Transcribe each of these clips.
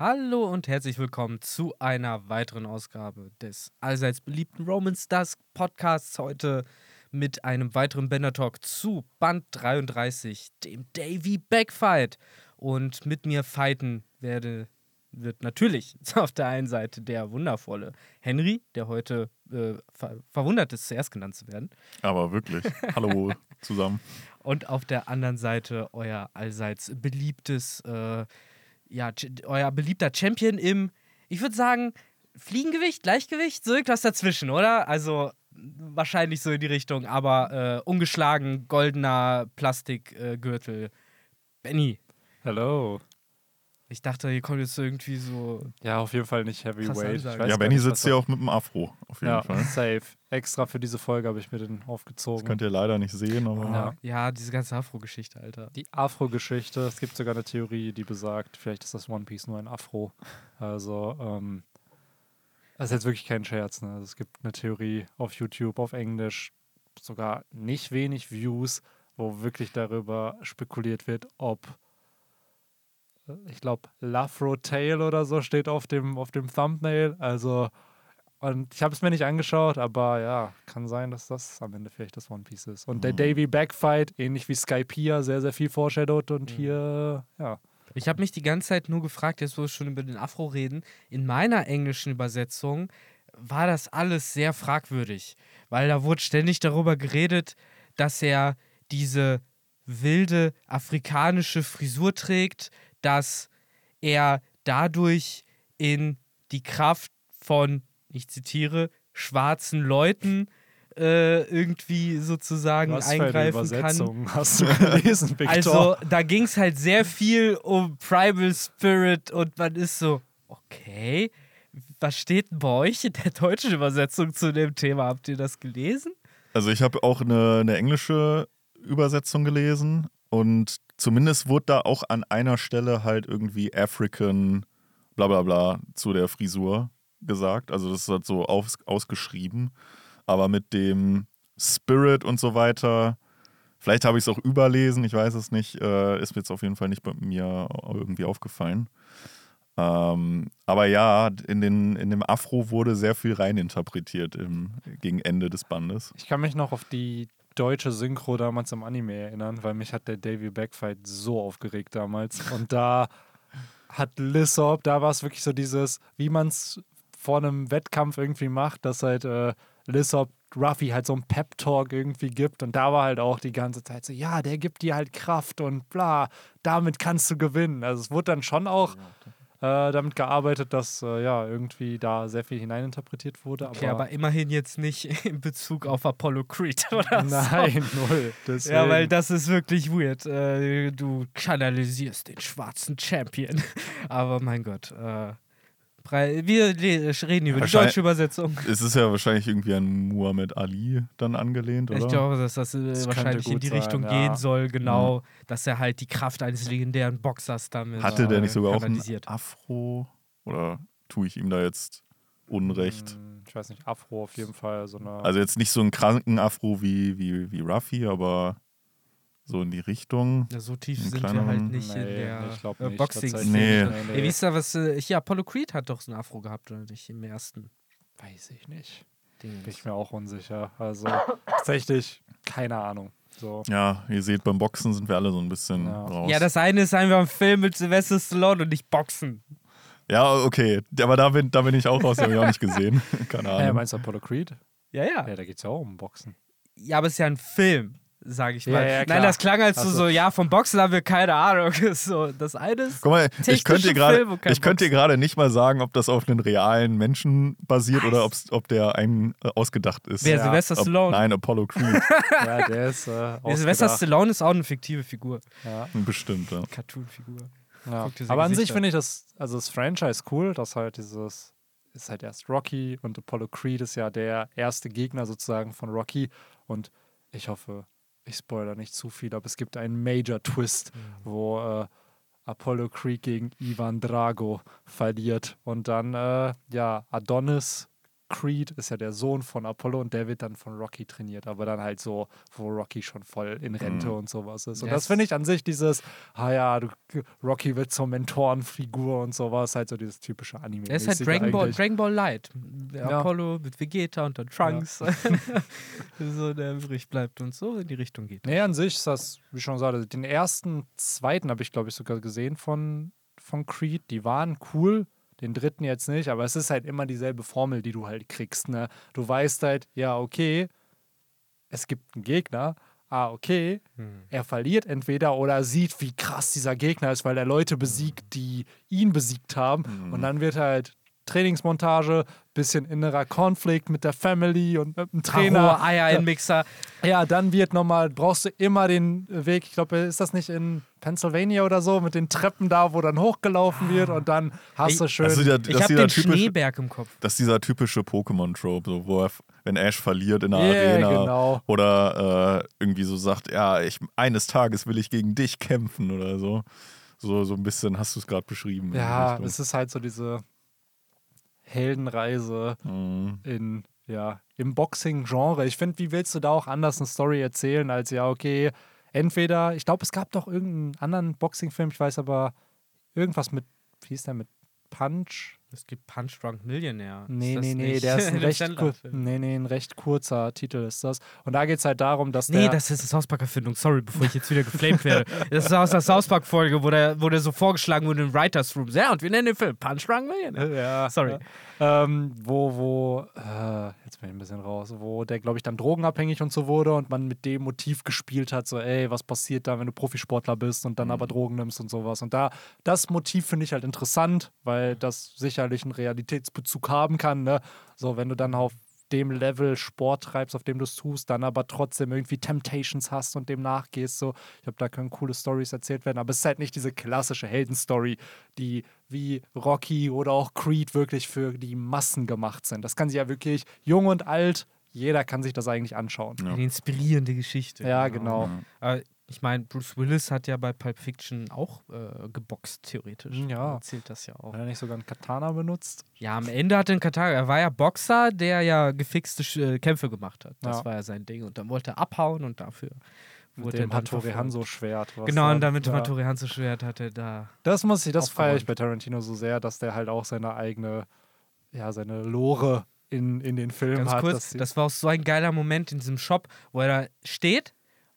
Hallo und herzlich willkommen zu einer weiteren Ausgabe des allseits beliebten Roman Stars Podcasts. Heute mit einem weiteren Bender Talk zu Band 33, dem Davy Backfight. Und mit mir fighten werde, wird natürlich auf der einen Seite der wundervolle Henry, der heute äh, ver verwundert ist, zuerst genannt zu werden. Aber wirklich. Hallo zusammen. Und auf der anderen Seite euer allseits beliebtes äh, ja, euer beliebter Champion im, ich würde sagen, Fliegengewicht, Gleichgewicht, so irgendwas dazwischen, oder? Also wahrscheinlich so in die Richtung, aber äh, ungeschlagen, goldener Plastikgürtel. Äh, Benny. Hallo. Ich dachte, hier kommt jetzt irgendwie so. Ja, auf jeden Fall nicht Heavyweight. Ja, Benny sitzt ja auch mit dem Afro. Auf jeden ja, Fall. safe. Extra für diese Folge habe ich mir den aufgezogen. Das könnt ihr leider nicht sehen, aber. Ja, ja diese ganze Afro-Geschichte, Alter. Die Afro-Geschichte. Es gibt sogar eine Theorie, die besagt, vielleicht ist das One Piece nur ein Afro. Also, ähm. Das ist jetzt wirklich kein Scherz, ne? Also es gibt eine Theorie auf YouTube, auf Englisch, sogar nicht wenig Views, wo wirklich darüber spekuliert wird, ob ich glaube, Lafro Tail oder so steht auf dem, auf dem Thumbnail. Also, und ich habe es mir nicht angeschaut, aber ja, kann sein, dass das am Ende vielleicht das One Piece ist. Und der mhm. Davy Backfight, ähnlich wie Skypiea, sehr, sehr viel foreshadowed und mhm. hier, ja. Ich habe mich die ganze Zeit nur gefragt, jetzt wo wir schon über den Afro reden, in meiner englischen Übersetzung war das alles sehr fragwürdig, weil da wurde ständig darüber geredet, dass er diese wilde afrikanische Frisur trägt, dass er dadurch in die Kraft von, ich zitiere, schwarzen Leuten äh, irgendwie sozusagen Was eingreifen für eine Übersetzung kann. Hast du gelesen, Victor? Also da ging es halt sehr viel um Primal Spirit und man ist so, okay, was steht denn bei euch in der deutschen Übersetzung zu dem Thema? Habt ihr das gelesen? Also ich habe auch eine, eine englische Übersetzung gelesen und zumindest wurde da auch an einer Stelle halt irgendwie African bla bla bla zu der Frisur gesagt. Also das ist halt so aus, ausgeschrieben. Aber mit dem Spirit und so weiter, vielleicht habe ich es auch überlesen, ich weiß es nicht, äh, ist mir jetzt auf jeden Fall nicht bei mir irgendwie aufgefallen. Ähm, aber ja, in, den, in dem Afro wurde sehr viel reininterpretiert im, gegen Ende des Bandes. Ich kann mich noch auf die deutsche Synchro damals im Anime erinnern, weil mich hat der Davy Backfight so aufgeregt damals. Und da hat Lissop, da war es wirklich so dieses, wie man es vor einem Wettkampf irgendwie macht, dass halt äh, Lissop Ruffy halt so einen Pep-Talk irgendwie gibt. Und da war halt auch die ganze Zeit so, ja, der gibt dir halt Kraft und bla, damit kannst du gewinnen. Also es wurde dann schon auch äh, damit gearbeitet, dass äh, ja irgendwie da sehr viel hineininterpretiert wurde. Okay, aber, immerhin jetzt nicht in Bezug auf Apollo Creed oder Nein, so. null. Deswegen. Ja, weil das ist wirklich weird. Äh, du kanalisierst den schwarzen Champion. aber mein Gott. Äh, wir reden über die deutsche Übersetzung. Es ist ja wahrscheinlich irgendwie an Muhammad Ali dann angelehnt, oder? Ich glaube, dass das, äh, das wahrscheinlich in die sein, Richtung ja. gehen soll, genau, mhm. dass er halt die Kraft eines legendären Boxers damit Hatte der nicht sogar auch ein Afro? Oder tue ich ihm da jetzt Unrecht? Hm, ich weiß nicht, Afro auf jeden Fall. So eine also jetzt nicht so einen kranken Afro wie, wie, wie Ruffy, aber so in die Richtung. Ja, so tief sind wir halt nicht nee, in der ich äh, nicht, Boxing. Nee. nee. nee. Ey, wie ist da was? Äh, hier, Apollo Creed hat doch so ein Afro gehabt, oder nicht? Im ersten. Weiß ich nicht. Ding. Bin ich mir auch unsicher. Also tatsächlich, keine Ahnung. So. Ja, ihr seht, beim Boxen sind wir alle so ein bisschen ja. raus. Ja, das eine ist einfach ein Film mit Sylvester Stallone und nicht Boxen. Ja, okay. Aber da bin, da bin ich auch raus, den habe ich auch nicht gesehen. Keine Ahnung. Ja, meinst du Apollo Creed? Ja, ja. Ja, da geht es ja auch um Boxen. Ja, aber es ist ja ein Film sage ich mal. Ja, ja, Nein, das klang halt so, so, ja, vom Boxen haben wir keine Ahnung. So, das eine ist. Guck mal, ich könnte dir gerade, ich könnte dir gerade nicht mal sagen, ob das auf einen realen Menschen basiert Was? oder ob der ein äh, ausgedacht ist. Wer, ja. Sylvester Stallone? Nein, Apollo Creed. ja, der ist. Äh, Sylvester Stallone ist auch eine fiktive Figur. Ja. Bestimmt, ja. Cartoon-Figur. Ja. Aber an sich finde ich das, also das Franchise cool, dass halt dieses ist halt erst Rocky und Apollo Creed ist ja der erste Gegner sozusagen von Rocky und ich hoffe, ich spoilere nicht zu viel, aber es gibt einen Major Twist, mhm. wo äh, Apollo Creed gegen Ivan Drago verliert und dann, äh, ja, Adonis Creed ist ja der Sohn von Apollo und der wird dann von Rocky trainiert, aber dann halt so, wo Rocky schon voll in Rente Mhm. und sowas ist. Und Ja, das finde ich an sich dieses, ah ja, du, Rocky wird zur Mentorenfigur und sowas, halt so dieses typische Anime. Er ist halt Dragon Ball. Dragon Ball Light. Ja. Apollo mit Vegeta und dann Trunks. so der übrig bleibt und so in die Richtung geht. Nee, an sich ist das, wie schon gesagt, den ersten, zweiten habe ich, glaube ich, sogar gesehen von, von Creed. Die waren cool, den dritten jetzt nicht, aber es ist halt immer dieselbe Formel, die du halt kriegst. Ne? Du weißt halt, ja, okay, es gibt einen Gegner. Ah, okay, er verliert entweder oder sieht, wie krass dieser Gegner ist, weil er Leute besiegt, die ihn besiegt haben. Und dann wird halt Trainingsmontage, bisschen innerer Konflikt mit der Family und mit dem Trainer. Trainer, Eier im Mixer. Ja, dann wird nochmal, brauchst du immer den Weg, ich glaube, ist das nicht in Pennsylvania oder so, mit den Treppen da, wo dann hochgelaufen wird und dann hast du schön. Also dieser, Ich habe den typische, Schneeberg im Kopf. das ist dieser typische Pokémon-Trope, so, wo er, wenn Ash verliert in der Yeah, Arena genau. oder äh, irgendwie so sagt, ja, ich, eines Tages will ich gegen dich kämpfen oder so. So, so ein bisschen hast du es gerade beschrieben. ja, es ist halt so diese Heldenreise Mhm. in, ja, im Boxing-Genre. Ich finde, wie willst du da auch anders eine Story erzählen, als ja, okay, entweder, ich glaube, es gab doch irgendeinen anderen Boxing-Film, ich weiß aber, irgendwas mit, wie hieß der, mit Punch? Es gibt Punch Drunk Millionaire. Nee, nee, nee, nicht der ist ein recht, kur nee, nee, ein recht kurzer Titel ist das. Und da geht es halt darum, dass Nee, der. das ist eine South Park-Erfindung. Sorry, bevor ich jetzt wieder geflamed werde. Das ist aus der South Park-Folge, wo der, wo der so vorgeschlagen wurde im Writers Room. Ja, und wir nennen den Film Punch Drunk Millionaire. ja, Sorry. Ja. Ähm, wo, wo, äh, jetzt bin ich ein bisschen raus, wo der, glaube ich, dann drogenabhängig und so wurde und man mit dem Motiv gespielt hat, so, ey, was passiert da, wenn du Profisportler bist und dann aber Drogen nimmst und sowas. Und da, das Motiv finde ich halt interessant, weil das sicherlich einen Realitätsbezug haben kann, ne? So, wenn du dann auf dem Level Sport treibst, auf dem du es tust, dann aber trotzdem irgendwie Temptations hast und dem nachgehst. So, ich glaube, da können coole Stories erzählt werden, aber es ist halt nicht diese klassische Heldenstory, die wie Rocky oder auch Creed wirklich für die Massen gemacht sind. Das kann sich ja wirklich jung und alt, jeder kann sich das eigentlich anschauen. Ja. Eine inspirierende Geschichte. Ja, genau. Äh, ich meine, Bruce Willis hat ja bei Pulp Fiction auch äh, geboxt, theoretisch. Ja. Er erzählt das ja auch. Hat er nicht sogar einen Katana benutzt? Ja, am Ende hat er einen Katar. Er war ja Boxer, der ja gefixte äh, Kämpfe gemacht hat. Das Ja. war ja sein Ding. Und dann wollte er abhauen und dafür Mit wurde dem er dann Hattori verfolgt. Hanzo Schwert. Genau, und dann- damit ja. Hattori Hanzo Schwert hatte da. Das muss ich, das feiere ich bei Tarantino so sehr, dass der halt auch seine eigene, ja, seine Lore in, in den Film Ganz hat. kurz, das war auch so ein geiler Moment in diesem Shop, wo er da steht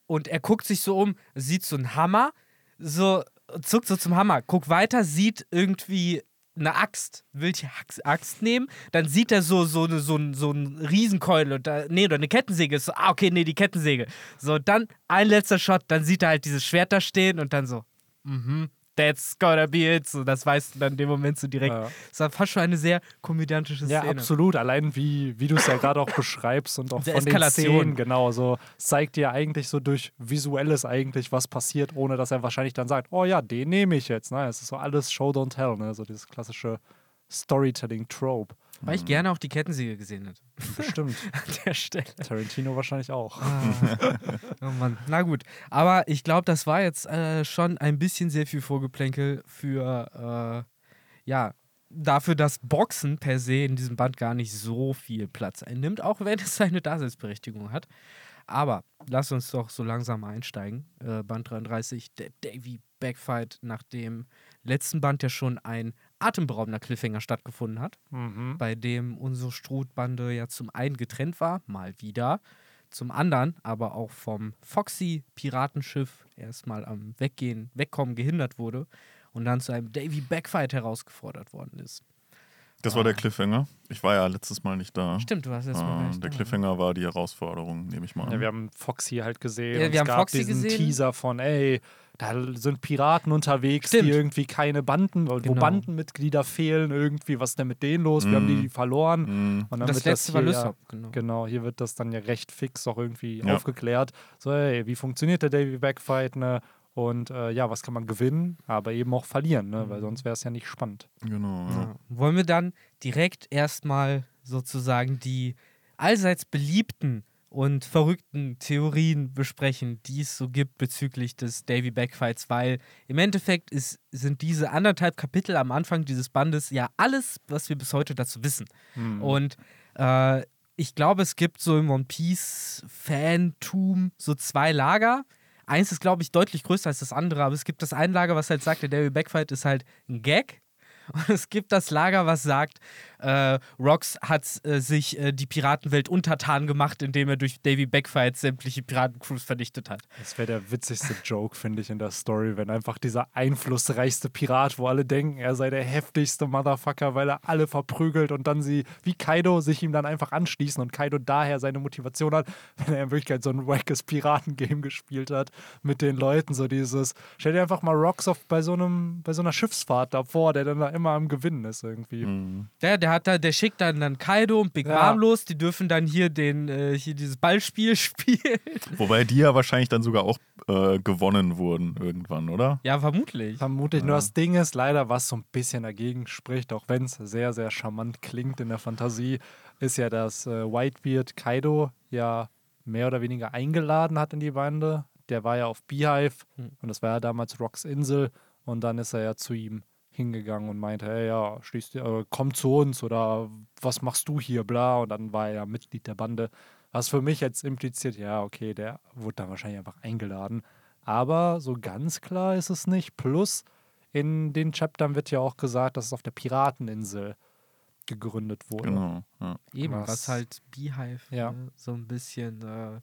und er guckt sich so um, sieht so einen Hammer, so zuckt so zum Hammer, guckt weiter, sieht irgendwie eine Axt, will die Axt- nehmen, dann sieht er so so eine so so ein Riesenkeule und da, nee, oder eine Kettensäge. Ist so, ah okay, nee, die Kettensäge. So, dann ein letzter Shot, dann sieht er halt dieses Schwert da stehen und dann so, mhm, that's gotta be it, so das weißt du dann in dem Moment so direkt. Ja. Das war fast schon eine sehr komödiantische Ja, Szene. absolut. Allein wie, wie du es ja gerade auch beschreibst und auch Diese von den Eskalation. Szenen, genau, so zeigt dir eigentlich so durch Visuelles eigentlich, was passiert, ohne dass er wahrscheinlich dann sagt, oh ja, den nehme ich jetzt. Ne? Es ist so alles Show, don't tell, ne? so dieses klassische Storytelling-Trope. Weil ich gerne auch die Kettensäge gesehen hätte. Bestimmt. An der Stelle. Tarantino wahrscheinlich auch. Oh Mann. Na gut. Aber ich glaube, das war jetzt äh, schon ein bisschen sehr viel Vorgeplänkel für, äh, ja, dafür, dass Boxen per se in diesem Band gar nicht so viel Platz einnimmt, auch wenn es seine Daseinsberechtigung hat. Aber lass uns doch so langsam einsteigen. Äh, Band 33, der Davy Backfight, nach dem letzten Band ja schon ein atemberaubender Cliffhanger stattgefunden hat Mhm. bei dem unsere Strohbande ja zum einen getrennt war, mal wieder, zum anderen aber auch vom Foxy-Piratenschiff erstmal am Weggehen, Wegkommen gehindert wurde und dann zu einem Davy Backfight herausgefordert worden ist. Das war der Cliffhanger. Ich war ja letztes Mal nicht da. Stimmt, du hast jetzt mal Äh, recht. der. Cliffhanger war die Herausforderung, nehme ich mal an. Ja, wir haben Foxy halt gesehen. Ja, wir es haben gab Foxy diesen gesehen. Teaser von, ey, da sind Piraten unterwegs, Stimmt. die irgendwie keine Banden, wo Genau. Bandenmitglieder fehlen irgendwie. Was ist denn mit denen los? Wir haben die verloren. Mhm. Und dann das wird letzte war hier ja- Lysop, genau. Genau, hier wird das dann ja recht fix auch irgendwie Ja. aufgeklärt. So, hey, wie funktioniert der Davy Backfight, ne? Und äh, ja, was kann man gewinnen, aber eben auch verlieren, ne? Mhm. Weil sonst wäre es ja nicht spannend. Genau. Ja. Ja. Wollen wir dann direkt erstmal sozusagen die allseits beliebten und verrückten Theorien besprechen, die es so gibt bezüglich des Davy Backfights, weil im Endeffekt ist, sind diese anderthalb Kapitel am Anfang dieses Bandes ja alles, was wir bis heute dazu wissen. Mhm. Und Äh, ich glaube, es gibt so im One Piece-Fantum so zwei Lager. Eins ist, glaube ich, deutlich größer als das andere, aber es gibt das ein Lager, was halt sagt, der David Backfight ist halt ein Gag. Und es gibt das Lager, was sagt, äh, Rox hat äh, sich äh, die Piratenwelt untertan gemacht, indem er durch Davy Backfight sämtliche Piratencrews vernichtet hat. Das wäre der witzigste Joke, finde ich, in der Story, wenn einfach dieser einflussreichste Pirat, wo alle denken, er sei der heftigste Motherfucker, weil er alle verprügelt und dann sie, wie Kaido, sich ihm dann einfach anschließen und Kaido daher seine Motivation hat, wenn er in Wirklichkeit so ein wackes Piratengame gespielt hat mit den Leuten, so dieses, stell dir einfach mal Rocks auf bei so einem, bei so einer Schiffsfahrt davor, der dann da immer am Gewinnen ist irgendwie. Mhm. Der, der hat da, der schickt dann, dann Kaido und Big Ja. Mom los, die dürfen dann hier den, äh, hier dieses Ballspiel spielen. Wobei die ja wahrscheinlich dann sogar auch äh, gewonnen wurden irgendwann, oder? ja, vermutlich. Vermutlich. Nur das Ding ist leider, was so ein bisschen dagegen spricht, auch wenn es sehr, sehr charmant klingt in der Fantasie, ist ja, dass äh, Whitebeard Kaido ja mehr oder weniger eingeladen hat in die Bande. Der war ja auf Beehive Hm. und das war ja damals Rocks Insel und dann ist er ja zu ihm hingegangen und meinte, hey, ja, schließ dir, äh, komm zu uns oder was machst du hier, bla. Und dann war er ja Mitglied der Bande. Was für mich jetzt impliziert, ja, okay, der wurde dann wahrscheinlich einfach eingeladen. Aber so ganz klar ist es nicht. Plus, in den Chaptern wird ja auch gesagt, dass es auf der Pirateninsel gegründet wurde. Genau. Ja. Eben, was, Was- halt Beehive Ja. ne, so ein bisschen äh,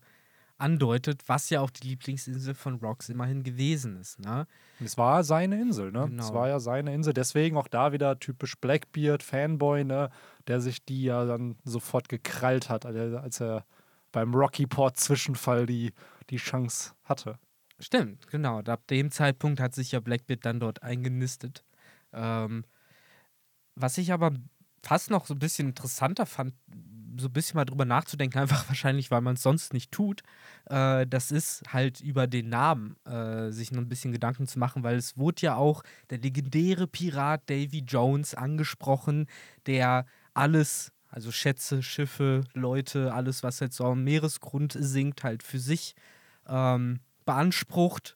andeutet, was ja auch die Lieblingsinsel von Rox immerhin gewesen ist. Ne? Es war seine Insel, ne? Es Genau. war ja seine Insel. Deswegen auch da wieder typisch Blackbeard, Fanboy, ne? Der sich die ja dann sofort gekrallt hat, als er- beim Rocky Port Zwischenfall die, die Chance hatte. Stimmt, genau. Ab dem Zeitpunkt hat sich ja Blackbeard dann dort eingenistet. Ähm, was ich aber fast noch so ein bisschen interessanter fand, so ein bisschen mal drüber nachzudenken, einfach wahrscheinlich, weil man es sonst nicht tut, äh, das ist halt über den Namen äh, sich noch ein bisschen Gedanken zu machen, weil es wurde ja auch der legendäre Pirat Davy Jones angesprochen, der alles, also Schätze, Schiffe, Leute, alles, was jetzt so am Meeresgrund sinkt, halt für sich ähm, beansprucht.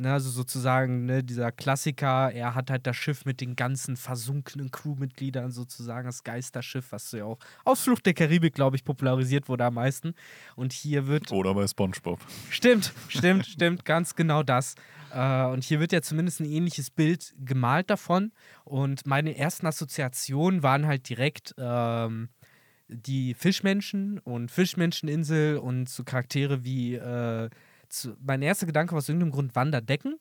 Ne, also sozusagen ne, dieser Klassiker, er hat halt das Schiff mit den ganzen versunkenen Crewmitgliedern, sozusagen das Geisterschiff, was so ja auch aus Flucht der Karibik, glaube ich, popularisiert wurde am meisten. Und hier wird Oder bei SpongeBob. Stimmt, stimmt, stimmt, ganz genau das. Äh, und hier wird ja zumindest ein ähnliches Bild gemalt davon. Und meine ersten Assoziationen waren halt direkt ähm, die Fischmenschen und Fischmenscheninsel und so Charaktere wie. Äh, zu, mein erster Gedanke war aus irgendeinem Grund Wanderdecken.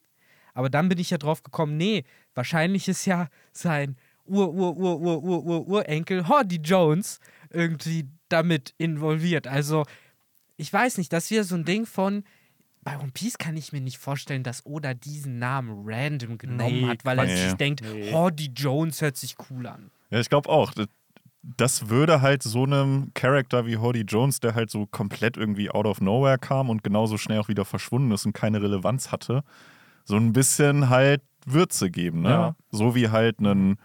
Aber dann bin ich ja drauf gekommen, nee, wahrscheinlich ist ja sein Ur, Ur, Ur, Ur, Ur, Ur, Urenkel Hordy Jones irgendwie damit involviert. Also, ich weiß nicht, das wieder so ein Ding von. Bei One Piece kann ich mir nicht vorstellen, dass Oda diesen Namen random genommen Nee, hat, weil er Quatsch. sich denkt, Nee. Hordy Jones hört sich cool an. Ja, ich glaube auch. Das- würde halt so einem Charakter wie Hordy Jones, der halt so komplett irgendwie out of nowhere kam und genauso schnell auch wieder verschwunden ist und keine Relevanz hatte, so ein bisschen halt Würze geben. Ne? Ja. So wie halt einen,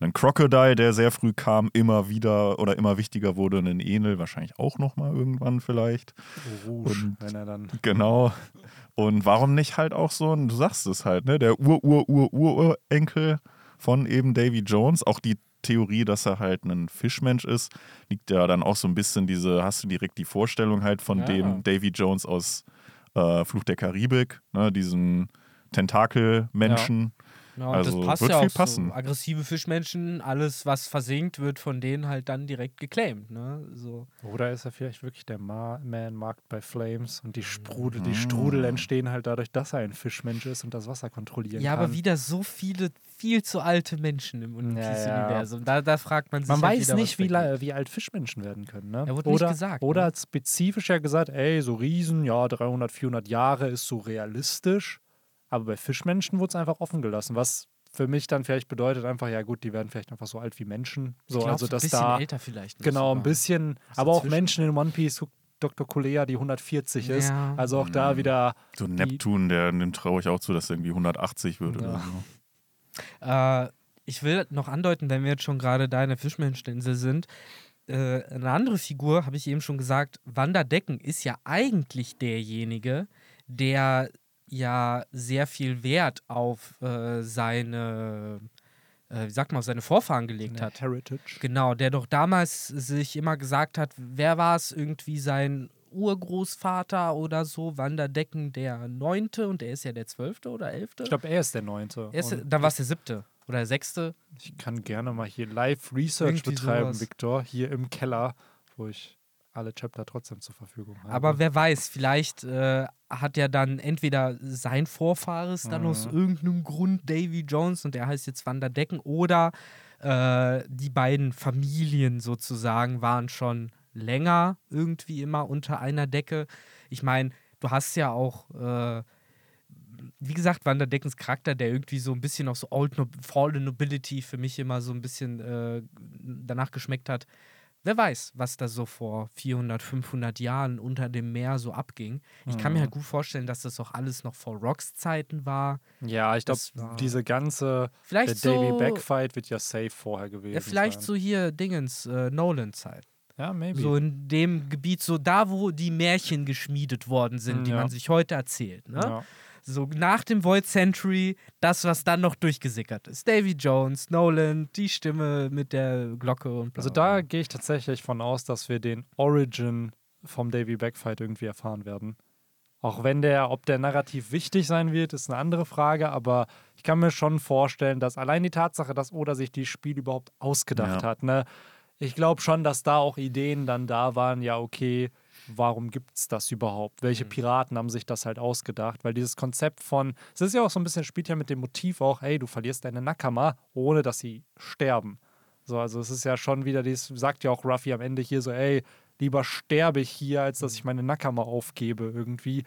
einen Crocodile, der sehr früh kam, immer wieder oder immer wichtiger wurde, einen Enel wahrscheinlich auch nochmal irgendwann vielleicht. Rouge, Und- wenn er dann. Genau. Und warum nicht halt auch so ein, du sagst es halt, ne, der Ur-Ur-Ur-Ur-Urenkel von eben Davy Jones, auch die Theorie, dass er halt ein Fischmensch ist, liegt ja dann auch so ein bisschen diese, hast du direkt die Vorstellung halt von Ja. dem Davy Jones aus äh, Fluch der Karibik, ne, diesen Tentakelmenschen. Ja, und Also, das passt wird ja viel auch passen. so. Aggressive Fischmenschen, alles, was versinkt, wird von denen halt dann direkt geclaimed. Ne? So. Oder ist er vielleicht wirklich der Ma Man marked by Flames und die Sprudel, Ah. die Strudel entstehen halt dadurch, dass er ein Fischmensch ist und das Wasser kontrollieren Ja, kann. aber wieder so viele, viel zu alte Menschen im One Ja. Da, da fragt man sich Man halt weiß wieder, nicht, was wie, wie alt Fischmenschen werden können. Ne? Ja, wurde nicht oder gesagt, oder ne? hat spezifisch ja gesagt, ey, so Riesen, ja, 300, 400 Jahre ist so realistisch. Aber bei Fischmenschen wurde es einfach offen gelassen, was für mich dann vielleicht bedeutet einfach, ja gut, die werden vielleicht einfach so alt wie Menschen. So, Ich glaub, also so ein dass bisschen da älter vielleicht. genau ein bisschen, So aber auch zwischen- Menschen in One Piece, Dr. Kulea, die 140 ist. Ja. Also auch da Mhm. wieder So Neptun, der dem traue ich auch zu, dass er irgendwie 180 wird Ja. oder so. Äh, ich will noch andeuten, wenn wir jetzt schon gerade da in der Fischmenscheninsel sind, äh, eine andere Figur, habe ich eben schon gesagt, Wanderdecken ist ja eigentlich derjenige, der ja sehr viel Wert auf äh, seine äh, wie sagt man, auf seine Vorfahren gelegt Eine hat. Heritage. Genau, der doch damals sich immer gesagt hat, wer war es irgendwie sein Urgroßvater oder so, Wanderdecken der Neunte und er ist ja der Zwölfte oder Elfte. Ich glaube, er ist der Neunte. Er ist, dann war es der Siebte oder der Sechste. Ich kann gerne mal hier live Research Irgendwie betreiben, sowas. Victor, hier im Keller, wo ich alle Chapter trotzdem zur Verfügung habe. Aber wer weiß, vielleicht äh, hat ja dann entweder sein Vorfahres dann aus Mhm. irgendeinem Grund Davy Jones und der heißt jetzt Wanderdecken oder äh, die beiden Familien sozusagen waren schon länger irgendwie immer unter einer Decke. Ich meine, du hast ja auch, äh, wie gesagt, Wanderdeckens Charakter, der irgendwie so ein bisschen auch so Old no Fallen Nobility für mich immer so ein bisschen äh, danach geschmeckt hat. Wer weiß, was da so vor 400, 500 Jahren unter dem Meer so abging. Ich kann mir Mhm. halt gut vorstellen, dass das auch alles noch vor Rocks Zeiten war. ja, ich glaube, diese ganze Vielleicht der Davy so, Backfight wird ja safe vorher gewesen ja, vielleicht sein. so hier Dingens, äh, Nolan-Zeit. Ja, maybe. So in dem Gebiet, so da, wo die Märchen geschmiedet worden sind, die Ja. man sich heute erzählt. Ne? ja. So nach dem Void Century, das, was dann noch durchgesickert ist. Davy Jones, Nolan, die Stimme mit der Glocke und bla. Also da gehe ich tatsächlich von aus, dass wir den Origin vom Davy Backfight irgendwie erfahren werden. Auch wenn der, ob der narrativ wichtig sein wird, ist eine andere Frage, aber ich kann mir schon vorstellen, dass allein die Tatsache, dass Oda sich die Spiel überhaupt ausgedacht Ja. hat, ne? Ich glaube schon, dass da auch Ideen dann da waren, ja, okay, warum gibt es das überhaupt? Welche Mhm. Piraten haben sich das halt ausgedacht? Weil dieses Konzept von, es ist ja auch so ein bisschen, spielt ja mit dem Motiv auch, hey, du verlierst deine Nakama, ohne dass sie sterben. So, also es ist ja schon wieder, dies sagt ja auch Ruffy am Ende hier so, ey, lieber sterbe ich hier, als dass ich meine Nakama aufgebe irgendwie.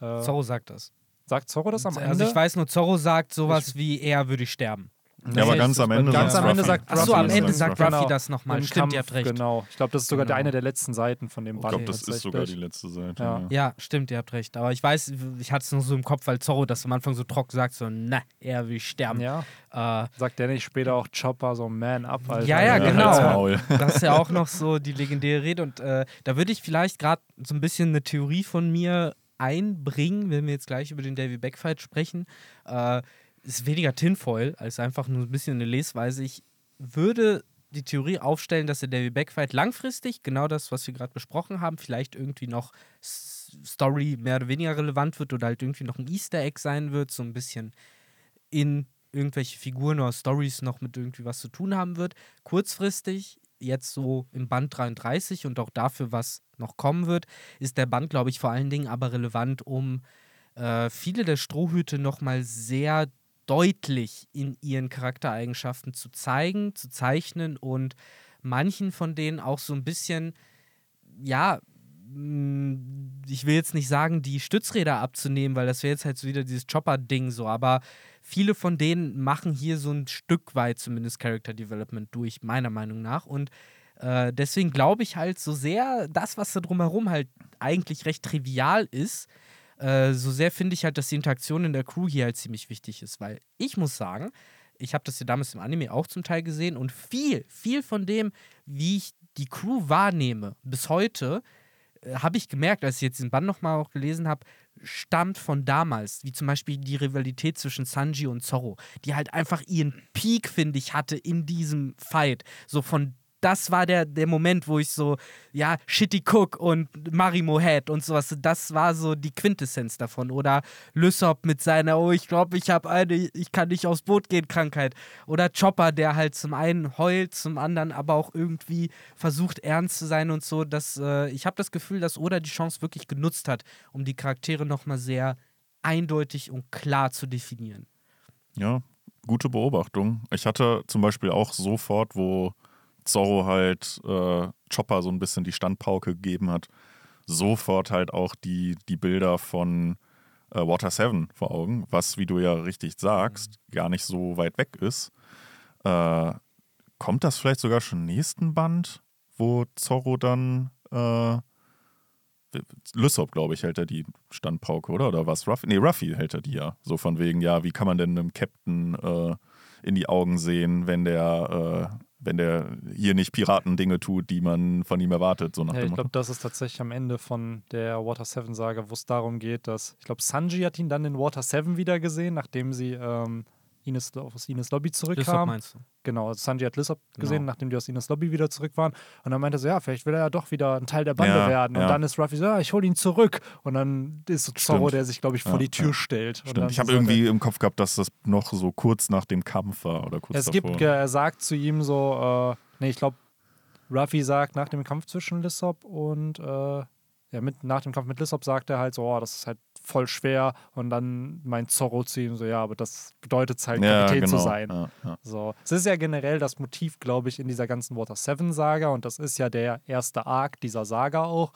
Äh, Zorro sagt das. sagt Zorro das am Ende? Also ich weiß nur, Zorro sagt sowas wie, er würde ich sterben. Ja, aber Nee, ganz das- am Ende ganz am Ende Ruffy. sagt Achso, Ruffy am das Ende sagt Genau. Ruffy das nochmal. Im Stimmt, Kampf, ihr habt recht. Genau. Ich glaube, das ist sogar Genau. eine der letzten Seiten von dem Ich Band. glaube, das ist sogar die letzte Seite. Ja. Ja. Ja, stimmt, ihr habt recht. Aber ich weiß, ich hatte es nur so im Kopf, weil Zorro das am Anfang so trocken sagt, so, na, er will sterben. Ja, Äh, sagt der nicht später auch Chopper so Man up, Alter. Ja, ja, genau. Das ist ja auch noch so die legendäre Rede. Und äh, da würde ich vielleicht gerade so ein bisschen eine Theorie von mir einbringen, wenn wir jetzt gleich über den Davy Backfight sprechen. Äh, ist weniger Tinfoil als einfach nur ein bisschen eine Lesweise. Ich würde die Theorie aufstellen, dass der Davy Backfight langfristig, genau das, was wir gerade besprochen haben, vielleicht irgendwie noch Story mehr oder weniger relevant wird oder halt irgendwie noch ein Easter Egg sein wird, so ein bisschen in irgendwelche Figuren oder Stories noch mit irgendwie was zu tun haben wird. Kurzfristig, jetzt so im Band 33 und auch dafür, was noch kommen wird, ist der Band, glaube ich, vor allen Dingen aber relevant, um äh, viele der Strohhüte nochmal sehr deutlich in ihren Charaktereigenschaften zu zeigen, zu zeichnen und manchen von denen auch so ein bisschen, ja, mh, ich will jetzt nicht sagen, die Stützräder abzunehmen, weil das wäre jetzt halt so wieder dieses Chopper-Ding so, aber viele von denen machen hier so ein Stück weit zumindest Character Development durch, meiner Meinung nach. Und äh, deswegen glaube ich halt so sehr, das, was da drumherum halt eigentlich recht trivial ist, äh, so sehr finde ich halt, dass die Interaktion in der Crew hier halt ziemlich wichtig ist, weil ich muss sagen, ich habe das ja damals im Anime auch zum Teil gesehen und viel, viel von dem, wie ich die Crew wahrnehme, bis heute, äh, habe ich gemerkt, als ich jetzt den Band nochmal auch gelesen habe, stammt von damals, wie zum Beispiel die Rivalität zwischen Sanji und Zorro, die halt einfach ihren Peak, finde ich, hatte in diesem Fight. So von das war der, der Moment, wo ich so, ja, Shitty Cook und Marimo Head und sowas, das war so die Quintessenz davon. Oder Lysop mit seiner, oh, ich glaube, ich habe eine, ich kann nicht aufs Boot gehen, Krankheit. Oder Chopper, der halt zum einen heult, zum anderen aber auch irgendwie versucht, ernst zu sein und so. Dass, äh, ich habe das Gefühl, dass Oda die Chance wirklich genutzt hat, um die Charaktere nochmal sehr eindeutig und klar zu definieren. Ja, gute Beobachtung. Ich hatte zum Beispiel auch sofort, wo Zorro halt äh, Chopper so ein bisschen die Standpauke gegeben hat, sofort halt auch die, die Bilder von äh, Water 7 vor Augen, was, wie du ja richtig sagst, gar nicht so weit weg ist. Äh, kommt das vielleicht sogar schon im nächsten Band, wo Zorro dann äh, Lysop, glaube ich, hält er die Standpauke, oder? Oder was? Ruffy? Nee, Ruffy hält er die ja. So von wegen, ja, wie kann man denn einem Captain äh, in die Augen sehen, wenn der, äh, wenn der hier nicht Piratendinge tut, die man von ihm erwartet, so nach Ja, dem ich glaube, das ist tatsächlich am Ende von der Water 7 Saga, wo es darum geht, dass, ich glaube, Sanji hat ihn dann in Water 7 wieder gesehen, nachdem sie ähm, Ines, aus Ines Lobby zurückkam. meinst du? Genau, also Sanji hat Lissop gesehen, Genau. nachdem die aus Ines Lobby wieder zurück waren. Und dann meinte er so, ja, vielleicht will er ja doch wieder ein Teil der Bande Ja, werden. Und ja. dann ist Ruffy so, ja, ich hole ihn zurück. Und dann ist so Zorro, der sich, glaube ich, vor Ja, die Tür ja. stellt. Und Stimmt. dann Ich habe irgendwie im Kopf gehabt, dass das noch so kurz nach dem Kampf war oder kurz Es davor. gibt, er sagt zu ihm so, äh, nee, ich glaube, Ruffy sagt nach dem Kampf zwischen Lissop und, äh, ja, mit, nach dem Kampf mit Lissop sagt er halt so, oh, das ist halt voll schwer. Und dann meint Zorro ihm so, ja, aber das bedeutet es halt, ja, Kapitän genau. zu sein. Ja, ja. So. Es ist ja generell das Motiv, glaube ich, in dieser ganzen Water 7 Saga und das ist ja der erste Arc dieser Saga auch,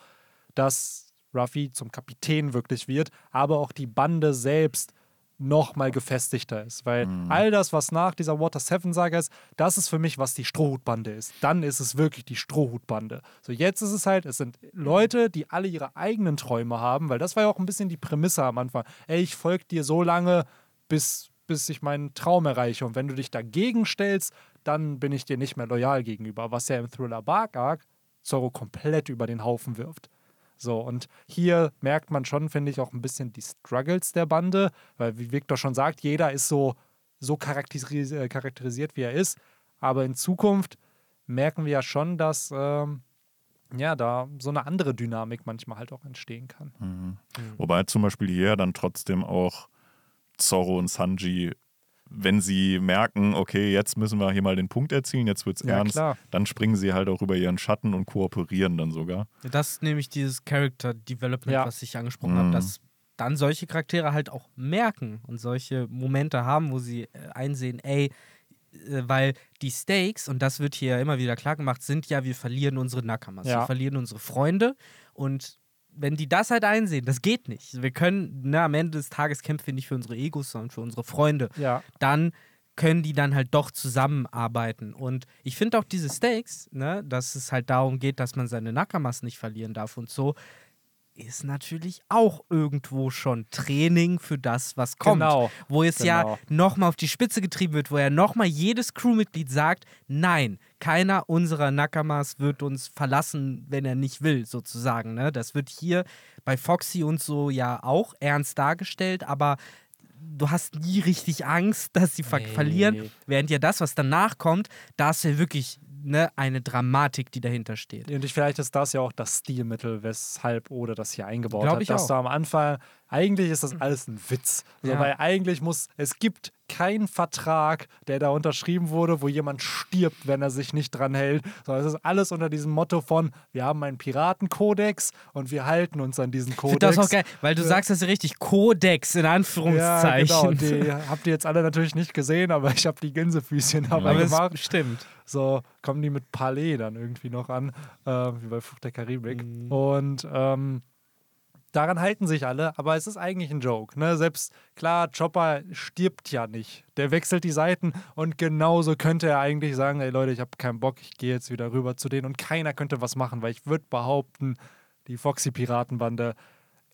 dass Ruffy zum Kapitän wirklich wird, aber auch die Bande selbst noch mal gefestigter ist, weil all das, was nach dieser Water 7 Saga ist, das ist für mich, was die Strohhutbande ist. Dann ist es wirklich die Strohhutbande. So jetzt ist es halt, es sind Leute, die alle ihre eigenen Träume haben, weil das war ja auch ein bisschen die Prämisse am Anfang. Ey, ich folge dir so lange, bis bis ich meinen Traum erreiche. Und wenn du dich dagegen stellst, dann bin ich dir nicht mehr loyal gegenüber. Was ja im Thriller Bark Arc Zorro komplett über den Haufen wirft. So, und hier merkt man schon, finde ich, auch ein bisschen die Struggles der Bande, weil, wie Victor schon sagt, jeder ist so, so charakteris äh, charakterisiert, wie er ist. Aber in Zukunft merken wir ja schon, dass ähm, ja, da so eine andere Dynamik manchmal halt auch entstehen kann. Mhm. Wobei zum Beispiel hier dann trotzdem auch Zorro und Sanji, wenn sie merken, okay, jetzt müssen wir hier mal den Punkt erzielen, jetzt wird's Ja, ernst, klar. dann springen sie halt auch über ihren Schatten und kooperieren dann sogar. Das ist nämlich dieses Character Development, Ja. was ich angesprochen Mhm. habe, dass dann solche Charaktere halt auch merken und solche Momente haben, wo sie äh, einsehen, ey, äh, weil die Stakes, und das wird hier ja immer wieder klar gemacht, sind ja, wir verlieren unsere Nakamas, Ja. wir verlieren unsere Freunde und wenn die das halt einsehen, das geht nicht. Wir können, ne, am Ende des Tages kämpfen wir nicht für unsere Egos, sondern für unsere Freunde Ja, dann können die dann halt doch zusammenarbeiten. Und ich finde auch diese Stakes, ne, dass es halt darum geht, dass man seine Nakamas nicht verlieren darf und so, ist natürlich auch irgendwo schon Training für das, was kommt. Genau, Wo es ja genau. nochmal auf die Spitze getrieben wird, wo ja nochmal jedes Crewmitglied sagt, nein, keiner unserer Nakamas wird uns verlassen, wenn er nicht will, sozusagen. Ne? Das wird hier bei Foxy und so ja auch ernst dargestellt, aber du hast nie richtig Angst, dass sie ver Nee. verlieren. Während ja das, was danach kommt, da ist ja wirklich ne, eine Dramatik, die dahinter steht. Und ich, vielleicht ist das ja auch das Stilmittel, weshalb Oda das hier eingebaut Glaub hat. ich dass auch. du am Anfang, eigentlich ist das alles ein Witz. So, Ja. Weil eigentlich muss, es gibt keinen Vertrag, der da unterschrieben wurde, wo jemand stirbt, wenn er sich nicht dran hält. Sondern es ist alles unter diesem Motto von, wir haben einen Piratenkodex und wir halten uns an diesen Kodex. das auch geil, weil du Ja. sagst das ja richtig, Kodex in Ja, Anführungszeichen. genau. Und die habt ihr jetzt alle natürlich nicht gesehen, aber ich habe die Gänsefüßchen dabei Aber gemacht. stimmt. So kommen die mit Palais dann irgendwie noch an, äh, wie bei Fluch der Karibik. Mhm. Und ähm, daran halten sich alle, aber es ist eigentlich ein Joke. Ne? Selbst klar, Chopper stirbt ja nicht. Der wechselt die Seiten und genauso könnte er eigentlich sagen: Ey Leute, ich habe keinen Bock, ich gehe jetzt wieder rüber zu denen und keiner könnte was machen, weil ich würde behaupten, die Foxy-Piratenbande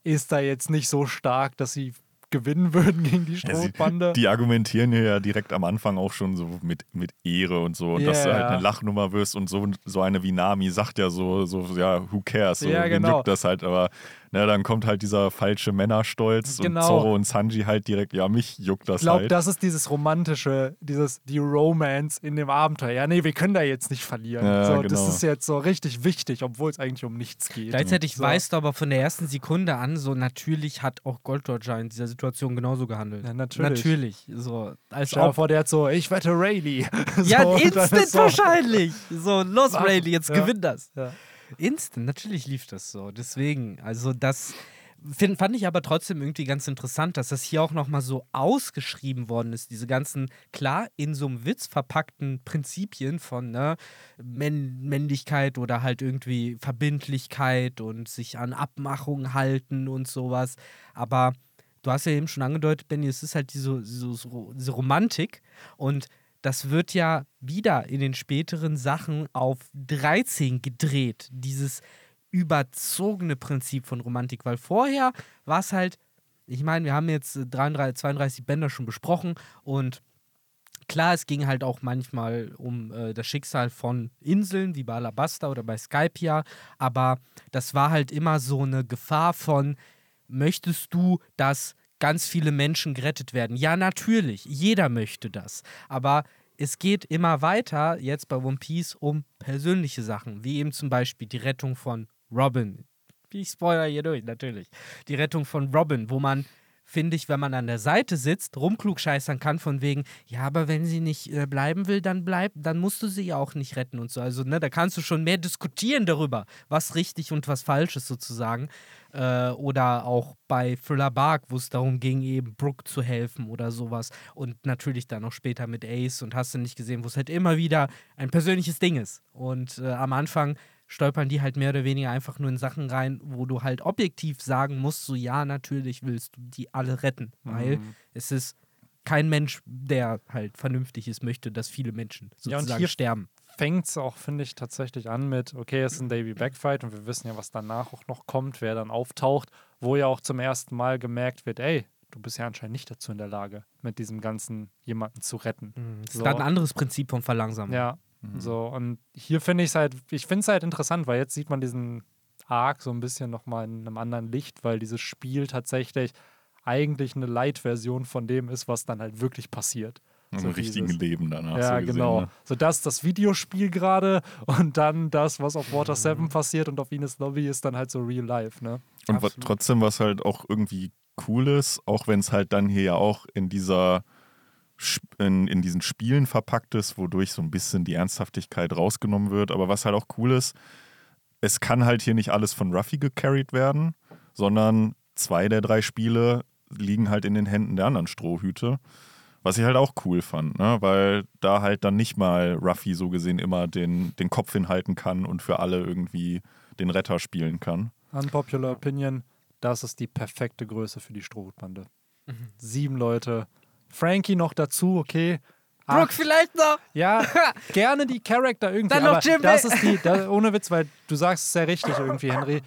ist da jetzt nicht so stark, dass sie gewinnen würden gegen die Ja, Strohbande. die argumentieren hier ja direkt am Anfang auch schon so mit, mit Ehre und so. Und dass du Ja. halt eine Lachnummer wirst und so, so eine wie Nami sagt ja so, so ja, who cares? So, Ja, genau. juckt das halt, aber ne, dann kommt halt dieser falsche Männerstolz Genau. und Zorro und Sanji halt direkt, ja, mich juckt das Ich glaube, halt. das ist dieses romantische, dieses die Romance in dem Abenteuer. Ja, nee, wir können da jetzt nicht verlieren. Ja, so, genau. Das ist jetzt so richtig wichtig, obwohl es eigentlich um nichts geht. Gleichzeitig So. weißt du aber von der ersten Sekunde an, so natürlich hat auch Gold Roger in dieser Situation genauso gehandelt. Ja, natürlich. Natürlich. So, als ob. vor, der hat so, ich wette Rayleigh. Ja, so, dann instant ist so, wahrscheinlich. So, los? Rayleigh, jetzt Ja. gewinn das. Ja. Instant, natürlich lief das so. Deswegen, also das find, fand ich aber trotzdem irgendwie ganz interessant, dass das hier auch nochmal so ausgeschrieben worden ist. Diese ganzen, klar, in so einem Witz verpackten Prinzipien von ne, Männ Männlichkeit oder halt irgendwie Verbindlichkeit und sich an Abmachungen halten und sowas. Aber du hast ja eben schon angedeutet, Benny, es ist halt diese, diese, diese Romantik und das wird ja wieder in den späteren Sachen auf 13 gedreht, dieses überzogene Prinzip von Romantik, weil vorher war es halt, ich meine, wir haben jetzt äh, 33, 32 Bänder schon besprochen und klar, es ging halt auch manchmal um äh, das Schicksal von Inseln, wie bei Alabasta oder bei Skypia, aber das war halt immer so eine Gefahr von, möchtest du, dass ganz viele Menschen gerettet werden. Ja, natürlich, jeder möchte das. Aber es geht immer weiter jetzt bei One Piece um persönliche Sachen, wie eben zum Beispiel die Rettung von Robin. Ich spoiler hier durch, natürlich. Die Rettung von Robin, wo man finde ich, wenn man an der Seite sitzt, rumklugscheißern kann von wegen, ja, aber wenn sie nicht äh, bleiben will, dann bleib, dann musst du sie ja auch nicht retten und so. Also, ne, da kannst du schon mehr diskutieren darüber, was richtig und was falsch ist sozusagen. Äh, oder auch bei Thriller Bark, wo es darum ging, eben Brooke zu helfen oder sowas. Und natürlich dann auch später mit Ace und hast du nicht gesehen, wo es halt immer wieder ein persönliches Ding ist. Und äh, am Anfang stolpern die halt mehr oder weniger einfach nur in Sachen rein, wo du halt objektiv sagen musst, so ja, natürlich willst du die alle retten, weil Mhm. es ist kein Mensch, der halt vernünftig ist, möchte, dass viele Menschen Ja, und sozusagen hier- sterben. Fängt es auch, finde ich, tatsächlich an mit, okay, es ist ein Davy Backfight und wir wissen ja, was danach auch noch kommt, wer dann auftaucht, wo ja auch zum ersten Mal gemerkt wird, ey, du bist ja anscheinend nicht dazu in der Lage, mit diesem ganzen jemanden zu retten. Mhm. Das So. ist gerade ein anderes Prinzip von Verlangsamung. Ja, so und hier finde ich es halt, ich finde es halt interessant, weil jetzt sieht man diesen Arc so ein bisschen nochmal in einem anderen Licht, weil dieses Spiel tatsächlich eigentlich eine Light-Version von dem ist, was dann halt wirklich passiert. Im So richtigen dieses- Leben danach. ja, so gesehen, genau. Ne? So das das Videospiel gerade und dann das, was auf Mhm. Water 7 passiert und auf Ines Lobby ist dann halt so real life, ne? Und Absolut. trotzdem, was halt auch irgendwie cool ist, auch wenn es halt dann hier ja auch in dieser in, in diesen Spielen verpackt ist, wodurch so ein bisschen die Ernsthaftigkeit rausgenommen wird. Aber was halt auch cool ist, es kann halt hier nicht alles von Ruffy gecarried werden, sondern zwei der drei Spiele liegen halt in den Händen der anderen Strohhüte. Was ich halt auch cool fand, ne? weil da halt dann nicht mal Ruffy so gesehen immer den, den Kopf hinhalten kann und für alle irgendwie den Retter spielen kann. Unpopular Opinion, das ist die perfekte Größe für die Strohhutbande. Mhm. Sieben Leute. Frankie noch dazu, okay. Brooke Acht. vielleicht noch? Ja, gerne die Charakter irgendwie. Dann noch aber Jimmy. das ist die, da, ohne Witz, weil du sagst es sehr richtig irgendwie, Henry.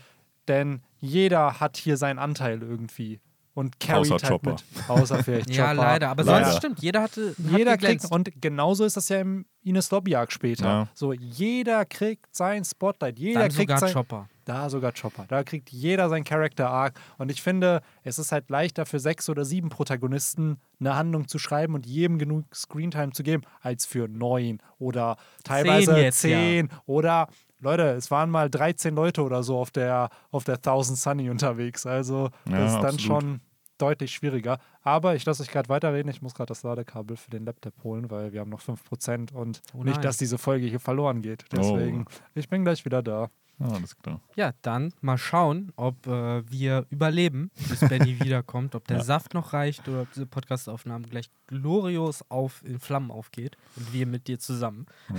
Denn jeder hat hier seinen Anteil irgendwie. Und carryt Außer halt Chopper. mit. Außer vielleicht Ja, Chopper. leider. Aber Leider. sonst stimmt, jeder hatte hat Jeder kriegt, geglänzt. und genauso ist das ja im Ines Lobby Arc später. Ja. So, jeder kriegt sein Spotlight, jeder Dann kriegt sogar sein, Chopper. Da sogar Chopper. Da kriegt jeder sein Character Arc. Und ich finde, es ist halt leichter für sechs oder sieben Protagonisten eine Handlung zu schreiben und jedem genug Screentime zu geben, als für neun oder teilweise jetzt, zehn oder Leute, es waren mal 13 Leute oder so auf der, auf der Thousand Sunny unterwegs. Also das Ja, ist dann absolut. schon deutlich schwieriger. Aber ich lasse euch gerade weiterreden. Ich muss gerade das Ladekabel für den Laptop holen, weil wir haben noch 5% und Oh nicht, dass diese Folge hier verloren geht. Deswegen, ich bin gleich wieder da. Ja, alles klar. Ja, dann mal schauen, ob äh, wir überleben, bis Benny wiederkommt, ob der Ja. Saft noch reicht oder ob diese Podcastaufnahme gleich glorios auf, in Flammen aufgeht und wir mit dir zusammen.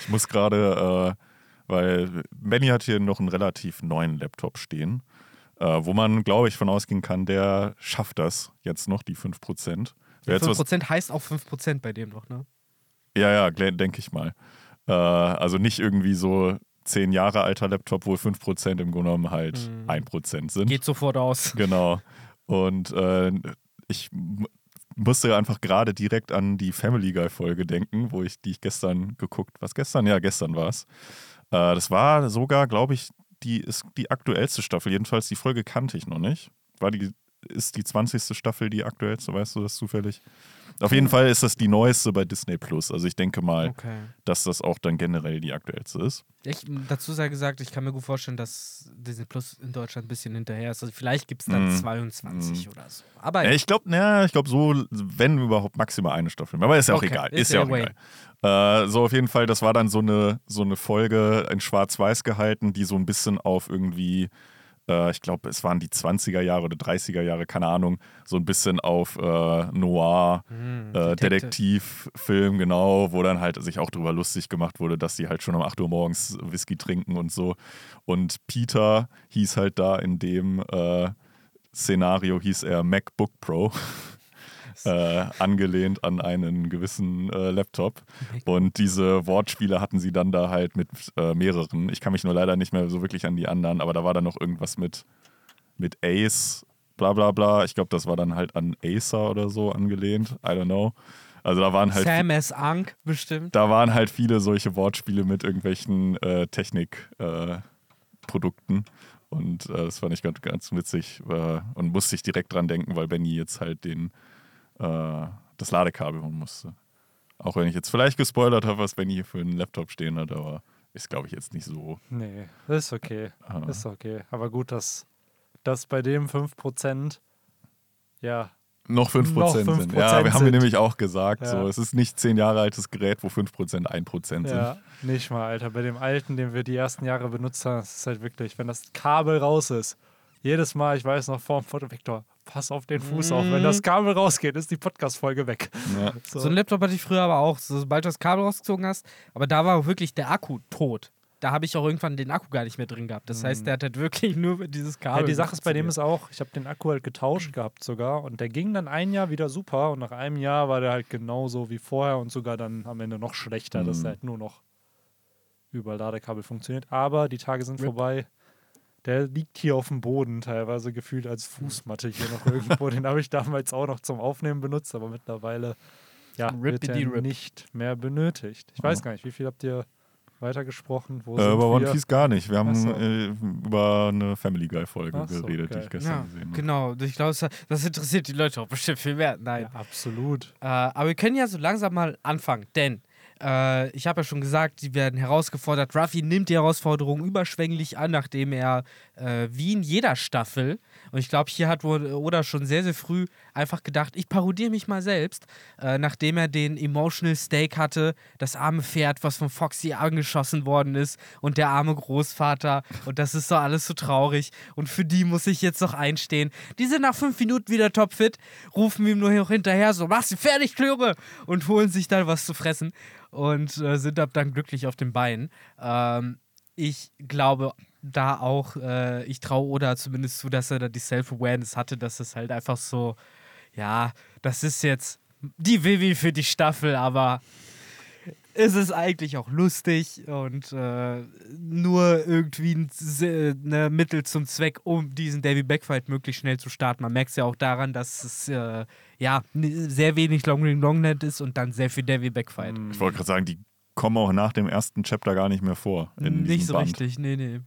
Ich muss gerade, äh, weil Benny hat hier noch einen relativ neuen Laptop stehen, äh, wo man, glaube ich, von ausgehen kann, der schafft das jetzt noch, die 5%. Wer jetzt was, 5% heißt auch 5% bei dem noch, ne? ja, ja, denke ich mal. Äh, also nicht irgendwie so 10 Jahre alter Laptop, wo 5% im Grunde genommen halt Mhm. 1% sind. Geht sofort aus. Genau. Und äh, ich musste einfach gerade direkt an die Family Guy Folge denken, wo ich die ich gestern geguckt, was gestern? Ja, gestern war es. Äh, das war sogar, glaube ich, die ist die aktuellste Staffel. Jedenfalls die Folge kannte ich noch nicht. War die ist die 20. Staffel die aktuellste, weißt du das zufällig? Auf jeden Fall ist das die neueste bei Disney Plus. Also ich denke mal, Okay. dass das auch dann generell die aktuellste ist. Ich, dazu sei gesagt, ich kann mir gut vorstellen, dass Disney Plus in Deutschland ein bisschen hinterher ist. Also vielleicht gibt es dann Mhm. 22 oder so. Aber Ja, ich glaube, ja, ich glaube so, wenn überhaupt maximal eine Staffel. Aber ist ja auch Okay, egal. ist Ist, ja ja auch way. egal. Äh, so auf jeden Fall, das war dann so eine, so eine Folge in Schwarz-Weiß gehalten, die so ein bisschen auf irgendwie, äh, ich glaube, es waren die 20er Jahre oder 30er Jahre, keine Ahnung, so ein bisschen auf äh, Noir, Hm, äh. Detektivfilm, genau, wo dann halt sich auch drüber lustig gemacht wurde, dass die halt schon um 8 Uhr morgens Whisky trinken und so. Und Peter hieß halt da in dem äh, Szenario, hieß er MacBook Pro. Äh, angelehnt an einen gewissen äh, Laptop. Und diese Wortspiele hatten sie dann da halt mit äh, mehreren. Ich kann mich nur leider nicht mehr so wirklich an die anderen, aber da war dann noch irgendwas mit, mit Ace, bla bla bla. Ich glaube, das war dann halt an Acer oder so angelehnt. I don't know. Also da waren halt Sam S. Ank bestimmt. da waren halt viele solche Wortspiele mit irgendwelchen äh, Technikprodukten. Äh. Und äh, das fand ich ganz, ganz witzig äh, und musste ich direkt dran denken, weil Benny jetzt halt den, äh, das Ladekabel holen musste. Auch wenn ich jetzt vielleicht gespoilert habe, was Benny für einen Laptop stehen hat, aber ist, glaube ich, jetzt nicht so. Nee, ist okay. äh, Ist okay. Aber gut, dass, dass bei dem 5%, ja, noch 5%, Noch sind. 5% Ja, wir haben wir sind. nämlich auch gesagt, Ja. so, es ist nicht zehn Jahre altes Gerät, wo 5% 1% sind. ja, nicht mal, Alter. Bei dem alten, den wir die ersten Jahre benutzt haben, ist halt wirklich, wenn das Kabel raus ist, jedes Mal, ich weiß noch vor dem Foto, Victor, pass auf den Fuß auf. Wenn das Kabel rausgeht, ist die Podcast-Folge weg. Ja. So. So ein Laptop hatte ich früher aber auch, so, sobald du das Kabel rausgezogen hast. Aber da war wirklich der Akku tot. Da habe ich auch irgendwann den Akku gar nicht mehr drin gehabt. Das heißt, der hat halt wirklich nur dieses Kabel. Ja, die Sache ist bei dem ist auch, ich habe den Akku halt getauscht gehabt sogar und der ging dann ein Jahr wieder super und nach einem Jahr war der halt genauso wie vorher und sogar dann am Ende noch schlechter, dass Mhm. er halt nur noch über Ladekabel funktioniert. Aber die Tage sind Rip. vorbei. Der liegt hier auf dem Boden, teilweise gefühlt als Fußmatte hier noch irgendwo. Den habe ich damals auch noch zum Aufnehmen benutzt, aber mittlerweile ja, wird Rippity er rip. nicht mehr benötigt. Ich weiß gar nicht, wie viel habt ihr weitergesprochen? Wo Äh, über One wir? Piece gar nicht. Wir haben so. äh, über eine Family Guy-Folge so, geredet, die geil. ich gestern Ja, gesehen habe. genau. Ich glaube, das, das interessiert die Leute auch bestimmt viel mehr. Nein. Ja, absolut. Äh, aber wir können ja so langsam mal anfangen, denn äh, ich habe ja schon gesagt, die werden herausgefordert. Ruffy nimmt die Herausforderung überschwänglich an, nachdem er äh, wie in jeder Staffel, und ich glaube, hier hat wohl Oda schon sehr, sehr früh einfach gedacht, ich parodiere mich mal selbst, äh, nachdem er den Emotional Stake hatte, das arme Pferd, was von Foxy angeschossen worden ist, und der arme Großvater, und das ist doch alles so traurig, und für die muss ich jetzt noch einstehen. Die sind nach fünf Minuten wieder topfit, rufen ihm nur hinterher so, mach sie fertig, Klöre, und holen sich dann was zu fressen und äh, sind ab dann glücklich auf den Beinen. Ähm, ich glaube da auch, äh, ich traue Oda zumindest zu, dass er da die Self-Awareness hatte, dass es halt einfach so, ja, das ist jetzt die Vivi für die Staffel, aber es ist eigentlich auch lustig und äh, nur irgendwie ein Se- ne, Mittel zum Zweck, um diesen Davy Backfight möglichst schnell zu starten. Man merkt es ja auch daran, dass es äh, ja sehr wenig Long Ring Longnet ist und dann sehr viel Davy Backfight. Ich wollte gerade sagen, die kommen auch nach dem ersten Chapter gar nicht mehr vor. In Nicht so Band. richtig, nee, nee.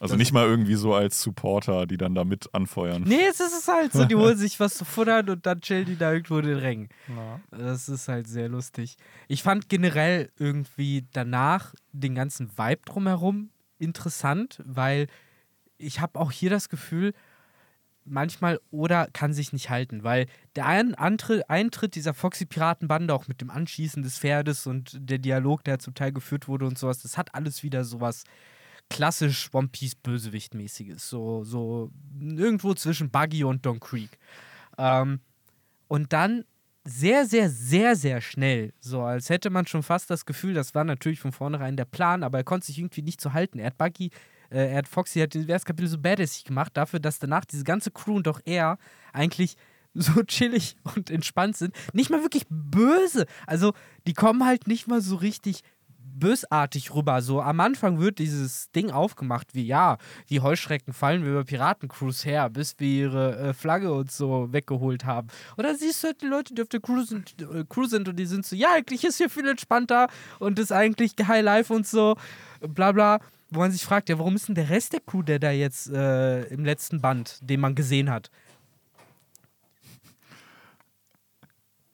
Also nicht mal irgendwie so als Supporter, die dann da mit anfeuern. Nee, es ist es halt so, die holen sich was zu futtern und dann chillen die da irgendwo in den Rängen. Ja. Das ist halt sehr lustig. Ich fand generell irgendwie danach den ganzen Vibe drumherum interessant, weil ich habe auch hier das Gefühl, manchmal oder kann sich nicht halten, weil der ein Antritt, Eintritt dieser Foxy-Piratenbande, auch mit dem Anschießen des Pferdes und der Dialog, der zum Teil geführt wurde und sowas, das hat alles wieder sowas klassisch One Piece Bösewicht-mäßiges. So, so irgendwo zwischen Buggy und Don Creek. Ähm, und dann sehr, sehr, sehr, sehr schnell, so als hätte man schon fast das Gefühl, das war natürlich von vornherein der Plan, aber er konnte sich irgendwie nicht so halten. Er hat Buggy, äh, er hat Foxy, er hat das erste Kapitel so badassig gemacht, dafür, dass danach diese ganze Crew und auch er eigentlich so chillig und entspannt sind. Nicht mal wirklich böse. Also, die kommen halt nicht mal so richtig bösartig rüber. So am Anfang wird dieses Ding aufgemacht, wie ja, wie Heuschrecken fallen wir über Piratencruise her, bis wir ihre äh, Flagge und so weggeholt haben. Und dann siehst du halt die Leute, die auf der Crew sind, äh, sind und die sind so, ja, eigentlich ist hier viel entspannter und ist eigentlich High Life und so, bla bla. Wo man sich fragt, ja, warum ist denn der Rest der Crew, der da jetzt äh, im letzten Band, den man gesehen hat,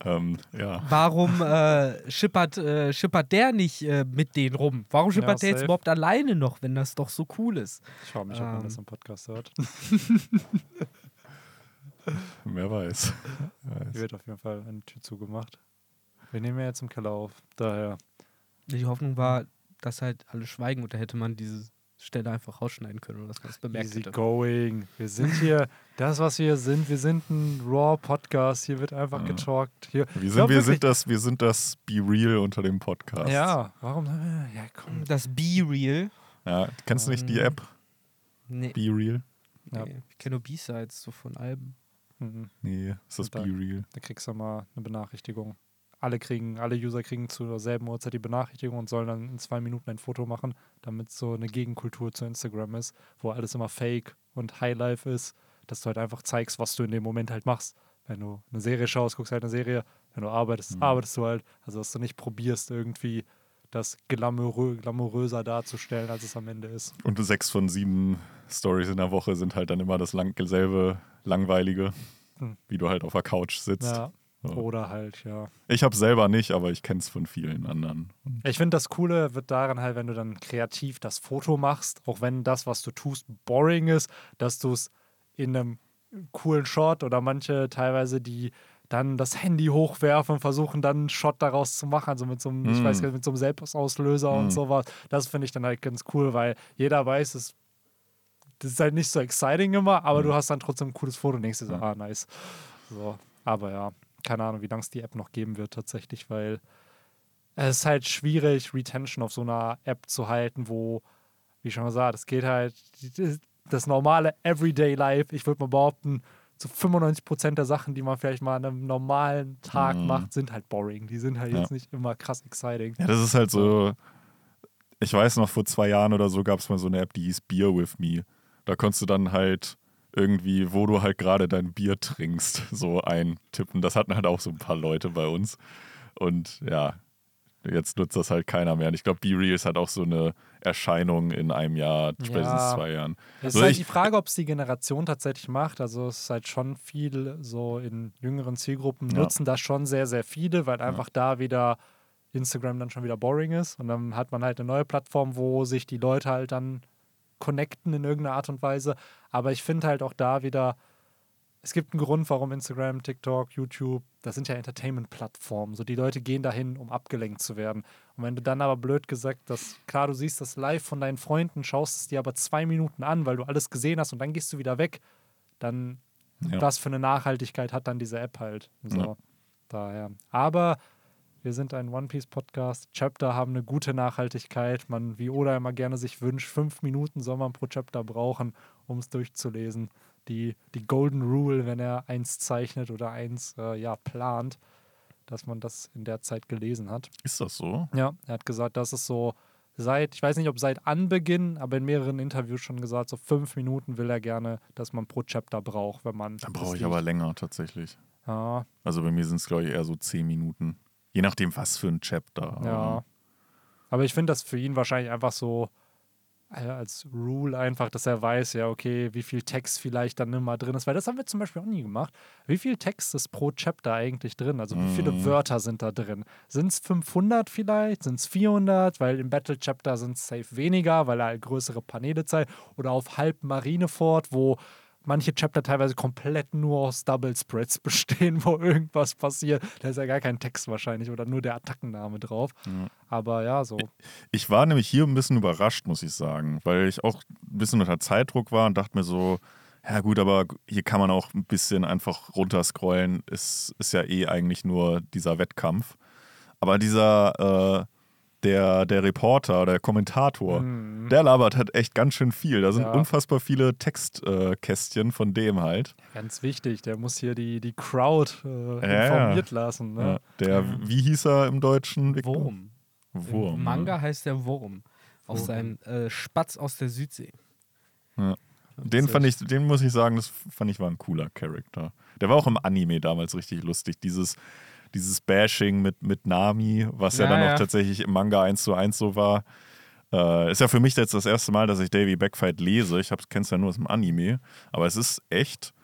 Ähm, ja. Warum äh, schippert, äh, schippert der nicht äh, mit denen rum? Warum schippert der jetzt überhaupt alleine noch, wenn das doch so cool ist? Ich frage mich, ob man Ähm. das im Podcast hört. Wer weiß. Hier wird auf jeden Fall eine Tür zugemacht. Wir nehmen ja jetzt im Keller auf. Daher. Die Hoffnung war, dass halt alle schweigen und da hätte man diese Stelle einfach rausschneiden können oder dass man es bemerkt Easy hätte. going. Wir sind hier, das, was wir hier sind, wir sind ein Raw-Podcast. Hier wird einfach Ja. getalkt. Hier, Wir sind, glaub wir, sind das, wir sind das Be Real unter dem Podcast. Ja, warum? Ja, komm. Das Be Real. ja. Kennst du nicht die Ähm, App Nee, Be Real? Ja. nee. ich kenne nur B-Sides so von Alben. Mhm. Nee, ist das da- Be Real. Da kriegst du mal eine Benachrichtigung. Alle kriegen, alle User kriegen zur selben Uhrzeit die Benachrichtigung und sollen dann in zwei Minuten ein Foto machen, damit so eine Gegenkultur zu Instagram ist, wo alles immer fake und Highlife ist, dass du halt einfach zeigst, was du in dem Moment halt machst. Wenn du eine Serie schaust, guckst halt eine Serie. Wenn du arbeitest, Mhm. arbeitest du halt. Also, dass du nicht probierst, irgendwie das glamourö glamouröser darzustellen, als es am Ende ist. Und sechs von sieben Stories in der Woche sind halt dann immer das lang selbe langweilige, Hm. wie du halt auf der Couch sitzt. Ja. Oder halt, ja. Ich habe selber nicht, aber ich kenne es von vielen anderen. Ich finde, das Coole wird daran halt, wenn du dann kreativ das Foto machst, auch wenn das, was du tust, boring ist, dass du es in einem coolen Shot oder manche teilweise, die dann das Handy hochwerfen und versuchen dann einen Shot daraus zu machen, also mit so einem, ich Mm. weiß gar nicht, mit so einem Selbstauslöser Mm. und sowas. Das finde ich dann halt ganz cool, weil jeder weiß, es das ist halt nicht so exciting immer, aber Mm. du hast dann trotzdem ein cooles Foto und denkst dir so, ah, nice. So, aber ja, keine Ahnung, wie lange es die App noch geben wird tatsächlich, weil es ist halt schwierig, Retention auf so einer App zu halten, wo, wie schon gesagt, es geht halt das normale Everyday Life. Ich würde mal behaupten, zu 95% der Sachen, die man vielleicht mal an einem normalen Tag Mhm. macht, sind halt boring. Die sind halt Ja. jetzt nicht immer krass exciting. Ja, das ist halt so. Ich weiß noch, vor zwei Jahren oder so gab es mal so eine App, die hieß Beer with Me. Da konntest du dann halt irgendwie, wo du halt gerade dein Bier trinkst, so eintippen. Das hatten halt auch so ein paar Leute bei uns. Und ja, jetzt nutzt das halt keiner mehr. Und ich glaube, B-Reels hat auch so eine Erscheinung in einem Jahr, spätestens Ja. zwei Jahren. Es So, ist halt ich- die Frage, ob es die Generation tatsächlich macht. Also es ist halt schon viel so in jüngeren Zielgruppen Ja. nutzen das schon sehr, sehr viele, weil einfach da wieder Instagram dann schon wieder boring ist. Und dann hat man halt eine neue Plattform, wo sich die Leute halt dann connecten in irgendeiner Art und Weise. Aber ich finde halt auch da wieder, es gibt einen Grund, warum Instagram, TikTok, YouTube, das sind ja Entertainment-Plattformen. So die Leute gehen dahin, um abgelenkt zu werden. Und wenn du dann aber blöd gesagt, dass klar, du siehst das live von deinen Freunden, schaust es dir aber zwei Minuten an, weil du alles gesehen hast und dann gehst du wieder weg, dann Ja. was für eine Nachhaltigkeit hat dann diese App halt. So, Ja. daher. Aber wir sind ein One Piece Podcast. Chapter haben eine gute Nachhaltigkeit. Man, wie Oda immer gerne sich wünscht, fünf Minuten soll man pro Chapter brauchen, um es durchzulesen. Die, die Golden Rule, wenn er eins zeichnet oder eins äh, ja, plant, dass man das in der Zeit gelesen hat. Ist das so? Ja, er hat gesagt, das ist so seit, ich weiß nicht, ob seit Anbeginn, aber in mehreren Interviews schon gesagt, so fünf Minuten will er gerne, dass man pro Chapter braucht, wenn man. Dann brauche ich liest. aber länger tatsächlich. Ja, Also bei mir sind es, glaube ich, eher so zehn Minuten. Je nachdem, was für ein Chapter. ja. Aber ich finde das für ihn wahrscheinlich einfach so äh, als Rule einfach, dass er weiß, ja, okay, wie viel Text vielleicht dann immer drin ist. Weil das haben wir zum Beispiel auch nie gemacht. Wie viel Text ist pro Chapter eigentlich drin? Also wie viele Mhm. Wörter sind da drin? Sind es 500 vielleicht? Sind es 400? Weil im Battle Chapter sind es safe weniger, weil er halt größere Paneele zeigt. Oder auf halb Marineford, wo manche Chapter teilweise komplett nur aus Double Spreads bestehen, wo irgendwas passiert. Da ist ja gar kein Text wahrscheinlich oder nur der Attackenname drauf. Ja. Aber ja, so. Ich war nämlich hier ein bisschen überrascht, muss ich sagen, weil ich auch ein bisschen unter Zeitdruck war und dachte mir so, ja gut, aber hier kann man auch ein bisschen einfach runterscrollen. Es ist ja eh eigentlich nur dieser Wettkampf. Aber dieser, äh, der, der Reporter, der Kommentator, Mhm. der labert halt echt ganz schön viel. Da sind Ja. unfassbar viele Textkästchen äh, von dem halt. Ganz wichtig, der muss hier die, die Crowd äh, Ja, informiert lassen. Ja, Ne? der, wie hieß er im Deutschen? Victor? Wurm. Wurm. Im? Manga heißt der Wurm. Aus Wurm. seinem äh, Spatz aus der Südsee. Ja. Den fand ich, den muss ich sagen, das fand ich war ein cooler Charakter. Der war auch im Anime damals richtig lustig. Dieses, dieses Bashing mit, mit Nami, was ja, Ja, dann ja. auch tatsächlich im Manga 1 zu 1 so war. Äh, ist ja für mich jetzt das erste Mal, dass ich Davy Backfight lese. Ich kenne es ja nur aus dem Anime. Aber es ist echt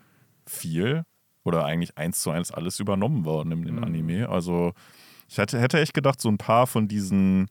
viel oder eigentlich eins zu eins alles übernommen worden den Mhm. Anime. Also ich hätte, hätte echt gedacht, so ein paar von diesen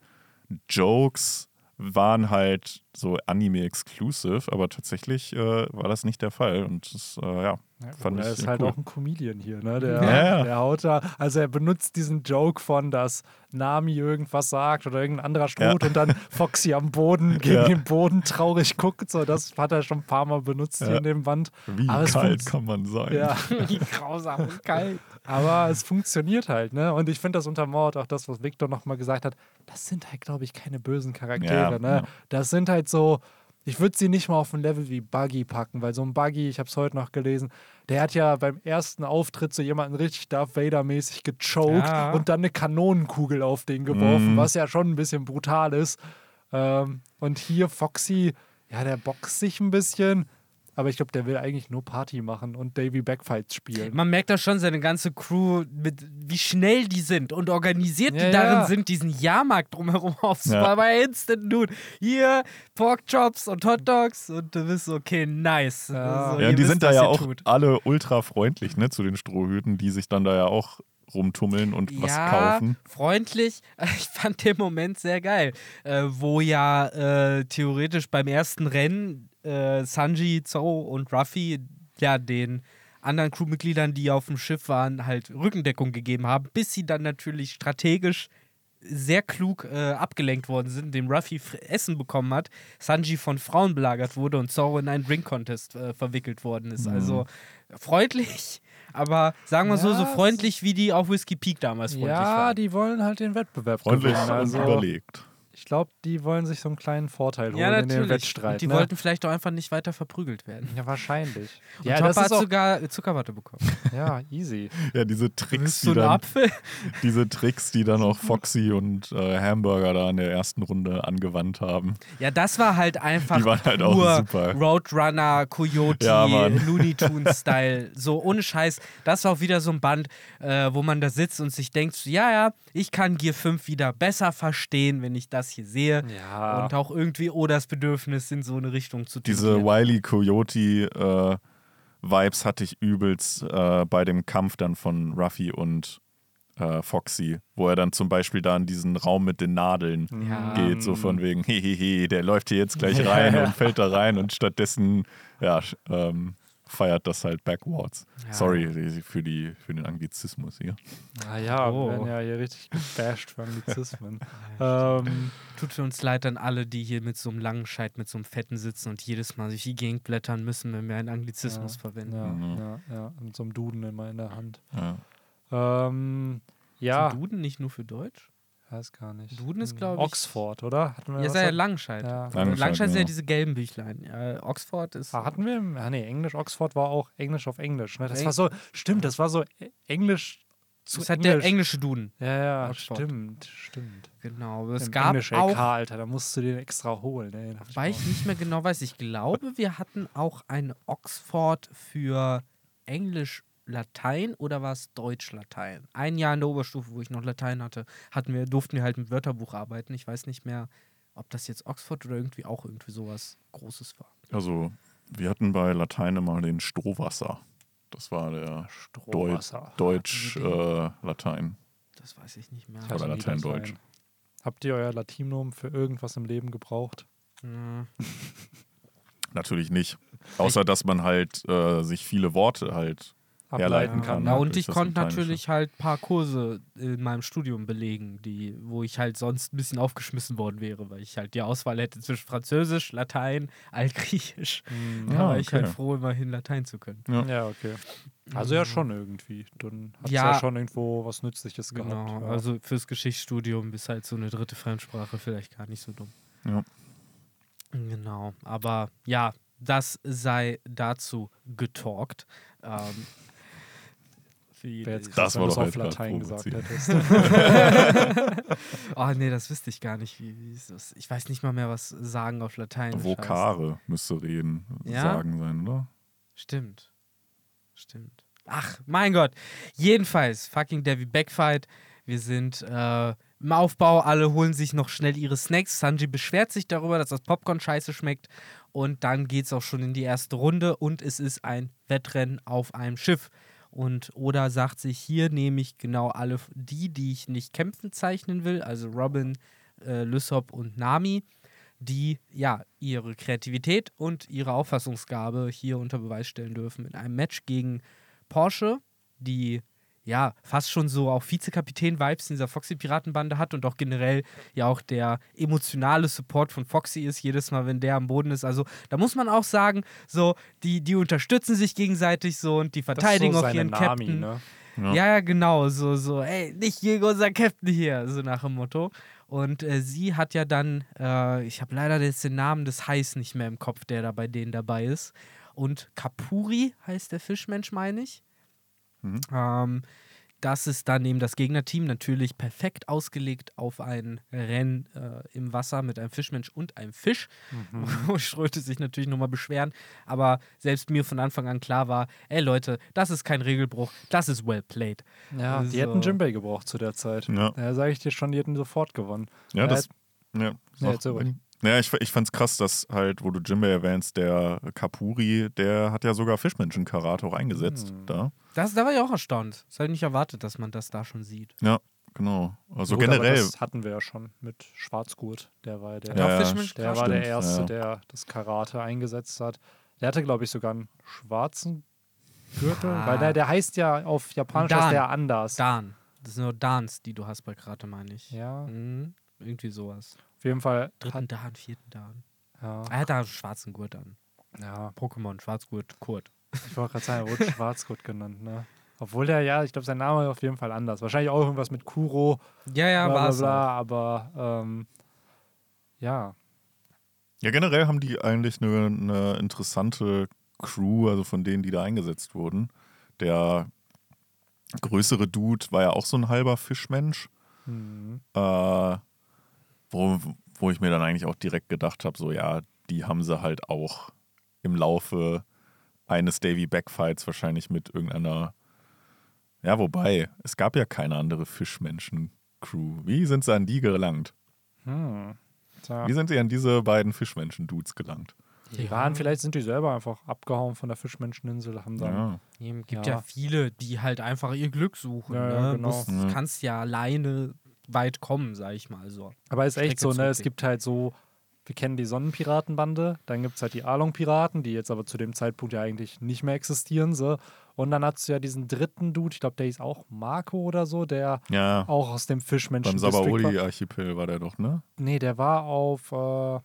Jokes waren halt so Anime-exclusive, aber tatsächlich äh, war das nicht der Fall. Und das, äh, ja, Ja, fand er ist halt cool. auch ein Comedian hier, ne? Der, Ja, ja. der haut da, also er benutzt diesen Joke von, dass Nami irgendwas sagt oder irgendein anderer Stroh und dann Foxy am Boden gegen Ja. den Boden traurig guckt. So, das hat er schon ein paar Mal benutzt hier Ja. in dem Band. Wie Aber es kalt kann man sein? Ja. Wie grausam und kalt. Aber es funktioniert halt, ne? Und ich finde das untermauert auch das, was Victor nochmal gesagt hat. Das sind halt, glaube ich, keine bösen Charaktere, Ja, ne? ja. Das sind halt so. Ich würde sie nicht mal auf ein Level wie Buggy packen, weil so ein Buggy, ich habe es heute noch gelesen, der hat ja beim ersten Auftritt so jemanden richtig Darth Vader-mäßig gechoked Ja. und dann eine Kanonenkugel auf den geworfen, Mhm. was ja schon ein bisschen brutal ist. Ähm, und hier Foxy, ja, der boxt sich ein bisschen, aber ich glaube, der will eigentlich nur Party machen und Davy Backfights spielen. Man merkt da schon seine ganze Crew, mit, wie schnell die sind und organisiert Ja, die darin ja. sind, diesen Jahrmarkt drumherum aufzubauen. Ja. Bei Instant Dude. Hier Pork Chops und Hot Dogs und du bist so, okay, nice. Ja. So, Ja, die wisst, sind da ja auch tut. alle ultra freundlich, ne, zu den Strohhüten, die sich dann da ja auch rumtummeln und was kaufen. freundlich. Ich fand den Moment sehr geil, äh, wo ja äh, theoretisch beim ersten Rennen äh, Sanji, Zou und Ruffy ja den anderen Crewmitgliedern, die auf dem Schiff waren, halt Rückendeckung gegeben haben, bis sie dann natürlich strategisch sehr klug äh, abgelenkt worden sind, dem Ruffy Essen bekommen hat, Sanji von Frauen belagert wurde und Zoro in einen Drink-Contest äh, verwickelt worden ist. Also freundlich, aber sagen wir so, Ja, so es- freundlich, wie die auf Whiskey Peak damals freundlich Ja, waren. die wollen halt den Wettbewerb Freundlich gewinnen. und Also, überlegt. Ich glaube, die wollen sich so einen kleinen Vorteil holen Ja, in den natürlich. Wettstreit. Und die ne? wollten vielleicht auch einfach nicht weiter verprügelt werden. ja, wahrscheinlich. Und ja, Chopper das hat sogar Zuckerwatte bekommen. ja, easy. Ja, diese Tricks, die dann, Apfel. diese Tricks, die dann auch Foxy und äh, Hamburger da in der ersten Runde angewandt haben. Ja, das war halt einfach Die waren halt auch pur super. Roadrunner, Coyote, Ja. Looney Tunes-Style. So ohne Scheiß. Das war auch wieder so ein Band, äh, wo man da sitzt und sich denkt, so, ja, ja, ich kann Gear 5 wieder besser verstehen, wenn ich das hier sehe. Ja. Und auch irgendwie, oh, das Bedürfnis in so eine Richtung zu Diese tendieren. Wiley Coyote äh, Vibes hatte ich übelst äh, bei dem Kampf dann von Ruffy und äh, Foxy, wo er dann zum Beispiel da in diesen Raum mit den Nadeln Ja. geht, so von wegen, hehehe, der läuft hier jetzt gleich rein und fällt da rein und stattdessen, ja, ähm, feiert das halt backwards. Ja. Sorry für, die, für den Anglizismus hier. Ah ja, Oh. wir werden ja hier richtig gebasht für Anglizismen. ähm, Tut für uns leid an alle, die hier mit so einem langen Scheit, mit so einem fetten sitzen und jedes Mal durch die Gegend blättern müssen, wenn wir einen Anglizismus verwenden. ja, Mhm. ja, ja, mit so einem Duden immer in der Hand. Ja. Ähm, Ja. ja, Duden nicht nur für Deutsch? Weiß gar nicht. Duden ist, Hm, glaub ich- Oxford, oder? Hatten wir Ja, sei ja Langscheid. Ja. Langscheid, Langscheid sind ja genau. diese gelben Büchlein. Ja, Oxford ist. Ah, hatten wir? Ah, nee, Englisch. Oxford war auch Englisch auf Englisch. Ne? Das war so, stimmt, das war so e- Englisch zu das hat Englisch. der englische Duden. Ja, ja, Oxford. stimmt, stimmt. Genau. aber Es Im gab Englisch auch, LK, Alter, da musst du den extra holen. Ey. Weil ich nicht mehr genau weiß, ich glaube, wir hatten auch ein Oxford für Englisch. Latein oder war es Deutsch-Latein? Ein Jahr in der Oberstufe, wo ich noch Latein hatte, hatten wir, durften wir halt mit Wörterbuch arbeiten. Ich weiß nicht mehr, ob das jetzt Oxford oder irgendwie auch irgendwie sowas Großes war. Also, wir hatten bei Latein immer den Strohwasser. Das war der Strohwasser. Deutsch-Latein. Das weiß ich nicht mehr. Oder Latein-Deutsch. Habt ihr euer Latinum für irgendwas im Leben gebraucht? Ja. Natürlich nicht. Außer, dass man halt äh, sich viele Worte halt Ableiten kann. kann. Ja, und ich konnte natürlich halt ein paar Kurse in meinem Studium belegen, die, wo ich halt sonst ein bisschen aufgeschmissen worden wäre, weil ich halt die Auswahl hätte zwischen Französisch, Latein, Altgriechisch. Hm, Da Ja, war ich okay. halt froh, immerhin Latein zu können. Ja. Ja, okay. Also ja schon irgendwie. Dann hat Ja. ja schon irgendwo was Nützliches Genau, gehabt. Ja. also fürs Geschichtsstudium ist halt so eine dritte Fremdsprache vielleicht gar nicht so dumm. Ja. Genau, aber ja, das sei dazu getalkt. Ähm, wie- Das krass, wenn war du es doch auf Latein gesagt hättest. oh nee, das wüsste ich gar nicht. Wie, wie ist das? Ich weiß nicht mal mehr, was sagen auf Latein. Vokare müsste reden, Ja? sagen sein, oder? Stimmt. Stimmt. Ach, mein Gott. Jedenfalls, fucking Davy Backfight. Wir sind äh, im Aufbau, alle holen sich noch schnell ihre Snacks. Sanji beschwert sich darüber, dass das Popcorn scheiße schmeckt. Und dann geht es auch schon in die erste Runde und es ist ein Wettrennen auf einem Schiff. Und Oda sagt sich, hier nehme ich genau alle die, die ich nicht kämpfen zeichnen will, also Robin, äh, Lysop und Nami, die ja ihre Kreativität und ihre Auffassungsgabe hier unter Beweis stellen dürfen in einem Match gegen Porsche, die ja fast schon so auch Vizekapitän-Vibes in dieser Foxy-Piratenbande hat und auch generell ja auch der emotionale Support von Foxy ist, jedes Mal, wenn der am Boden ist. Also da muss man auch sagen, so, die, die unterstützen sich gegenseitig so und die verteidigen so auch ihren Nami, Captain. ne? Ja. Ja, genau. So, so, ey, nicht gegen unser Captain hier, so nach dem Motto. Und äh, sie hat ja dann, äh, ich habe leider jetzt den Namen des Hais nicht mehr im Kopf, der da bei denen dabei ist. Und Kapuri heißt der Fischmensch, meine ich. Mhm. Ähm, das ist dann eben das Gegnerteam natürlich perfekt ausgelegt auf ein Rennen äh, im Wasser mit einem Fischmensch und einem Fisch, Mhm. wo Schröte sich natürlich nochmal beschweren. Aber selbst mir von Anfang an klar war, ey Leute, das ist kein Regelbruch, das ist well played. Ja, die So. hätten Jimbei gebraucht zu der Zeit. Ja. Da sage ich dir schon, die hätten sofort gewonnen. Ja, das. hat- Ja, erzähl ruhig. Ja ich, ich fand's krass, dass halt, wo du Jimbei erwähnst, der Kapuri, der hat ja sogar Fischmenschen-Karate auch eingesetzt. Hm. Da. Das, da war ich auch erstaunt. Das habe ich nicht erwartet, dass man das da schon sieht. Ja, genau. Also Gut, aber generell. Das hatten wir ja schon mit Schwarzgurt. Der war der, Ja, der, Ah, war der Erste, ja. der das Karate eingesetzt hat. Der hatte, glaube ich, sogar einen schwarzen Gürtel. Ah. Weil der, der heißt ja auf Japanisch Dan. heißt der anders. Dan. Das sind nur Dans, die du hast bei Karate, meine ich. Ja, Mhm. Irgendwie sowas. Auf jeden Fall. Dritten Hat, Dan, vierten Dan. ja, Er hat da einen schwarzen Gurt an. ja, Pokémon, Schwarzgurt, Kurt. ich wollte gerade sagen, er wurde Schwarzgurt genannt, ne? Obwohl der, ja, ich glaube, sein Name auf jeden Fall anders. Wahrscheinlich auch irgendwas mit Kuro, Ja, ja, bla, bla, bla, aber ähm, ja. Ja, generell haben die eigentlich eine, eine interessante Crew, also von denen, die da eingesetzt wurden. Der größere Dude war ja auch so ein halber Fischmensch, Hm. äh, wo, wo ich mir dann eigentlich auch direkt gedacht habe, so ja, die haben sie halt auch im Laufe eines Davy Backfights wahrscheinlich mit irgendeiner, ja, wobei, es gab ja keine andere Fischmenschen-Crew. Wie sind sie an die gelangt? Hm. Tja. Wie sind sie an diese beiden Fischmenschen-Dudes gelangt? Die waren, vielleicht sind die selber einfach abgehauen von der Fischmenscheninsel, haben dann. Ja. Es gibt ja. Ja. viele, die halt einfach ihr Glück suchen. Ja, ne? ja, genau. Musst, Mhm. Kannst ja alleine weit kommen, sag ich mal so. Aber ist echt Strecke so, ne? Es gibt halt so, wir kennen die Sonnenpiratenbande, dann gibt es halt die Along-Piraten, die jetzt aber zu dem Zeitpunkt ja eigentlich nicht mehr existieren. So. Und dann hast du ja diesen dritten Dude, ich glaube, der hieß auch Marco oder so, der ja. auch aus dem Fischmenschen Beim. Sabaoli-Archipel war der doch, ne? Nee, der war auf äh,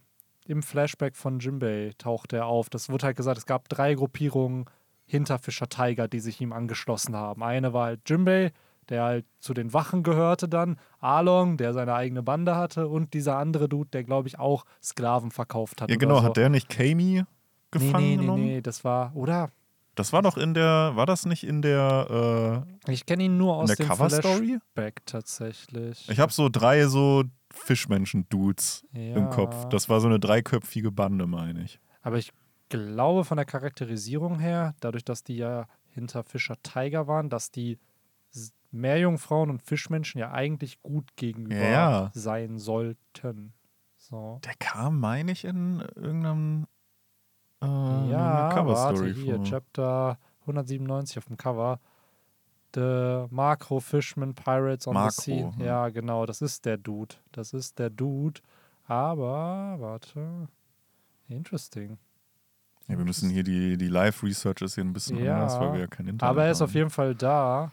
im Flashback von Jimbei taucht er auf. Das wurde halt gesagt, es gab drei Gruppierungen hinter Fischer Tiger, die sich ihm angeschlossen haben. Eine war halt Jimbei, der halt zu den Wachen gehörte dann, Along, der seine eigene Bande hatte und dieser andere Dude, der glaube ich auch Sklaven verkauft hat. Ja, genau. so. Hat der nicht Kami gefangen nee, nee, nee, genommen? nee, das war, oder? Das war doch in der, war das nicht in der, Ich kenne ihn nur äh, aus der dem Cover-Story? Flashback tatsächlich. Ich habe so drei so Fischmenschen-Dudes ja. im Kopf. Das war so eine dreiköpfige Bande, meine ich. Aber ich glaube von der Charakterisierung her, dadurch, dass die ja hinter Fischer Tiger waren, dass die Meerjungfrauen und Fischmenschen ja eigentlich gut gegenüber Ja. sein sollten. So. Der kam, meine ich, in irgendeinem äh, Ja, Cover-Story hier. Chapter 197 auf dem Cover. The Macro Fishman Pirates on Makro, the Sea. hm. Ja, genau, das ist der Dude. Das ist der Dude. Aber, warte. Interesting. Ja, wir müssen hier die, die Live-Researches hier ein bisschen Ja, anders, weil wir ja kein Internet Aber er ist haben. auf jeden Fall da.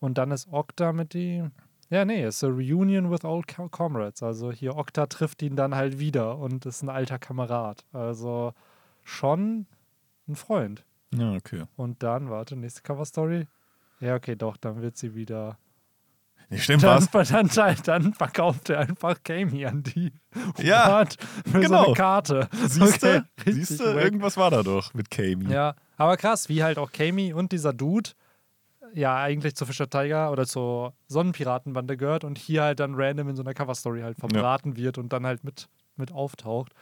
Und dann ist Okta mit ihm. Ja, nee, es ist a reunion with old co- comrades. Also hier Okta trifft ihn dann halt wieder und ist ein alter Kamerad. Also schon ein Freund. Ja, okay. Und dann, warte, nächste Cover-Story. Ja, okay, doch, dann wird sie wieder. Nee, stimmt Dann, was? dann, dann verkauft er einfach Kami an die. Ja, für so genau. eine Karte. Siehst du? Okay, Siehst du? Irgendwas war da doch mit Kami. Ja, aber krass, wie halt auch Kami und dieser Dude ja eigentlich zur Fischer Tiger oder zur Sonnenpiratenbande gehört und hier halt dann random in so einer Coverstory halt verbraten wird und dann halt mit, mit auftaucht.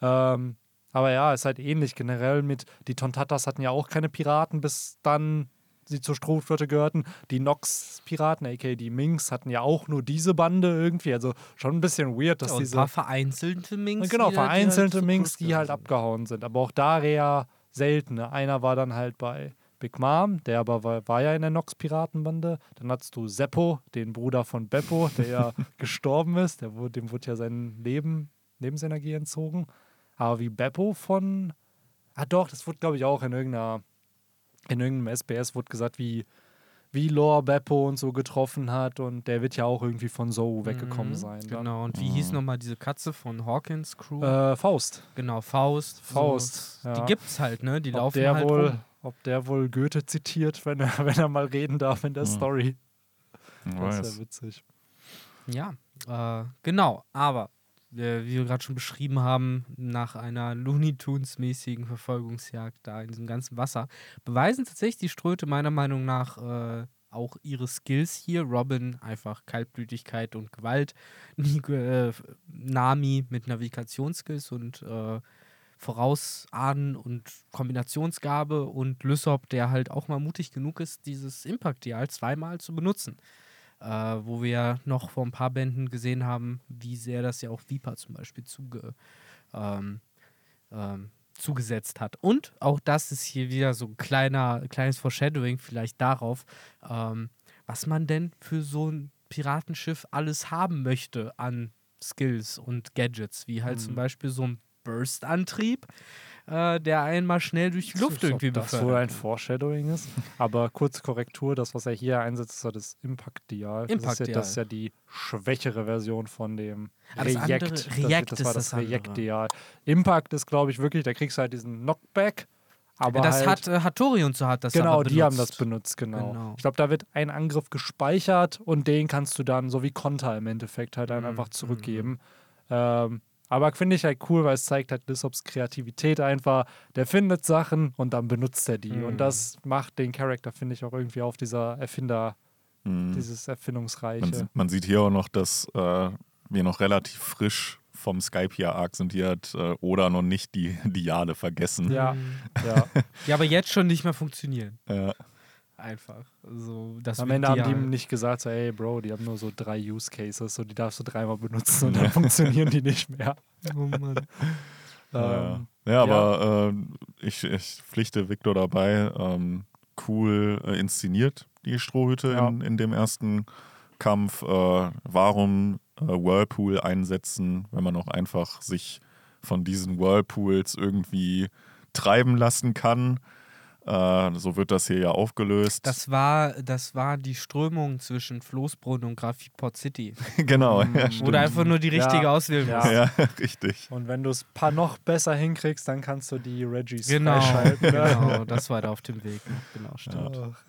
Ähm, aber ja, ist halt ähnlich generell mit, die Tontatas hatten ja auch keine Piraten, bis dann sie zur Strohflotte gehörten. Die Nox-Piraten, aka die Minks, hatten ja auch nur diese Bande irgendwie. Also schon ein bisschen weird, dass und ein diese. paar vereinzelte Minks. Genau, die die vereinzelte halt zu Minks, kurz die halt abgehauen sind. Aber auch da eher selten. Ne? Einer war dann halt bei Big Mom, der aber war, war ja in der Nox-Piratenbande. Dann hattest du Seppo, den Bruder von Beppo, der ja gestorben ist. Der, wurde- dem wurde ja sein Leben, Lebensenergie entzogen. Aber wie Beppo von. Ah, doch, das wurde, glaube ich, auch in irgendeiner. In irgendeinem SBS wurde gesagt, wie. Wie Lore Beppo und so getroffen hat und der wird ja auch irgendwie von Zoe weggekommen Mhm, sein. dann. Genau, und wie hieß nochmal diese Katze von Hawkins Crew? Äh, Faust. genau, Faust. Faust, So, ja. Die gibt's halt, ne? Die ob laufen der halt wohl, rum. Ob der wohl Goethe zitiert, wenn er, wenn er mal reden darf in der Ja. Story. Das weiß. ist ja witzig. Ja, äh, genau. Aber äh, wie wir gerade schon beschrieben haben, nach einer Looney Tunes-mäßigen Verfolgungsjagd da in diesem ganzen Wasser, beweisen tatsächlich die Ströte meiner Meinung nach äh, auch ihre Skills hier. Robin einfach Kaltblütigkeit und Gewalt. Äh, Nami mit Navigationsskills und äh, Vorausahnen und Kombinationsgabe und Lysop, der halt auch mal mutig genug ist, dieses Impact-Dial zweimal zu benutzen. Äh, wo wir noch vor ein paar Bänden gesehen haben, wie sehr das ja auch Viper zum Beispiel zuge, ähm, ähm, zugesetzt hat. Und auch das ist hier wieder so ein kleiner, kleines Foreshadowing vielleicht darauf, ähm, was man denn für so ein Piratenschiff alles haben möchte an Skills und Gadgets, wie halt zum Mhm. Beispiel so ein Burst-Antrieb, äh, der einmal schnell durch die Luft irgendwie das wohl befördert. ein Foreshadowing ist. Aber kurze Korrektur, das, was er hier einsetzt, ist ja das Impact-Dial. Das, ist ja- das ist ja die schwächere Version von dem Ah, das React. andere- das, React das ist war das das andere. React-Dial. Impact ist, glaube ich, wirklich, da kriegst du halt diesen Knockback. Aber das halt, hat äh, Hattori und so hat das Genau, aber die haben das benutzt. genau. Genau. Ich glaube, da wird ein Angriff gespeichert und den kannst du dann, so wie Konter im Endeffekt, halt dann Mhm, einfach zurückgeben. Ähm, aber finde ich halt cool, weil es zeigt halt Lissops Kreativität einfach. Der findet Sachen und dann benutzt er die. Mhm. Und das macht den Charakter, finde ich, auch irgendwie auf dieser Erfinder, Mhm. dieses Man, Erfindungsreiche. man sieht hier auch noch, dass äh, wir noch relativ frisch vom Skype hier Arc sind. Hier hat äh, Oda noch nicht die Diale vergessen. Ja, Mhm. ja. Ja, aber jetzt schon nicht mehr funktionieren. Ja. Einfach. So, das Am Ende haben die ja- ihm nicht gesagt, so, ey Bro, die haben nur so drei Use Cases, so die darfst du dreimal benutzen und dann funktionieren die nicht mehr. Oh Mann. Ja, Ähm, ja aber äh, ich, ich pflichte Victor dabei. Ähm, cool äh, inszeniert, die Strohhüte Ja. in, in dem ersten Kampf. Äh, warum äh, Whirlpool einsetzen, wenn man auch einfach sich von diesen Whirlpools irgendwie treiben lassen kann? Äh, so wird das hier ja aufgelöst. Das war, das war die Strömung zwischen Floßbrunn und Grafikport City. genau, Mm, ja, stimmt. du einfach nur die Ja. richtige auswählen Ja. ja, richtig. Und wenn du es paar noch besser hinkriegst, dann kannst du die Reggies Genau, freischalten. ne? genau, das war da auf dem Weg. Genau, stimmt. Ach.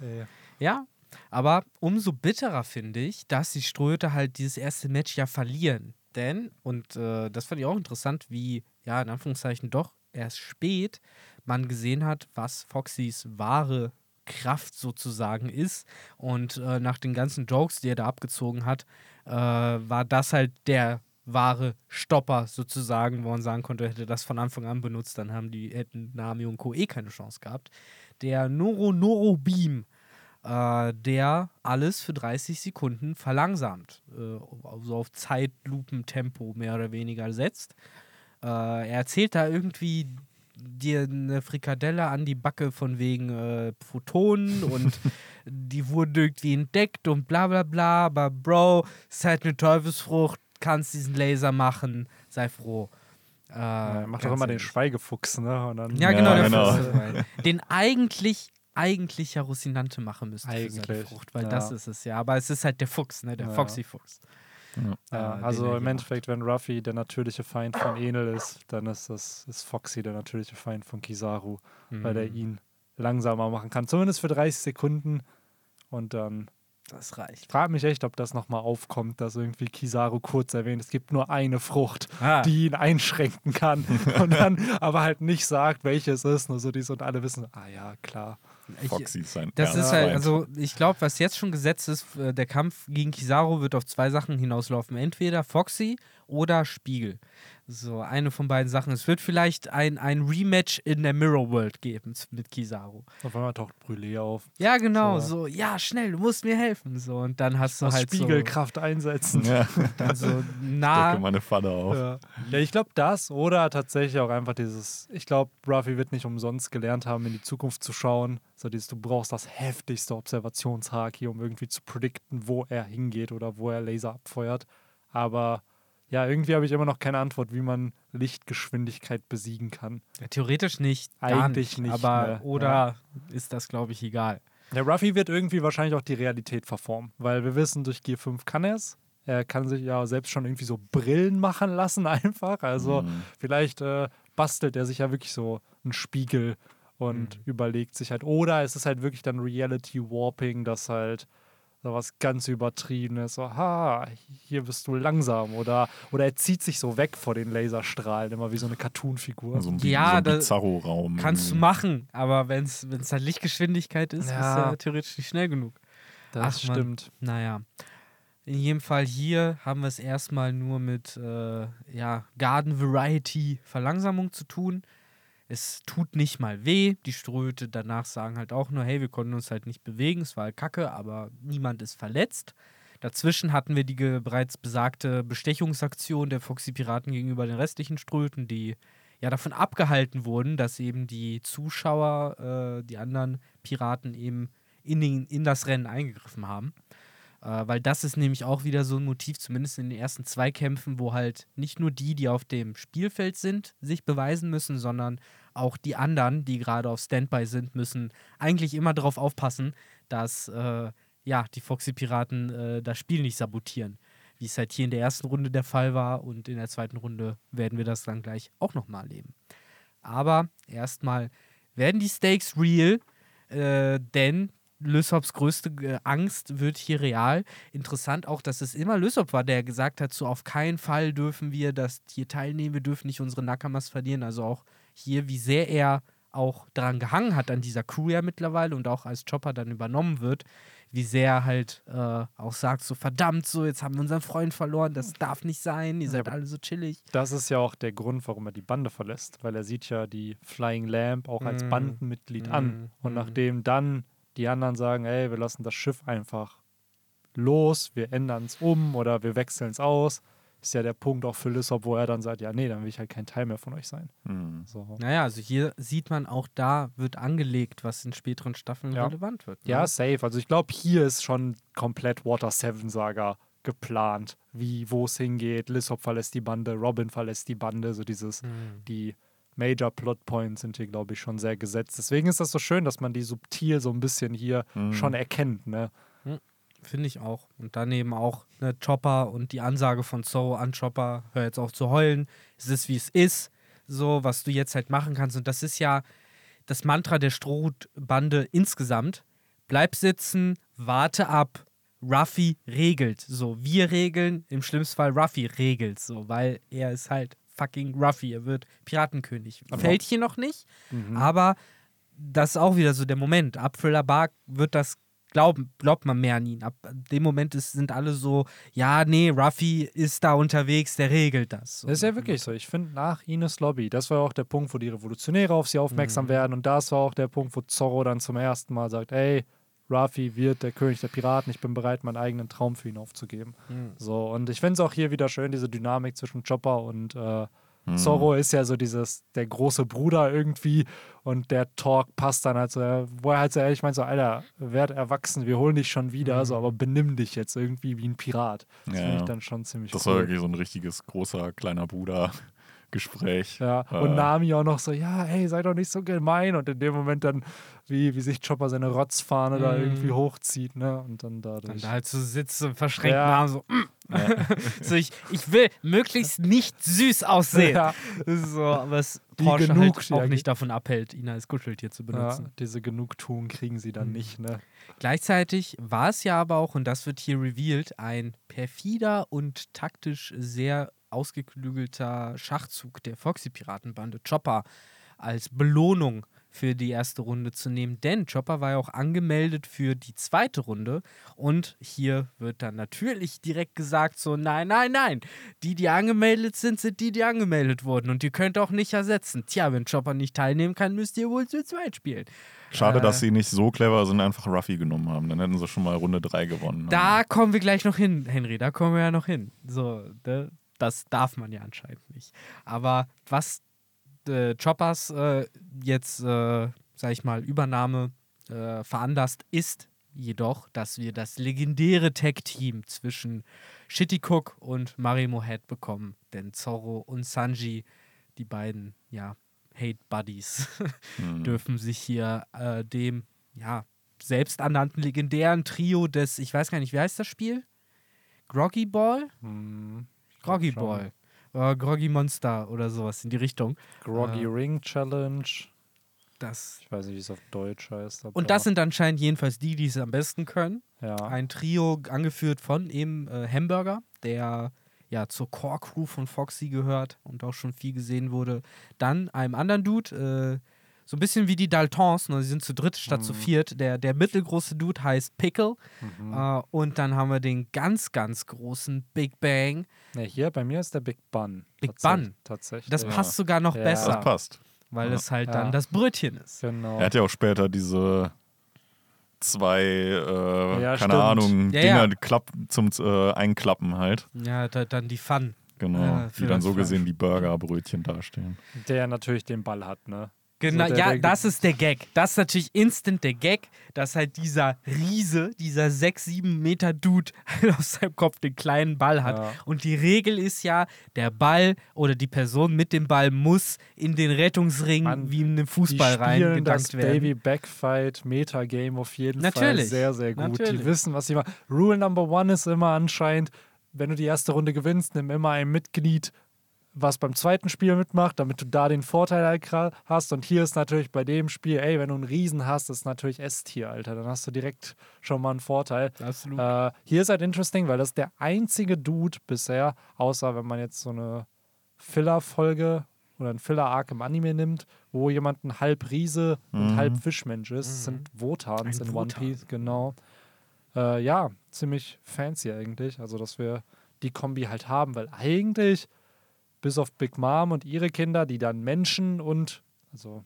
Ja, aber umso bitterer finde ich, dass die Ströte halt dieses erste Match ja verlieren. Denn, und äh, das fand ich auch interessant, wie, ja, in Anführungszeichen doch erst spät man gesehen hat, was Foxys wahre Kraft sozusagen ist. Und äh, nach den ganzen Jokes, die er da abgezogen hat, äh, war das halt der wahre Stopper sozusagen, wo man sagen konnte, hätte das von Anfang an benutzt, dann haben die, hätten Nami und Co. eh keine Chance gehabt. Der Noro Noro Beam, äh, der alles für 30 Sekunden verlangsamt, äh, also auf Zeitlupentempo mehr oder weniger setzt. Äh, er erzählt da irgendwie dir eine Frikadelle an die Backe von wegen äh, Photonen und die wurden irgendwie entdeckt und bla bla bla, aber Bro, ist halt eine Teufelsfrucht, kannst diesen Laser machen, sei froh. Äh, Ja, er macht doch immer den. Schweigefuchs, ne? Und dann, Ja, Ja, genau, der genau. Fuchs. Den eigentlich, eigentlich ja Rosinante machen müsste für seine Eigentlich, Frucht, weil ja. das ist es ja. Aber es ist halt der Fuchs, ne? Der Ja. Foxy-Fuchs. Ja, äh, also den er im Endeffekt, wenn Ruffy der natürliche Feind von Enel ist, dann ist das ist Foxy der natürliche Feind von Kizaru, weil der Mhm. ihn langsamer machen kann. Zumindest für 30 Sekunden. Und dann Das reicht. frage mich echt, ob das nochmal aufkommt, dass irgendwie Kizaru kurz erwähnt, es gibt nur eine Frucht, Ah. die ihn einschränken kann. und dann aber halt nicht sagt, welche es ist. Nur so dies und alle wissen, ah ja, klar. Foxy ist sein das ist Ernstfeind. halt, also ich glaube, was jetzt schon gesetzt ist, äh, der Kampf gegen Kizaru wird auf zwei Sachen hinauslaufen. Entweder Foxy oder Spiegel. So, eine von beiden Sachen. Es wird vielleicht ein, ein Rematch in der Mirror World geben mit Kizaru. Auf einmal taucht Brûlé auf. Ja, genau, So. so, ja, schnell, du musst mir helfen. So, und dann hast du Aus halt Spiegelkraft einsetzen. Ja, so, dann so nah. meine Falle auf. Ja, ja ich glaube das oder tatsächlich auch einfach dieses, ich glaube, Ruffy wird nicht umsonst gelernt haben, in die Zukunft zu schauen. So dieses, du brauchst das heftigste Observationshaki, um irgendwie zu predikten, wo er hingeht oder wo er Laser abfeuert. Aber ja, irgendwie habe ich immer noch keine Antwort, wie man Lichtgeschwindigkeit besiegen kann. Ja, theoretisch nicht. Gar Eigentlich nicht. nicht, Aber, ne? oder ist das, glaube ich, egal. Der Ruffy wird irgendwie wahrscheinlich auch die Realität verformen, weil wir wissen, durch G5 kann er es. Er kann sich ja selbst schon irgendwie so Brillen machen lassen, einfach. Also Mhm. vielleicht äh, bastelt er sich ja wirklich so einen Spiegel und überlegt sich halt. Oder es ist halt wirklich dann Reality Warping, dass halt so was ganz Übertriebenes, so, ha, hier bist du langsam. Oder, oder er zieht sich so weg vor den Laserstrahlen, immer wie so eine Cartoon-Figur. So ein, Ja, so ein Bizarro-Raum. Kannst du machen, aber wenn es halt Lichtgeschwindigkeit ist, Ja. ist er theoretisch nicht schnell genug. Das Ach, stimmt. Naja. In jedem Fall hier haben wir es erstmal nur mit äh, ja, Garden Variety Verlangsamung zu tun. Es tut nicht mal weh. Die Ströte danach sagen halt auch nur, hey, wir konnten uns halt nicht bewegen, es war halt kacke, aber niemand ist verletzt. Dazwischen hatten wir die bereits besagte Bestechungsaktion der Foxy-Piraten gegenüber den restlichen Ströten, die ja davon abgehalten wurden, dass eben die Zuschauer, äh, die anderen Piraten eben in, den, in das Rennen eingegriffen haben. Äh, weil das ist nämlich auch wieder so ein Motiv, zumindest in den ersten zwei Kämpfen, wo halt nicht nur die, die auf dem Spielfeld sind, sich beweisen müssen, sondern auch die anderen, die gerade auf Standby sind, müssen eigentlich immer darauf aufpassen, dass äh, ja, die Foxy-Piraten äh, das Spiel nicht sabotieren. Wie es halt hier in der ersten Runde der Fall war und in der zweiten Runde werden wir das dann gleich auch nochmal erleben. Aber erstmal werden die Stakes real, äh, denn Lysops größte äh, Angst wird hier real. Interessant auch, dass es immer Lysop war, der gesagt hat, so auf keinen Fall dürfen wir das hier teilnehmen, wir dürfen nicht unsere Nakamas verlieren. Also auch hier, wie sehr er auch daran gehangen hat an dieser Crew ja mittlerweile und auch als Chopper dann übernommen wird, wie sehr er halt äh, auch sagt, so verdammt, so jetzt haben wir unseren Freund verloren, das darf nicht sein, ihr seid aber- alle so chillig. Das ist ja auch der Grund, warum er die Bande verlässt, weil er sieht ja die Flying Lamp auch als Mm. Bandenmitglied Mm, an. Und mm. nachdem dann die anderen sagen, ey, wir lassen das Schiff einfach los, wir ändern es um oder wir wechseln es aus, ist ja der Punkt auch für Lissop, wo er dann sagt, ja, nee, dann will ich halt kein Teil mehr von euch sein. Hm. So. Naja, also hier sieht man auch da wird angelegt, was in späteren Staffeln Ja. relevant wird. ne? Ja, safe. Also ich glaube, hier ist schon komplett Water 7 Saga geplant, wie wo es hingeht. Lissop verlässt die Bande, Robin verlässt die Bande, so dieses Hm. die Major Plot Points sind hier, glaube ich, schon sehr gesetzt. Deswegen ist das so schön, dass man die subtil so ein bisschen hier Mhm. schon erkennt. Ne? Finde ich auch. Und dann eben auch ne, Chopper und die Ansage von Zorro an Chopper, hör jetzt auf zu heulen, es ist wie es ist, so, was du jetzt halt machen kannst. Und das ist ja das Mantra der Strohbande insgesamt. Bleib sitzen, warte ab. Ruffy regelt. So, wir regeln, im schlimmsten Fall Ruffy regelt, so, weil er ist halt fucking Ruffy. Er wird Piratenkönig. Aber- Fällt hier noch nicht, Mhm. aber das ist auch wieder so der Moment. Ab Thriller Bark wird das glauben, glaubt man mehr an ihn. Ab dem Moment ist, sind alle so, ja, nee, Ruffy ist da unterwegs, der regelt das. Das ist ja wirklich so. Ich finde, nach Ines Lobby, das war auch der Punkt, wo die Revolutionäre auf sie aufmerksam Mhm. werden. Und das war auch der Punkt, wo Zorro dann zum ersten Mal sagt: Ey, Ruffy wird der König der Piraten. Ich bin bereit, meinen eigenen Traum für ihn aufzugeben. Mhm. So, und ich finde es auch hier wieder schön, diese Dynamik zwischen Chopper und äh, Hm. Zorro ist ja so dieses, der große Bruder irgendwie und der Talk passt dann halt so, wo er halt so ehrlich meint, so, Alter, werd erwachsen, wir holen dich schon wieder, Mhm. so, aber benimm dich jetzt irgendwie wie ein Pirat. Das Ja, finde ich dann schon ziemlich Das war cool. wirklich so ein richtiges großer kleiner Bruder-Gespräch. Ja, Äh, und Nami auch noch so, ja, hey, sei doch nicht so gemein. Und in dem Moment dann, wie, wie sich Chopper seine Rotzfahne da Mhm. irgendwie hochzieht, ne? Und dann Dann dadurch. da halt so sitzt und verschränkt Ja. Arm so, mm. so ich, ich will möglichst nicht süß aussehen. ja, So, Die Porsche genug, halt auch ja- nicht davon abhält, ihn als Kuscheltier zu ja, benutzen. diese Genugtuung kriegen sie dann Mhm. nicht, ne? Gleichzeitig war es ja aber auch, und das wird hier revealed, ein perfider und taktisch sehr ausgeklügelter Schachzug der Foxy-Piratenbande, Chopper als Belohnung für die erste Runde zu nehmen. Denn Chopper war ja auch angemeldet für die zweite Runde. Und hier wird dann natürlich direkt gesagt: so, nein, nein, nein. Die, die angemeldet sind, sind die, die angemeldet wurden. Und die könnt ihr auch nicht ersetzen. Tja, wenn Chopper nicht teilnehmen kann, müsst ihr wohl zu zweit spielen. Schade, Äh, dass sie nicht so clever sind, einfach Ruffy genommen haben. Dann hätten sie schon mal Runde 3 gewonnen. Da kommen wir gleich noch hin, Henry, da kommen wir ja noch hin. So, ne? Das darf man ja anscheinend nicht. Aber was äh, Choppers äh, jetzt, äh, sag ich mal, Übernahme äh, veranlasst, ist jedoch, dass wir das legendäre Tag-Team zwischen Shitty Cook und Marimo Head bekommen. Denn Zorro und Sanji, die beiden, ja, Hate Buddies, Hm. dürfen sich hier äh, dem, ja, selbsternannten legendären Trio des, ich weiß gar nicht, wie heißt das Spiel? Groggy Ball? Hm, glaub Groggy. Ball. Oder Groggy Monster oder sowas in die Richtung. Groggy Äh, Ring Challenge. Das. Ich weiß nicht, wie es auf Deutsch heißt. Und das sind anscheinend jedenfalls die, die es am besten können. ja. Ein Trio angeführt von eben äh, Hamburger, der ja zur Core-Crew von Foxy gehört und auch schon viel gesehen wurde. Dann einem anderen Dude, äh, so ein bisschen wie die Daltons, ne? sie sind zu dritt statt zu viert. Der, der mittelgroße Dude heißt Pickle. Äh, und dann haben wir den ganz, ganz großen Big Bang. Ne, hier bei mir ist der Big Bun. Big Bun. Tatsächlich. Das passt sogar noch Ja. besser, Das passt. weil Ja. es halt Ja. dann das Brötchen ist. Genau. Er hat ja auch später diese zwei, äh, Ja, keine stimmt. Ahnung, Ja, Dinger ja. Klapp, zum äh, Einklappen halt. Ja, da, dann die Fun. Genau. Ja, die dann so Fleisch. gesehen wie Burgerbrötchen dastehen. Der natürlich den Ball hat, ne? Genau, So ja, der- das ist der Gag. Das ist natürlich instant der Gag, dass halt dieser Riese, dieser 6, 7 Meter Dude halt auf seinem Kopf den kleinen Ball hat. Ja. Und die Regel ist ja, der Ball oder die Person mit dem Ball muss in den Rettungsring Mann, wie in den Fußball reingedankt das werden. Baby Backfight Metagame auf jeden Fall Natürlich, sehr, sehr gut. natürlich. Die wissen, was sie machen. Rule Number One ist immer anscheinend, wenn du die erste Runde gewinnst, nimm immer ein Mitglied, was beim zweiten Spiel mitmacht, damit du da den Vorteil halt hast. Und hier ist natürlich bei dem Spiel, ey, wenn du einen Riesen hast, ist natürlich S-Tier, Alter. Dann hast du direkt schon mal einen Vorteil. Absolut. Äh, hier ist halt interesting, weil das ist der einzige Dude bisher, außer wenn man jetzt so eine Filler-Folge oder ein Filler-Arc im Anime nimmt, wo jemand ein halb Riese und halb Fischmensch ist. Das sind Wotans Ein in One Wotan. Piece, genau. Äh, ja, ziemlich fancy eigentlich. Also, dass wir die Kombi halt haben, weil eigentlich, bis auf Big Mom und ihre Kinder, die dann Menschen und, also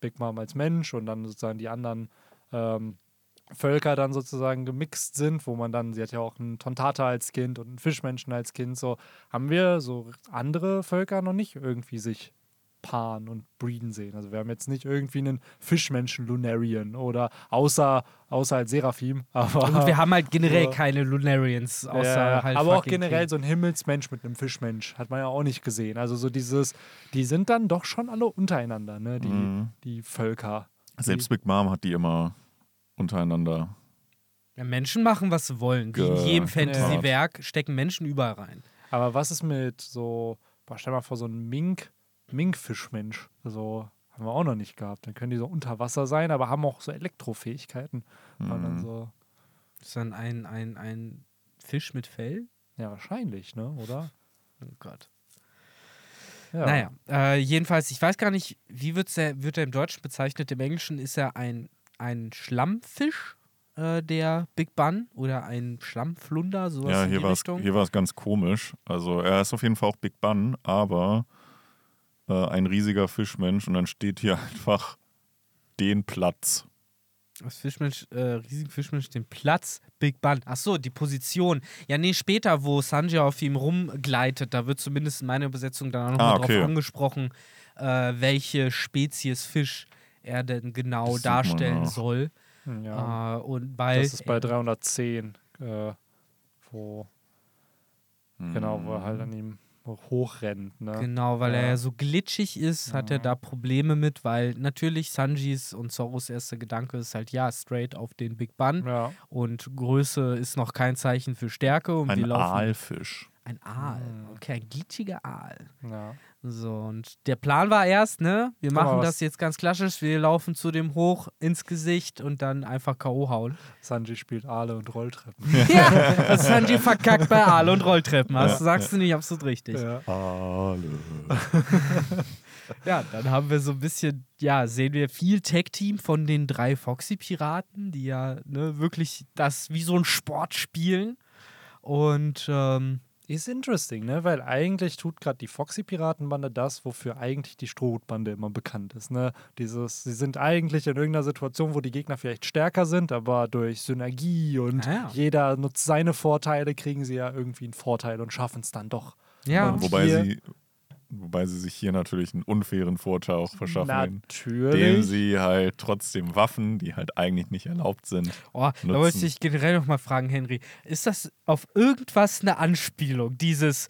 Big Mom als Mensch und dann sozusagen die anderen ähm, Völker dann sozusagen gemixt sind, wo man dann, sie hat ja auch einen Tontata als Kind und einen Fischmenschen als Kind, so haben wir so andere Völker noch nicht irgendwie sich paaren und breeden sehen. Also wir haben jetzt nicht irgendwie einen Fischmenschen Lunarian oder außer, außer als Seraphim, aber Und wir haben halt generell Ja. keine Lunarians, außer ja, halt aber auch generell King. so ein Himmelsmensch mit einem Fischmensch hat man ja auch nicht gesehen. Also so dieses, die sind dann doch schon alle untereinander, ne? Die, Mhm. die Völker. Selbst Big Mom hat die immer untereinander. Ja, Menschen machen, was sie wollen. Wie in jedem. Fantasy-Werk stecken Menschen überall rein. Aber was ist mit so, boah, stell mal vor, so ein Mink, Minkfischmensch. Also haben wir auch noch nicht gehabt. Dann können die so unter Wasser sein, aber haben auch so Elektrofähigkeiten. Mhm. so, Ist dann ein, ein, ein Fisch mit Fell? ja, wahrscheinlich, ne? Oder? Oh Gott. Ja. Naja, äh, jedenfalls, ich weiß gar nicht, wie wird's der, wird er im Deutschen bezeichnet? Im Englischen ist er ein, ein Schlammfisch, äh, der Big Bun, oder ein Schlammflunder, sowas Ja, in hier die war es Richtung. hier war's ganz komisch. Also er ist auf jeden Fall auch Big Bun, aber äh, ein riesiger Fischmensch und dann steht hier einfach den Platz. Das Fischmensch, äh, riesigen Fischmensch, den Platz, Big Bun. Ach so, die Position. Ja, nee, später, wo Sanji auf ihm rumgleitet, da wird zumindest in meiner Übersetzung dann auch nochmal Ah, drauf okay. angesprochen, äh, welche Spezies Fisch er denn genau Das darstellen soll. Ja. Äh, und bei, das ist bei 310, äh, wo, genau, wo er halt an ihm hochrennt, ne? Genau, weil er Ja. ja so glitschig ist, hat er Ja. da Probleme mit, weil natürlich Sanjis und Soros erster Gedanke ist halt, ja, straight auf den Big Bun. Ja. Und Größe ist noch kein Zeichen für Stärke. Und Ein. Aalfisch. Ein Aal. Mhm. Okay, ein glitschiger Aal. ja. So, und der Plan war erst, ne? Wir machen das jetzt ganz klassisch. Wir laufen zu dem hoch ins Gesicht und dann einfach K.O. hauen. Sanji spielt Aale und Rolltreppen. ja, das Sanji verkackt bei Aal und Rolltreppen. Hast, sagst du nicht absolut richtig. ja. Aale. Ja, dann haben wir so ein bisschen, ja, sehen wir viel Tag-Team von den drei Foxy-Piraten, die ja ne, wirklich das wie so ein Sport spielen. Und ähm, Ist interesting, ne? Weil eigentlich tut gerade die Foxy-Piratenbande das, wofür eigentlich die Strohhutbande immer bekannt ist, ne? Dieses, sie sind eigentlich in irgendeiner Situation, wo die Gegner vielleicht stärker sind, aber durch Synergie und Ah, ja. jeder nutzt seine Vorteile, kriegen sie ja irgendwie einen Vorteil und schaffen es dann doch. ja, Und Wobei sie, wobei sie sich hier natürlich einen unfairen Vorteil auch verschaffen, indem Natürlich. sie halt trotzdem Waffen, die halt eigentlich nicht erlaubt sind. oh, da nutzen. wollte ich generell noch mal fragen, Henry, ist das auf irgendwas eine Anspielung? Dieses,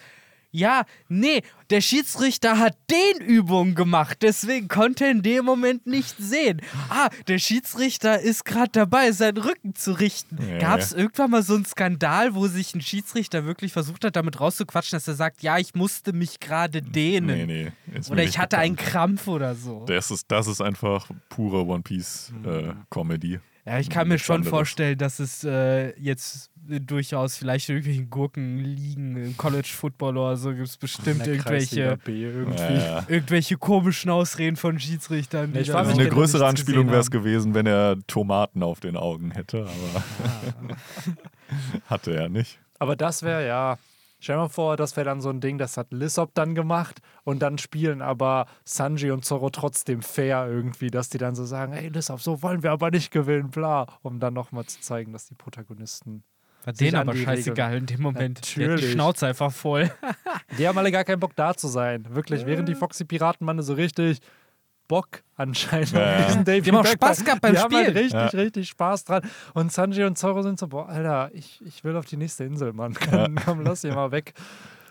ja, nee, der Schiedsrichter hat den Übungen gemacht, deswegen konnte er in dem Moment nicht sehen. Ah, der Schiedsrichter ist gerade dabei, seinen Rücken zu richten. Ja, Gab es ja. irgendwann mal so einen Skandal, wo sich ein Schiedsrichter wirklich versucht hat, damit rauszuquatschen, dass er sagt, ja, ich musste mich gerade dehnen. Nee, nee. Oder ich hatte einen bekannt. Krampf oder so. Das ist, das ist einfach pure One Piece äh, Mhm. Ja, ich kann mir schon vorstellen, dass es äh, jetzt durchaus vielleicht in irgendwelchen Gurken liegen, im College Football oder so gibt es bestimmt irgendwelche. Ja, ja. irgendwelche komischen Ausreden von Schiedsrichtern. Nee, ich Also eine größere Anspielung wäre es gewesen, wenn er Tomaten auf den Augen hätte, aber hatte er nicht. Aber das wäre ja. Stell dir mal vor, das wäre dann so ein Ding, das hat Lissop dann gemacht und dann spielen aber Sanji und Zorro trotzdem fair irgendwie, dass die dann so sagen, ey Lissop, so wollen wir aber nicht gewinnen, bla, um dann nochmal zu zeigen, dass die Protagonisten, War denen aber die scheißegal in dem Moment. Die hatten die Natürlich. Schnauze einfach voll. die haben alle gar keinen Bock da zu sein, wirklich, während die Foxy Piratenbande so richtig Bock anscheinend Ja, auf ja. diesen Davy Die haben auch Spaß gehabt beim die haben halt richtig, Ja. richtig Spaß dran. Und Sanji und Zorro sind so, boah, Alter, ich, ich will auf die nächste Insel, Mann. Komm, komm lass hier mal weg.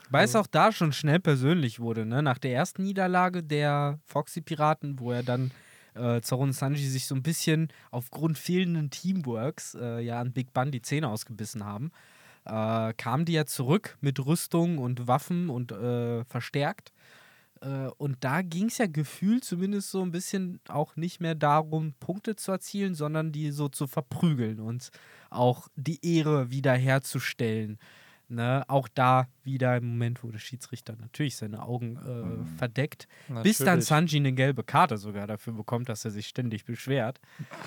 Weil es auch da schon schnell persönlich wurde, ne? Nach der ersten Niederlage der Foxy-Piraten, wo er dann äh, Zorro und Sanji sich so ein bisschen aufgrund fehlenden Teamworks äh, ja an Big Bun die Zähne ausgebissen haben, äh, kamen die ja zurück mit Rüstung und Waffen und äh, verstärkt. Äh, und da ging es ja gefühlt zumindest so ein bisschen auch nicht mehr darum, Punkte zu erzielen, sondern die so zu verprügeln und auch die Ehre wiederherzustellen. Ne, auch da wieder im Moment, wo der Schiedsrichter natürlich seine Augen äh, verdeckt, bis dann Natürlich. Sanji eine gelbe Karte sogar dafür bekommt, dass er sich ständig beschwert.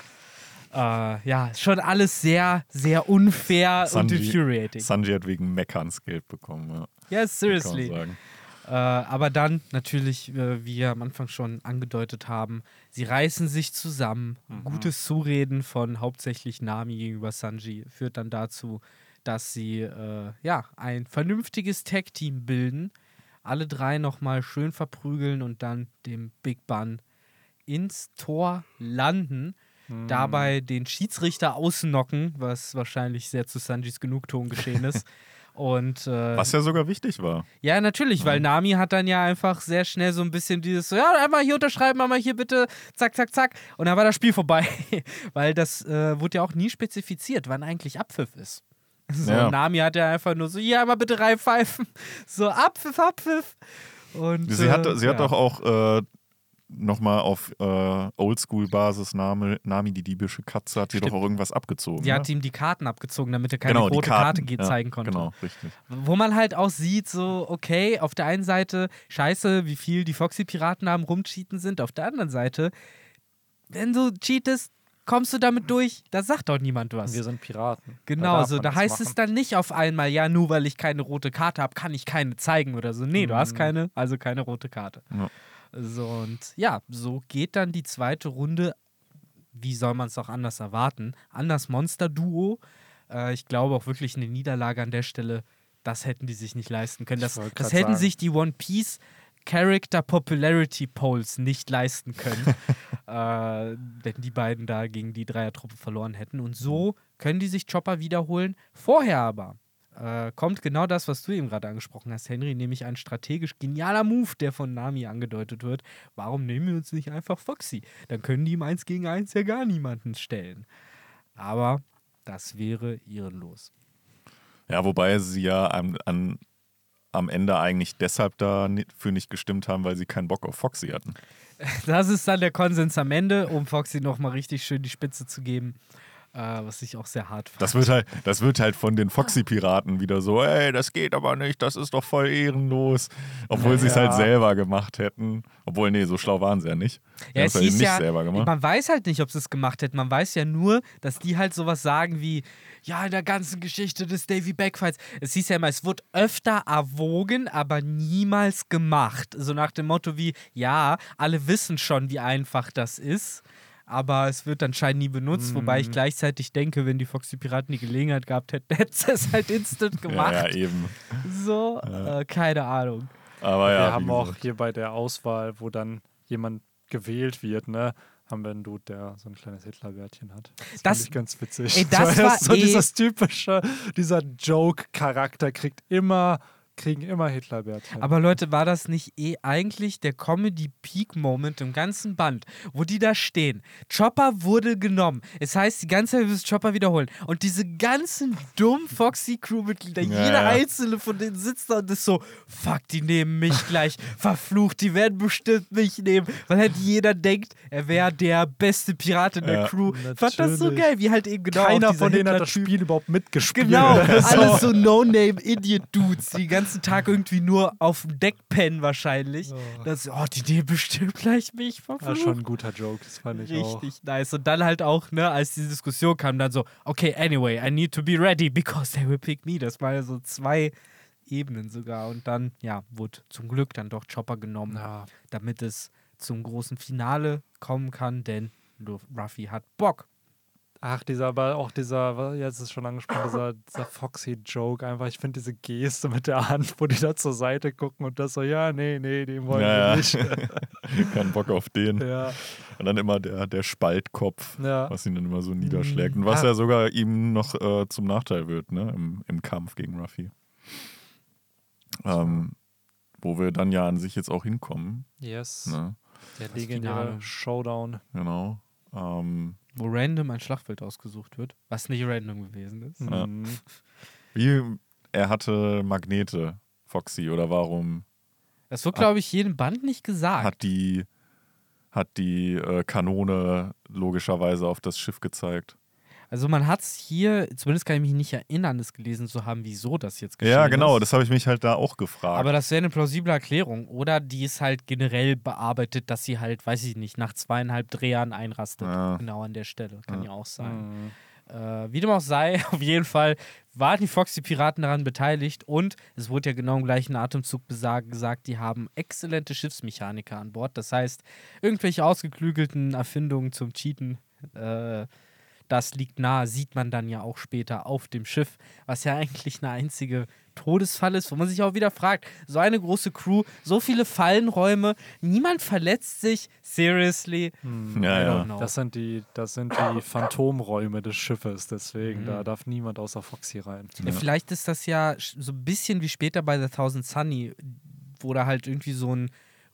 Äh, ja, schon alles sehr, sehr unfair und Sanji- infuriating. Sanji hat wegen Meckerns Geld bekommen. Ja, Yes, seriously. Äh, aber dann natürlich, äh, wie wir am Anfang schon angedeutet haben, sie reißen sich zusammen. Gutes Zureden von hauptsächlich Nami gegenüber Sanji führt dann dazu, dass sie äh, ja ein vernünftiges Tag-Team bilden. Alle drei nochmal schön verprügeln und dann dem Big Bun ins Tor landen. Dabei den Schiedsrichter ausnocken, was wahrscheinlich sehr zu Sanjis Genugtuung geschehen ist. Und äh, Was ja sogar wichtig war. ja, natürlich, weil Nami hat dann ja einfach sehr schnell so ein bisschen dieses so, ja, einmal hier unterschreiben, einmal hier bitte, zack, zack, zack. Und dann war das Spiel vorbei. weil das äh, wurde ja auch nie spezifiziert, wann eigentlich Abpfiff ist. So, Ja. Nami hat ja einfach nur so, hier einmal bitte reinpfeifen. So, Abpfiff, Abpfiff. Und, Sie hat, äh, sie hat ja. doch auch äh, nochmal auf äh, Oldschool-Basis Name, Nami die diebische Katze, hat sie Stimmt. doch auch irgendwas abgezogen. Sie ne? hat ihm die Karten abgezogen, damit er keine genau, die rote. Karte ja, zeigen konnte. Genau, richtig. Wo man halt auch sieht, so, okay, auf der einen Seite, scheiße, wie viel die Foxy-Piraten haben rumcheaten sind. Auf der anderen Seite, wenn du cheatest, kommst du damit durch, da sagt doch niemand was. Wir sind Piraten. Genau, darf so, da heißt es machen. dann nicht auf einmal, ja, nur weil ich keine rote Karte habe, kann ich keine zeigen oder so. Nee, du hast keine, also keine rote Karte. Ja. So, und ja, so geht dann die zweite Runde, wie soll man es auch anders erwarten, an das Monster-Duo. Äh, ich glaube auch wirklich eine Niederlage an der Stelle, das hätten die sich nicht leisten können. Das, das hätten sagen. sich die One Piece Character Popularity Polls nicht leisten können, äh, wenn die beiden da gegen die Dreiertruppe verloren hätten. Und so können die sich Chopper wiederholen. Vorher aber äh, kommt genau das, was du eben gerade angesprochen hast, Henry, nämlich ein strategisch genialer Move, der von Nami angedeutet wird. Warum nehmen wir uns nicht einfach Foxy? Dann können die im 1 gegen 1 ja gar niemanden stellen. Aber das wäre ehrenlos. Ja, wobei sie ja am, an, am Ende eigentlich deshalb dafür nicht gestimmt haben, weil sie keinen Bock auf Foxy hatten. Das ist dann der Konsens am Ende, um Foxy nochmal richtig schön die Spitze zu geben. Äh, was ich auch sehr hart fand. Das wird halt, das wird halt von den Foxy-Piraten wieder so, ey, das geht aber nicht, das ist doch voll ehrenlos. Obwohl sie es halt selber gemacht hätten. Obwohl, nee, so schlau waren sie ja nicht. Ja, es hieß nicht ja, selber gemacht. man weiß halt nicht, ob sie es gemacht hätten. Man weiß ja nur, dass die halt sowas sagen wie, ja, in der ganzen Geschichte des Davy Backfights. Es hieß ja immer, es wird öfter erwogen, aber niemals gemacht. So nach dem Motto wie, ja, alle wissen schon, wie einfach das ist. Aber es wird anscheinend nie benutzt, wobei Mhm. ich gleichzeitig denke, wenn die Foxy Piraten die Gelegenheit gehabt hätten, hätten sie es halt instant gemacht. Ja, ja, eben. So, äh, keine Ahnung. Aber ja, wir haben auch hier bei der Auswahl, wo dann jemand gewählt wird, ne, haben wir einen Dude, der so ein kleines Hitlerbärtchen hat. Das, Das- ich ganz witzig. Ey, das So, war ist so eh- dieses typische, dieser Joke-Charakter kriegt immer kriegen immer Hitlerbärtchen. Aber Leute, war das nicht eh eigentlich der Comedy-Peak-Moment im ganzen Band, wo die da stehen? Chopper wurde genommen. Es heißt, die ganze Zeit wir müssen Chopper wiederholen. Und diese ganzen dummen Foxy-Crew-Mitglieder, Ja, jeder ja. einzelne von denen sitzt da und ist so, fuck, die nehmen mich gleich. Verflucht, die werden bestimmt mich nehmen. Weil halt jeder denkt, er wäre der beste Pirat in der Ja. Crew. Ich Fand das so Natürlich. geil, wie halt eben genau Keiner von denen hat das Spiel überhaupt mitgespielt. Genau, alles so No-Name-Idiot-Dudes, die den ganzen Tag irgendwie nur auf dem Deck pennen wahrscheinlich. Oh. Das, oh, die nehmen bestimmt gleich mich. Das Verflucht. ist schon ein guter Joke, das fand ich auch. Richtig nice. Und dann halt auch, ne, als die Diskussion kam, dann so, okay, anyway, I need to be ready because they will pick me. Das war ja so zwei Ebenen sogar. Und dann, ja, wurde zum Glück dann doch Chopper genommen, Ja, damit es zum großen Finale kommen kann, denn Ruffy hat Bock. Ach, dieser, aber auch dieser, jetzt ist es schon angesprochen, dieser, dieser Foxy-Joke einfach. Ich finde diese Geste mit der Hand, wo die da zur Seite gucken und das so, ja, nee, nee, den wollen Ja, wir ja. nicht. Kein Bock auf den. ja, Und dann immer der, der Spaltkopf, ja. was ihn dann immer so niederschlägt. Und was Ah. ja sogar ihm noch äh, zum Nachteil wird, ne? Im, im Kampf gegen Ruffy. Ähm, wo wir dann ja an sich jetzt auch hinkommen. Yes. Ne? Der legendäre. Showdown. Genau. Ähm, Wo random ein Schlachtfeld ausgesucht wird, was nicht random gewesen ist. Ja. Mhm. wie er hatte Magnete, Foxy, oder warum Das wird, glaube ich, jedem Band nicht gesagt. hat die, hat die äh, Kanone logischerweise auf das Schiff gezeigt? Also man hat es hier, zumindest kann ich mich nicht erinnern, es gelesen zu haben, wieso das jetzt geschehen Ja, genau, ist. das habe ich mich halt da auch gefragt. Aber das wäre eine plausible Erklärung. Oder die ist halt generell bearbeitet, dass sie halt, weiß ich nicht, nach zweieinhalb Drehjahren einrastet. Ja. Genau an der Stelle. Kann ja, auch sein. Mhm. Äh, wie dem auch sei, auf jeden Fall waren die Foxy-Piraten daran beteiligt und es wurde ja genau im gleichen Atemzug gesagt, die haben exzellente Schiffsmechaniker an Bord. Das heißt, irgendwelche ausgeklügelten Erfindungen zum Cheaten, äh, das liegt nahe, sieht man dann ja auch später auf dem Schiff, was ja eigentlich eine einzige Todesfall ist, wo man sich auch wieder fragt, so eine große Crew, so viele Fallenräume, niemand verletzt sich, seriously, Mhm. Ja, I ja. don't know. Das sind die, das sind die Phantomräume des Schiffes, deswegen, Mhm. da darf niemand außer Foxy rein. Ja, vielleicht ist das ja so ein bisschen wie später bei The Thousand Sunny, wo da halt irgendwie so ein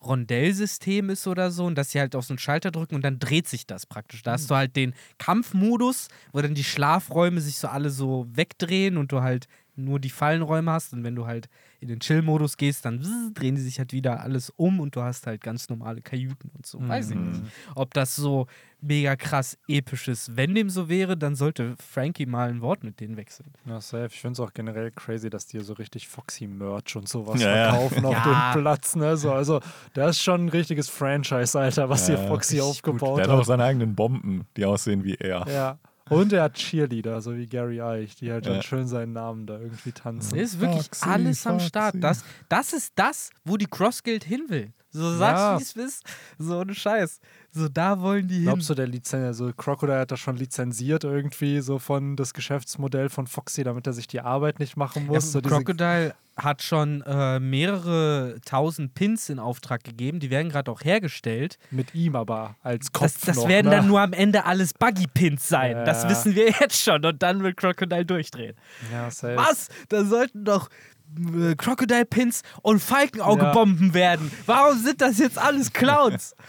Rondellsystem ist oder so und dass sie halt auf so einen Schalter drücken und dann dreht sich das praktisch. Da hast du halt den Kampfmodus, wo dann die Schlafräume sich so alle so wegdrehen und du halt nur die Fallenräume hast und wenn du halt in den Chill-Modus gehst, dann wzzz, drehen die sich halt wieder alles um und du hast halt ganz normale Kajüten und so. Weiß ich Mhm. nicht, ob das so mega krass episch ist. Wenn dem so wäre, dann sollte Frankie mal ein Wort mit denen wechseln. Ja, safe. Ich finde es auch generell crazy, dass die so richtig Foxy-Merch und sowas Ja, ja. verkaufen auf Ja. dem Platz. Ne? So, also, das ist schon ein richtiges Franchise, Alter, was Ja, hier Foxy aufgebaut Der hat auch hat. seine eigenen Bomben, die aussehen wie er. Ja. Und er hat Cheerleader, so wie Gary Eich, die halt Ja. dann schön seinen Namen da irgendwie tanzen. Es ist wirklich Foxy, alles am Foxy. Start. Das, das ist das, wo die Cross Guild hin will. So sagst Ja. wie es ist. So eine Scheiß. So da wollen die hin. Glaubst du, der Lizenz, also Crocodile hat das schon lizenziert irgendwie so von das Geschäftsmodell von Foxy, damit er sich die Arbeit nicht machen Ja, muss? so diese- Crocodile hat schon äh, mehrere tausend Pins in Auftrag gegeben. Die werden gerade auch hergestellt. mit ihm aber als Kopf. Das, das noch, werden ne? dann nur am Ende alles Buggy-Pins sein. Das Ja. wissen wir jetzt schon. Und dann wird Crocodile durchdrehen. Ja, safe. Was? Da sollten doch äh, Crocodile-Pins und Falkenauge-Bomben werden. Warum sind das jetzt alles Clowns?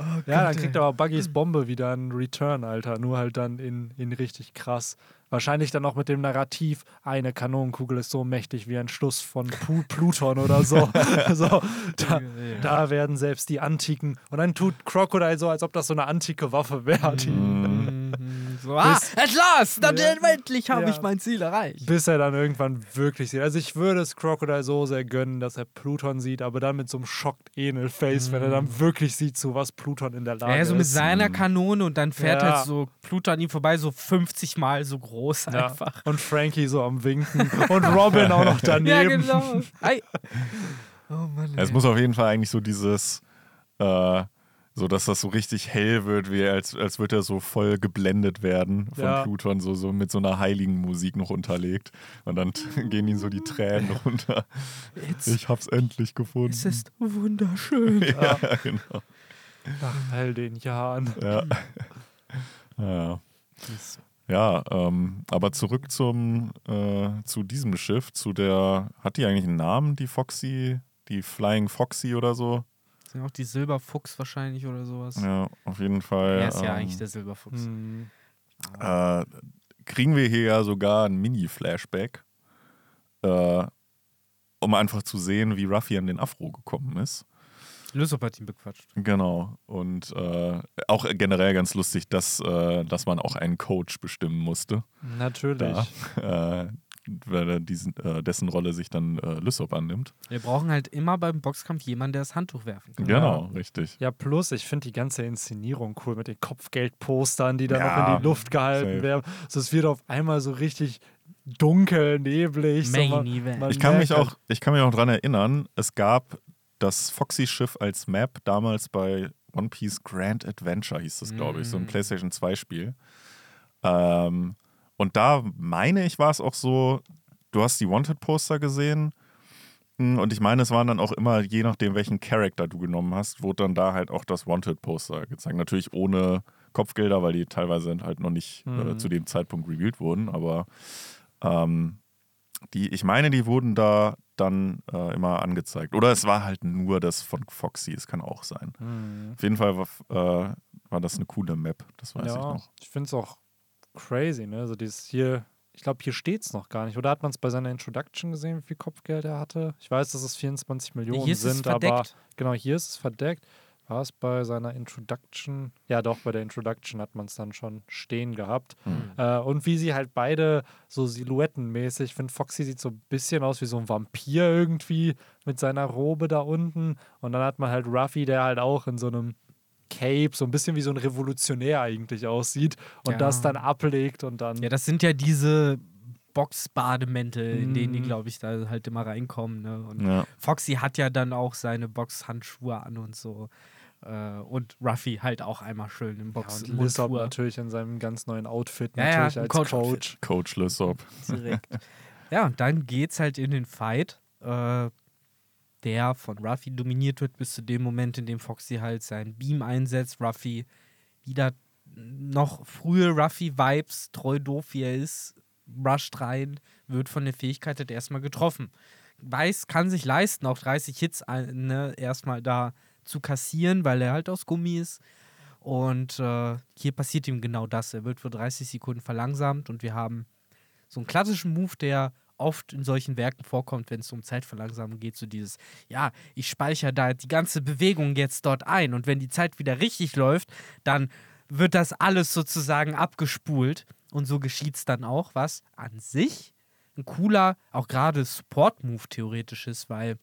Oh Ja, dann kriegt aber Buggys Bombe wieder einen Return, Alter. Nur halt dann in, in richtig krass. Wahrscheinlich dann auch mit dem Narrativ, eine Kanonenkugel ist so mächtig wie ein Schluss von Pu Pluton oder so. so da, da werden selbst die Antiken. Und dann tut Crocodile so, als ob das so eine antike Waffe wäre. Mhm. So, ah, Bis- at last, dann Ja. endlich habe Ja. ich mein Ziel erreicht. Bis er dann irgendwann wirklich sieht. Also ich würde es Crocodile so sehr gönnen, dass er Pluton sieht, aber dann mit so einem schockt enel face wenn er dann wirklich sieht, zu was Pluton in der Lage Mhm. Ja, so mit ist. seiner Kanone und dann fährt Ja. halt so Pluto an ihm vorbei, so 50 Mal so groß Ja. einfach. Und Frankie so am Winken und Robin auch noch daneben. Ja, genau. Oh Mann. Es muss auf jeden Fall eigentlich so dieses, äh, so dass das so richtig hell wird, wie als, als würde er so voll geblendet werden von Ja. Pluton, so, so mit so einer heiligen Musik noch unterlegt. Und dann gehen ihm so die Tränen runter. It's, Ich hab's endlich gefunden. es ist wunderschön. ja, genau. Nach all den Jahren. Ja. ja. Ja, ähm, aber zurück zum äh, zu diesem Schiff, zu der, hat die eigentlich einen Namen, die Foxy, die Flying Foxy oder so? Sind auch die Silberfuchs wahrscheinlich oder sowas. Ja, auf jeden Fall. Er ist ja ähm, eigentlich der Silberfuchs. Hm. äh, kriegen wir hier ja sogar ein Mini-Flashback, äh, um einfach zu sehen, wie Ruffy an den Afro gekommen ist. Lysop hat ihn bequatscht. Genau. Und äh, auch generell ganz lustig, dass, äh, dass man auch einen Coach bestimmen musste. Natürlich. Da, äh, weil er diesen, äh, dessen Rolle sich dann äh, Lysop annimmt. Wir brauchen halt immer beim Boxkampf jemanden, der das Handtuch werfen kann. Genau, richtig. Ja, plus, ich finde die ganze Inszenierung cool mit den Kopfgeldpostern, die dann Ja, noch in die Luft gehalten safe. werden. So, es wird auf einmal so richtig dunkel, neblig. So, Main man, Event. man Ich kann mich auch, ich kann mich auch dran erinnern, es gab das Foxy-Schiff als Map damals bei One Piece Grand Adventure, hieß das, glaube ich, so ein Mm. PlayStation 2-Spiel. Ähm, und da meine ich, war es auch so, du hast die Wanted-Poster gesehen. mm, Und ich meine, es waren dann auch immer, je nachdem, welchen Charakter du genommen hast, wurde dann da halt auch das Wanted-Poster gezeigt. Natürlich ohne Kopfgelder, weil die teilweise halt noch nicht äh, Mhm. zu dem Zeitpunkt revealed wurden. Aber ähm, die, ich meine, die wurden da dann äh, immer angezeigt. Oder es war halt nur das von Foxy, es kann auch sein. Hm. Auf jeden Fall war, äh, war das eine coole Map, das weiß ich ja, noch. ich finde es auch crazy, ne? Also dieses hier, ich glaube, hier steht es noch gar nicht. Oder hat man es bei seiner Introduction gesehen, wie viel Kopfgeld er hatte? Ich weiß, dass es 24 Millionen Hier ist es sind, aber verdeckt. genau, hier ist es verdeckt. War es bei seiner Introduction? Ja, doch, bei der Introduction hat man es dann schon stehen gehabt. Hm. Äh, und wie sie halt beide so silhouettenmäßig, ich finde, Foxy sieht so ein bisschen aus wie so ein Vampir irgendwie mit seiner Robe da unten. Und dann hat man halt Ruffy, der halt auch in so einem Cape, so ein bisschen wie so ein Revolutionär eigentlich aussieht und Ja. das dann ablegt und dann. Ja, das sind ja diese Boxbademäntel, in denen die, Mhm. glaube ich, da halt immer reinkommen. Ne? Und Ja. Foxy hat ja dann auch seine Boxhandschuhe an und so. Äh, und Ruffy halt auch einmal schön im ja, Box und Lissop natürlich in seinem ganz neuen Outfit, Ja, ja, natürlich ein als Coach-Outfit. Coach. Coach Lysop. direkt. ja, und dann geht's halt in den Fight, äh, der von Ruffy dominiert wird, bis zu dem Moment, in dem Foxy halt seinen Beam einsetzt. Ruffy wieder noch frühe Ruffy-Vibes, treu doof wie er ist, rusht rein, wird von der Fähigkeit halt erstmal getroffen. Weiß, kann sich leisten, auch 30 Hits ne, erstmal da zu kassieren, weil er halt aus Gummi ist. Und äh, hier passiert ihm genau das. Er wird für 30 Sekunden verlangsamt und wir haben so einen klassischen Move, der oft in solchen Werken vorkommt, wenn es um Zeitverlangsamung geht, so dieses, ja, ich speichere da die ganze Bewegung jetzt dort ein und wenn die Zeit wieder richtig läuft, dann wird das alles sozusagen abgespult und so geschieht es dann auch, was an sich ein cooler, auch gerade Support-Move theoretisch ist, weil,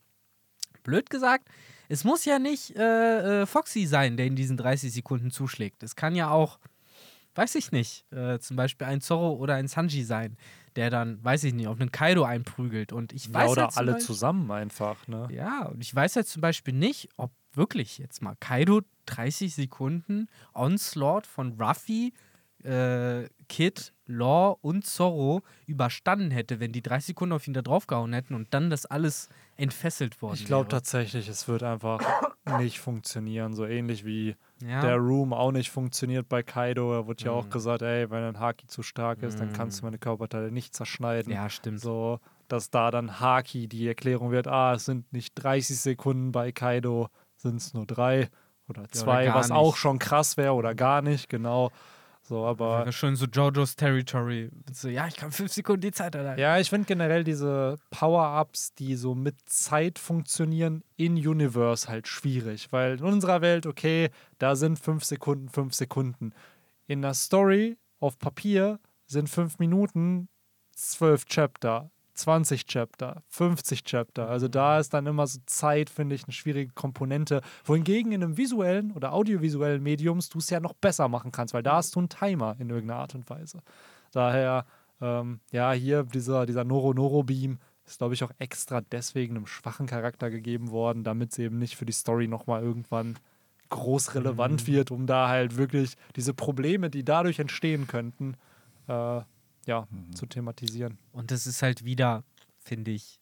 blöd gesagt, es muss ja nicht äh, äh, Foxy sein, der in diesen 30 Sekunden zuschlägt. Es kann ja auch, weiß ich nicht, äh, zum Beispiel ein Zorro oder ein Sanji sein, der dann, weiß ich nicht, auf einen Kaido einprügelt. Und ich weiß Ja, oder halt alle Beispiel- zusammen einfach, ne? ja, und ich weiß jetzt zum Beispiel nicht, ob wirklich jetzt mal Kaido 30 Sekunden Onslaught von Ruffy, äh, Kid, Law und Zorro überstanden hätte, wenn die 30 Sekunden auf ihn da draufgehauen hätten und dann das alles entfesselt worden Ich glaube tatsächlich, es wird einfach nicht funktionieren. So ähnlich wie ja. der Room auch nicht funktioniert bei Kaido. Da wurde ja auch Mhm. gesagt, ey, wenn ein Haki zu stark ist, dann Mhm. kannst du meine Körperteile nicht zerschneiden. ja, stimmt. So, dass da dann Haki die Erklärung wird, ah, es sind nicht 30 Sekunden bei Kaido, sind es nur drei oder zwei, gar was auch nicht. schon krass wäre oder gar nicht, genau. So, aber Wäre schon so JoJo's Territory. So, ja, ich kann fünf Sekunden die Zeit erhalten. Ja, ich finde generell diese Power-Ups, die so mit Zeit funktionieren, in Universe halt schwierig. Weil in unserer Welt, okay, da sind fünf Sekunden, fünf Sekunden. In der Story auf Papier sind fünf Minuten, zwölf Chapter, 20 Chapter, 50 Chapter. Also da ist dann immer so Zeit, finde ich, eine schwierige Komponente. Wohingegen in einem visuellen oder audiovisuellen Mediums du es ja noch besser machen kannst, weil da hast du einen Timer in irgendeiner Art und Weise. Daher, ähm, ja, hier dieser, dieser Noro-Noro-Beam ist, glaube ich, auch extra deswegen einem schwachen Charakter gegeben worden, damit es eben nicht für die Story nochmal irgendwann groß relevant wird, um da halt wirklich diese Probleme, die dadurch entstehen könnten, äh, ja, zu thematisieren. Und das ist halt wieder, finde ich,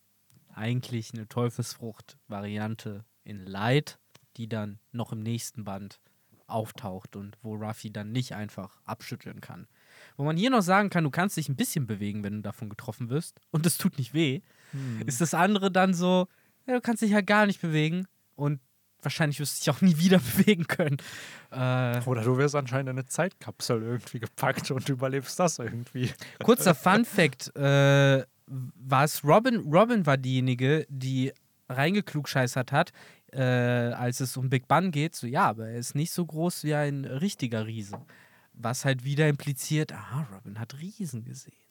eigentlich eine Teufelsfrucht-Variante in Light, die dann noch im nächsten Band auftaucht und wo Ruffy dann nicht einfach abschütteln kann. wo man hier noch sagen kann, du kannst dich ein bisschen bewegen, wenn du davon getroffen wirst und es tut nicht weh, Hm. ist das andere dann so, ja, du kannst dich halt gar nicht bewegen und wahrscheinlich wirst du dich auch nie wieder bewegen können. Äh, Oder du wirst anscheinend in eine Zeitkapsel irgendwie gepackt und überlebst das irgendwie. kurzer Fun Fact, äh, war es Robin, Robin war diejenige, die reingeklugscheißert hat, äh, als es um Big Bun geht, so ja, aber er ist nicht so groß wie ein richtiger Riese. Was halt wieder impliziert, aha, Robin hat Riesen gesehen.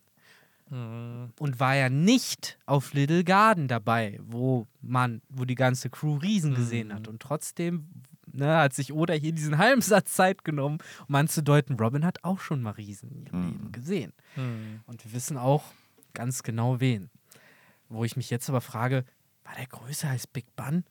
Und war ja nicht auf Little Garden dabei, wo man, wo die ganze Crew Riesen gesehen hat. Und trotzdem ne, hat sich Oda hier diesen halben Satz Zeit genommen, um anzudeuten, Robin hat auch schon mal Riesen in ihrem Leben gesehen. Und wir wissen auch ganz genau wen. Wo ich mich jetzt aber frage, war der größer als Big Bun?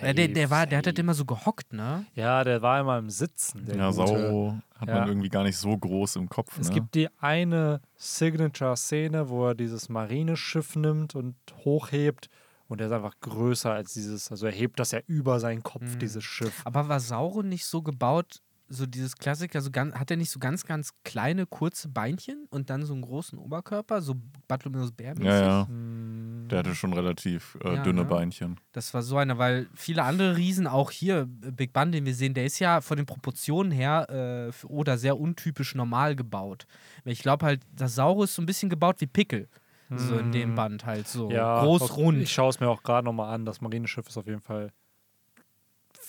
Äh, der, der, war, der hat halt immer so gehockt, ne? Ja, der war immer im Sitzen. Der Ja, Gute. Sauro hat Ja. man irgendwie gar nicht so groß im Kopf. Es ne? gibt die eine Signature-Szene, wo er dieses Marineschiff nimmt und hochhebt und er ist einfach größer als dieses, also er hebt das ja über seinen Kopf, Mhm. dieses Schiff. Aber war Sauron nicht so gebaut, so dieses Klassiker, so ganz, hat er nicht so ganz, ganz kleine, kurze Beinchen und dann so einen großen Oberkörper, so Bartholomäus Bär mäßig? ja, ja. Hm, Der hatte schon relativ äh, Ja, dünne ne? Beinchen. Das war so einer, weil viele andere Riesen, auch hier, äh, Big Bun, den wir sehen, der ist ja von den Proportionen her äh, Oda sehr untypisch normal gebaut. Ich glaube halt, das Saurus ist so ein bisschen gebaut wie Pickel. So in dem Band halt so. Hm. ja, Groß, rund. Ich schaue es mir auch gerade nochmal an. Das Marineschiff ist auf jeden Fall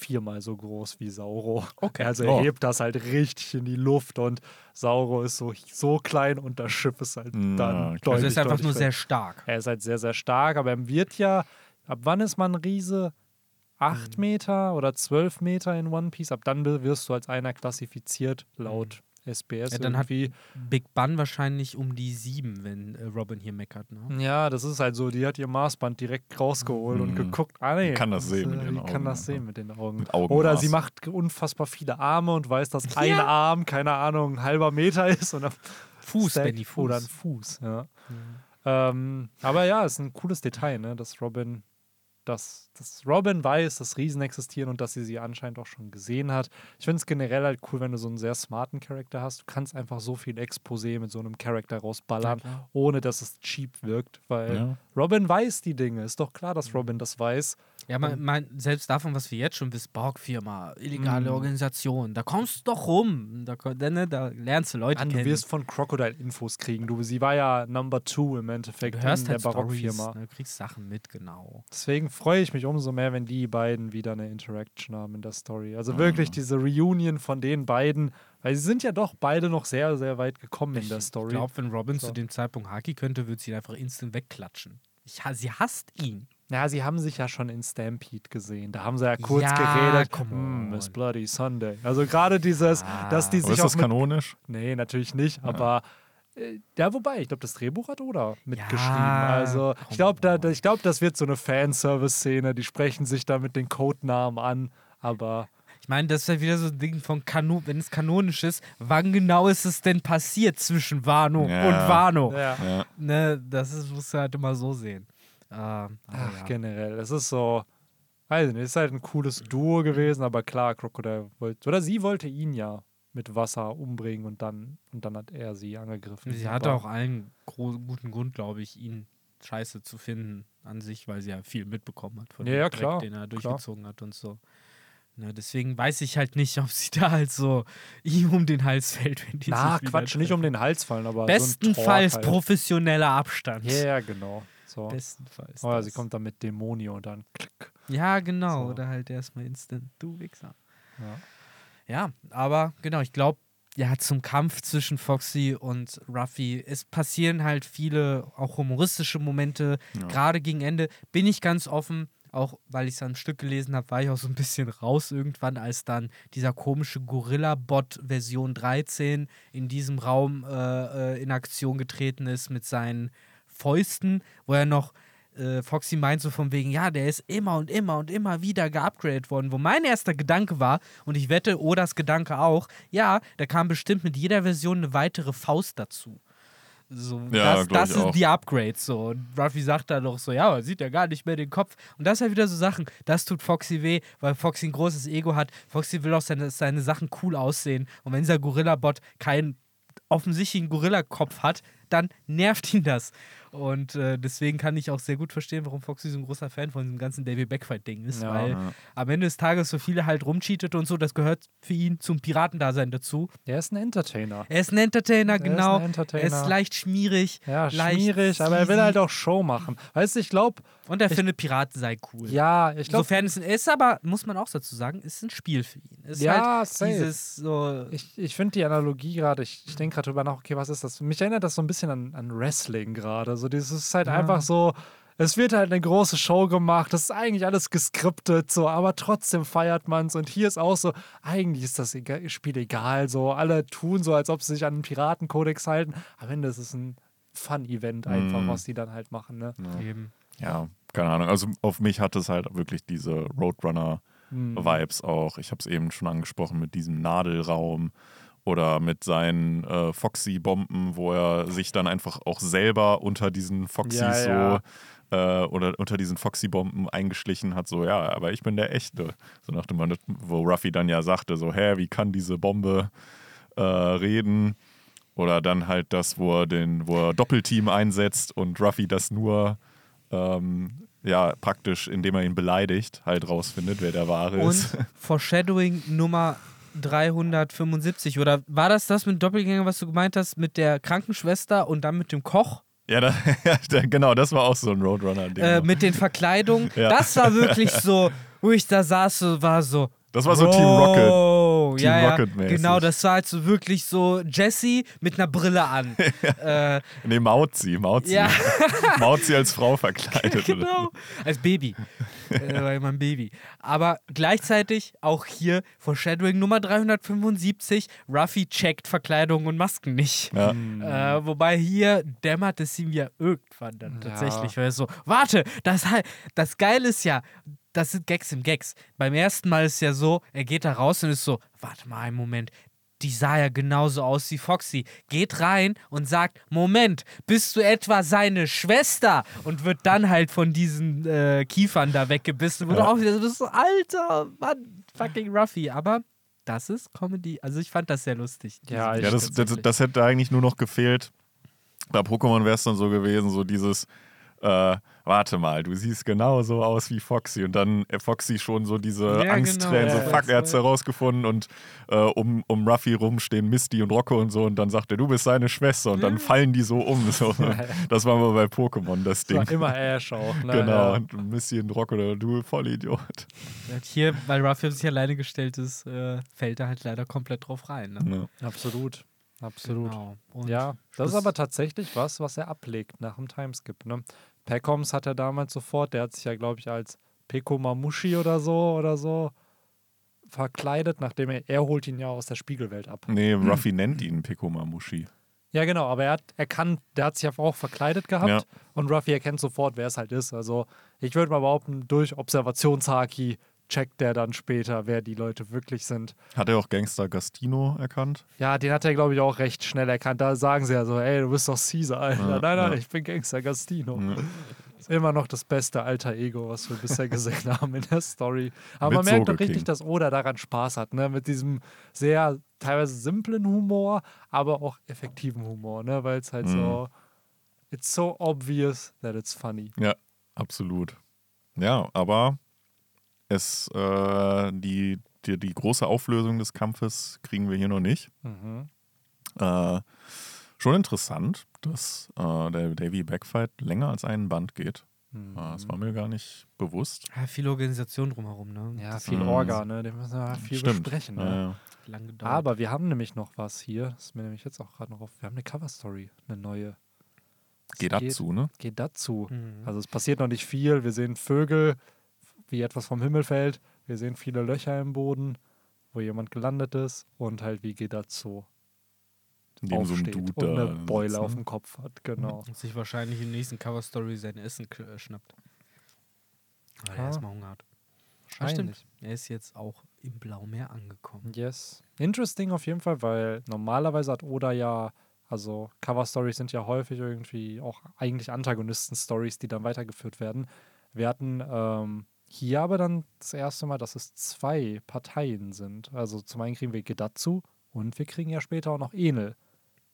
viermal so groß wie Sauro. Okay. Also er Oh. hebt das halt richtig in die Luft und Sauro ist so, so klein und das Schiff ist halt dann okay. deutlich, also ist einfach nur sehr stark. Er ist halt sehr, sehr stark, aber er wird ja, ab wann ist man Riese? Acht Mhm. Meter oder zwölf Meter in One Piece? Ab dann wirst du als einer klassifiziert, laut SBS Mhm. Ja, dann hat irgendwie. Big Bun wahrscheinlich um die sieben, wenn äh, Robin hier meckert. Ne? Ja, das ist halt so, die hat ihr Maßband direkt rausgeholt und Mhm. geguckt. Ah, nee, Die kann das sehen äh, mit ihren Die kann Augen das sehen einfach. mit den Augen. Mit Augenmaß. Oder sie macht unfassbar viele Arme und weiß, dass ein Ja. Arm, keine Ahnung, ein halber Meter ist. Und Fuß, Stack Benny, Fuß. Oder ein Fuß, ja. Ähm, aber ja, ist ein cooles Detail, ne? dass Robin, dass, dass Robin weiß, dass Riesen existieren und dass sie sie anscheinend auch schon gesehen hat. Ich finde es generell halt cool, wenn du so einen sehr smarten Charakter hast. Du kannst einfach so viel Exposé mit so einem Charakter rausballern, Ja, ohne dass es cheap wirkt, weil Ja. Robin weiß die Dinge. Ist doch klar, dass Robin das weiß. Ja, man, man, selbst davon, was wir jetzt schon wissen, Borg-Firma, illegale Mhm. Organisation, da kommst du doch rum. Da, ko- ne, da lernst du Leute Mann, du kennen. wirst von Crocodile Infos kriegen. Du, sie war ja Number Two im Endeffekt du hörst in der halt Stories, Barockfirma. ne, du kriegst Sachen mit, genau. Deswegen freue ich mich umso mehr, wenn die beiden wieder eine Interaction haben in der Story. Also wirklich diese Reunion von den beiden, weil sie sind ja doch beide noch sehr, sehr weit gekommen in der Ich Story. glaube, wenn Robin So. zu dem Zeitpunkt Haki könnte, würde sie ihn einfach instant wegklatschen. Ich, sie hasst ihn. Ja, sie haben sich ja schon in Stampede gesehen. Da haben sie ja kurz Ja, geredet. "Hm, on." it's Bloody Sunday. Also gerade dieses, Ah. dass die Aber sich ist auch das kanonisch? Nee, natürlich nicht, aber äh, ja, wobei, ich glaube, das Drehbuch hat Oda mitgeschrieben. Ja, also, ich glaube, da, ich glaub, das wird so eine Fanservice-Szene, die sprechen sich da mit den Codenamen an, aber Ich meine, das ist ja wieder so ein Ding von Kanon, wenn es kanonisch ist, wann genau ist es denn passiert zwischen Wano Ja. und Wano? ja. Ja. Ne, das ist, musst du halt immer so sehen. Ähm, Ach, ja. generell, es ist so, weiß ich nicht, es ist halt ein cooles Duo gewesen, aber klar, Crocodile wollte, oder sie wollte ihn ja mit Wasser umbringen und dann, und dann hat er sie angegriffen. Sie hatte auch allen guten Grund, glaube ich, ihn scheiße zu finden an sich, weil sie ja viel mitbekommen hat von Ja, dem ja, Dreck, klar, den er klar. durchgezogen hat und so. Ne, deswegen weiß ich halt nicht, ob sie da halt so ihm um den Hals fällt, wenn die Na, sich Quatsch, nicht um den Hals fallen, aber Bestenfalls so halt. professioneller Abstand. Ja, ja, genau. So. Bestenfalls. Oh, ja, das. sie kommt dann mit Dämonio und dann klick. Ja, genau. So. Oder halt erstmal instant, du Wichser. Ja. Ja, aber genau, ich glaube, ja, zum Kampf zwischen Foxy und Ruffy, es passieren halt viele auch humoristische Momente. Ja. Gerade gegen Ende bin ich ganz offen, auch weil ich es am Stück gelesen habe, war ich auch so ein bisschen raus irgendwann, als dann dieser komische Gorilla-Bot Version 13 in diesem Raum äh, äh, in Aktion getreten ist mit seinen Fäusten, wo er noch äh, Foxy meint so von wegen, ja, der ist immer und immer und immer wieder geupgradet worden, wo mein erster Gedanke war, und ich wette, Odas Gedanke auch, ja, da kam bestimmt mit jeder Version eine weitere Faust dazu. So, Ja, das, das sind die Upgrades so. Und Ruffy sagt dann doch so, ja, man sieht ja gar nicht mehr den Kopf. Und das ist ja wieder so Sachen, das tut Foxy weh, weil Foxy ein großes Ego hat. Foxy will auch seine, seine Sachen cool aussehen. Und wenn dieser Gorilla-Bot kein offensichtlich einen Gorilla-Kopf hat, dann nervt ihn das. Und äh, deswegen kann ich auch sehr gut verstehen, warum Foxy so ein großer Fan von diesem ganzen Davy Backfight-Ding ist, Ja. weil Ja. am Ende des Tages so viele halt rumcheatet und so, das gehört für ihn zum Piratendasein dazu. Er ist ein Entertainer. Er ist ein Entertainer, Er ist genau. ein Entertainer. Er ist leicht schmierig. Ja, leicht schwierig, aber er will halt auch Show machen. Weißt du, ich glaube, Und er findet Piraten sei cool. ja, ich glaube, Insofern ist er ist aber, muss man auch dazu sagen, ist ein Spiel für ihn. Ist Ja, halt safe. dieses so. ich, ich finde die Analogie gerade, ich, ich denke gerade drüber nach, okay, was ist das? Mich erinnert das so ein bisschen an, an Wrestling gerade. So, dieses ist halt einfach so, es wird halt eine große Show gemacht, das ist eigentlich alles geskriptet, so, aber trotzdem feiert man es. Und hier ist auch so, eigentlich ist das egal, Spiel egal, so, alle tun so, als ob sie sich an den Piratenkodex halten. Am Ende ist es ein Fun-Event einfach, Mm. was die dann halt machen, ne? Eben. Ja, keine Ahnung. Also auf mich hat es halt wirklich diese Roadrunner-Vibes auch. Ich habe es eben schon angesprochen mit diesem Nadelraum oder mit seinen äh, Foxy-Bomben, wo er sich dann einfach auch selber unter diesen Foxys Ja, so äh, oder unter diesen Foxy-Bomben eingeschlichen hat, so ja, aber ich bin der Echte. So nach dem Motto, wo Ruffy dann ja sagte, so, hä, wie kann diese Bombe äh, reden? Oder dann halt das, wo er den, wo er Doppelteam einsetzt und Ruffy das nur ähm, ja, praktisch, indem er ihn beleidigt, halt rausfindet, wer der wahre Und ist. Foreshadowing Nummer 375. Oder war das das mit Doppelgänger, was du gemeint hast, mit der Krankenschwester und dann mit dem Koch? Ja, da, ja genau, das war auch so ein Roadrunner-Ding. Äh, mit den Verkleidungen. Ja. Das war wirklich so, wo ich da saß, war so. das war so Team Rocket. Team ja, ja. Genau, das war halt so wirklich so Jesse mit einer Brille an. äh, Nee, Mauzi, Mauzi. ja, Mauzi als Frau verkleidet. genau. Als Baby. äh, war immer ein Baby. Aber gleichzeitig auch hier Foreshadowing Nummer 375. Ruffy checkt Verkleidung und Masken nicht. Ja. Äh, wobei hier dämmert es ihm ja irgendwann dann Ja. tatsächlich, weil es so, warte, das, das Geile ist ja, das sind Gags im Gags. Beim ersten Mal ist ja so, er geht da raus und ist so, warte mal einen Moment, die sah ja genauso aus wie Foxy. Geht rein und sagt, Moment, bist du etwa seine Schwester? Und wird dann halt von diesen äh, Kiefern da weggebissen. Wo du Ja. auch wieder bist, so, alter Mann, fucking Ruffy. Aber das ist Comedy. Also ich fand das sehr lustig. Ja, Ja, das, das, das hätte eigentlich nur noch gefehlt. Bei Pokémon wäre es dann so gewesen, so dieses, äh, warte mal, du siehst genauso aus wie Foxy und dann äh, Foxy schon so diese Ja, Angsttränen, genau, so ja. fuck, er hat's herausgefunden und äh, um, um Ruffy rum stehen Misty und Rocco und so und dann sagt er, du bist seine Schwester und dann fallen die so um. So. Das war mal bei Pokémon das Das Ding. war immer Ash auch. Ne? Genau, Ja. und Misty und Rocco, du Vollidiot. Hier, weil Ruffy auf sich alleine gestellt ist, äh, fällt er halt leider komplett drauf rein. Ne? Ja. Absolut. Absolut. Genau. Und Ja, das ist aber tatsächlich was, was er ablegt nach dem Timeskip. Ne? Peckoms hat er damals sofort, der hat sich ja, glaube ich, als Peko Mamushi oder so oder so verkleidet, nachdem er, er holt ihn ja aus der Spiegelwelt ab. Nee, Ruffy nennt ihn Pikomamushi. Ja, genau, aber er hat erkannt, der hat sich ja auch verkleidet gehabt Ja. und Ruffy erkennt sofort, wer es halt ist. Also ich würde mal behaupten, durch Observationshaki checkt der dann später, wer die Leute wirklich sind. Hat er auch Gangster Gastino erkannt? Ja, den hat er, glaube ich, auch recht schnell erkannt. Da sagen sie ja so, ey, du bist doch Caesar, Alter. Ja, nein, nein, ja. ich bin Gangster Gastino. Ja. Ist immer noch das beste alter Ego, was wir bisher gesehen haben in der Story. Aber Mit man merkt doch richtig, dass Oda daran Spaß hat, ne? Mit diesem sehr teilweise simplen Humor, aber auch effektiven Humor, ne? Weil es halt Mhm. so, it's so obvious that it's funny. Ja, absolut. Ja, aber es, äh, die, die, die große Auflösung des Kampfes kriegen wir hier noch nicht. Mhm. Äh, schon interessant, dass äh, der Davy Backfight länger als einen Band geht. Mhm. Äh, das war mir gar nicht bewusst. Ja, viel Organisation drumherum, ne? Ja, Das viel Mhm. Orga, ne? Den müssen wir viel Stimmt. besprechen. Ja, Ne? ja. gedauert. Aber wir haben nämlich noch was hier. Das ist mir nämlich jetzt auch gerade noch auf. Wir haben eine Cover-Story, eine neue. Es Geht dazu, ne? Geht dazu. Mhm. Also es passiert noch nicht viel. Wir sehen Vögel, wie etwas vom Himmel fällt. Wir sehen viele Löcher im Boden, wo jemand gelandet ist. Und halt wie geht dazu In dem so ein aufsteht Dude und da eine Beule sitzt, auf dem Kopf hat. Genau. Und sich wahrscheinlich im nächsten Cover-Story sein Essen äh, schnappt. Weil er Ah. erstmal Hunger hat. Ah, Wahrscheinlich. stimmt. Er ist jetzt auch im Blaumeer angekommen. Yes. Interesting auf jeden Fall, weil normalerweise hat Oda ja, also Cover-Stories sind ja häufig irgendwie auch eigentlich Antagonisten-Stories, die dann weitergeführt werden. Wir hatten ähm, hier aber dann das erste Mal, dass es zwei Parteien sind. Also zum einen kriegen wir Gedatsu und wir kriegen ja später auch noch Enel.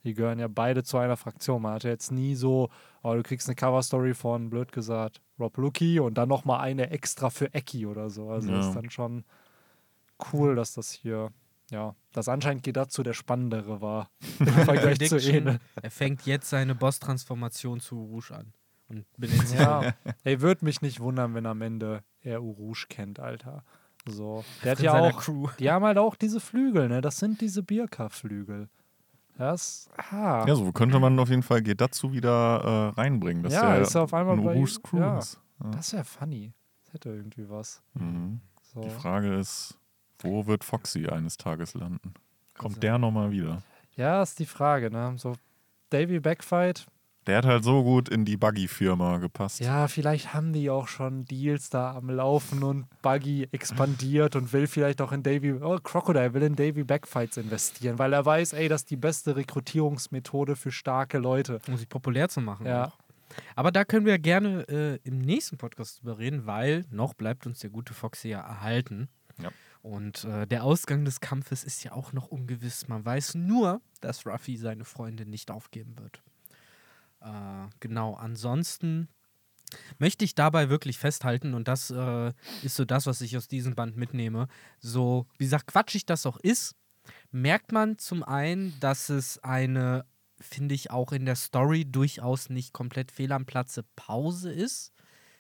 Die gehören ja beide zu einer Fraktion. Man hatte jetzt nie so, oh, du kriegst eine Cover-Story von, blöd gesagt, Rob Lucky und dann nochmal eine extra für Eki oder so. Also Ja. ist dann schon cool, dass das hier, ja, das anscheinend geht dazu der spannendere war. Im Vergleich zu Prediction, Ene. Er fängt jetzt seine Boss-Transformation zu Rouge an. Und benennt sich Ja, ey, würde mich nicht wundern, wenn am Ende er Urouge kennt, Alter. So. Der hat ja auch, Crew. die haben halt auch diese Flügel, ne? Das sind diese Birka-Flügel. Das, ah. Ja, so könnte man auf jeden Fall geht dazu wieder äh, reinbringen. Dass Ja, der ist er auf einmal ein bei- Rouge Crew ja. ist. Ja. Das wäre funny. Das hätte irgendwie was. Mhm. So. Die Frage ist, wo wird Foxy eines Tages landen? Kommt Also- der nochmal wieder? Ja, ist die Frage, ne? So, Davy Backfight. Der hat halt so gut in die Buggy-Firma gepasst. Ja, vielleicht haben die auch schon Deals da am Laufen und Buggy expandiert und will vielleicht auch in Davy, oh, Crocodile will in Davy Backfights investieren, weil er weiß, ey, das ist die beste Rekrutierungsmethode für starke Leute. um sich populär zu machen. Ja. Auch. Aber da können wir gerne äh, im nächsten Podcast drüber reden, weil noch bleibt uns der gute Foxy ja erhalten. Ja. Und äh, der Ausgang des Kampfes ist ja auch noch ungewiss. Man weiß nur, dass Ruffy seine Freundin nicht aufgeben wird. Äh, genau, ansonsten möchte ich dabei wirklich festhalten, und das äh, ist so das, was ich aus diesem Band mitnehme. So, wie gesagt, quatschig das auch ist, merkt man zum einen, dass es eine, finde ich, auch in der Story durchaus nicht komplett fehl am Platze Pause ist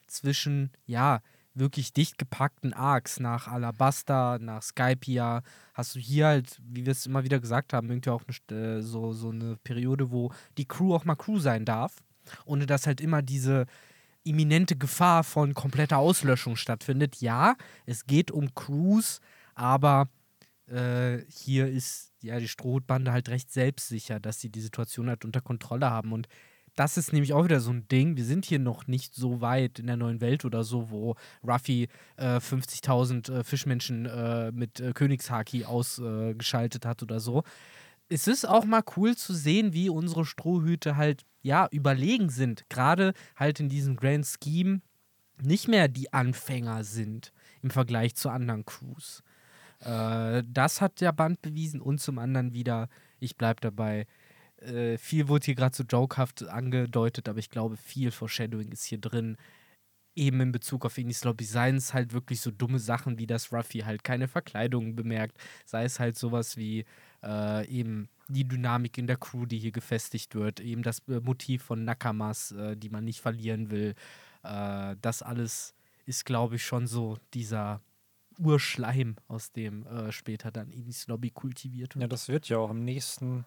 zwischen, ja, wirklich dicht gepackten Arcs nach Alabasta, nach Skypia, hast du hier halt, wie wir es immer wieder gesagt haben, irgendwie auch eine, äh, so, so eine Periode, wo die Crew auch mal Crew sein darf, ohne dass halt immer diese imminente Gefahr von kompletter Auslöschung stattfindet. Ja, es geht um Crews, aber äh, hier ist ja die Strohhutbande halt recht selbstsicher, dass sie die Situation halt unter Kontrolle haben. Und das ist nämlich auch wieder so ein Ding. Wir sind hier noch nicht so weit in der neuen Welt oder so, wo Ruffy äh, 50.000 äh, Fischmenschen äh, mit äh, Königshaki ausgeschaltet hat oder so. Es ist auch mal cool zu sehen, wie unsere Strohhüte halt, ja, überlegen sind. Gerade halt in diesem Grand Scheme nicht mehr die Anfänger sind im Vergleich zu anderen Crews. Äh, das hat der Band bewiesen und zum anderen wieder, ich bleibe dabei, äh, viel wurde hier gerade so jokehaft angedeutet, aber ich glaube, viel Foreshadowing ist hier drin. Eben in Bezug auf Inis Lobby seien es halt wirklich so dumme Sachen, wie dass Ruffy halt keine Verkleidungen bemerkt. Sei es halt sowas wie äh, eben die Dynamik in der Crew, die hier gefestigt wird. Eben das äh, Motiv von Nakamas, äh, die man nicht verlieren will. Äh, das alles ist, glaube ich, schon so dieser Urschleim, aus dem äh, später dann Inis Lobby kultiviert wird. Ja, das wird ja auch im nächsten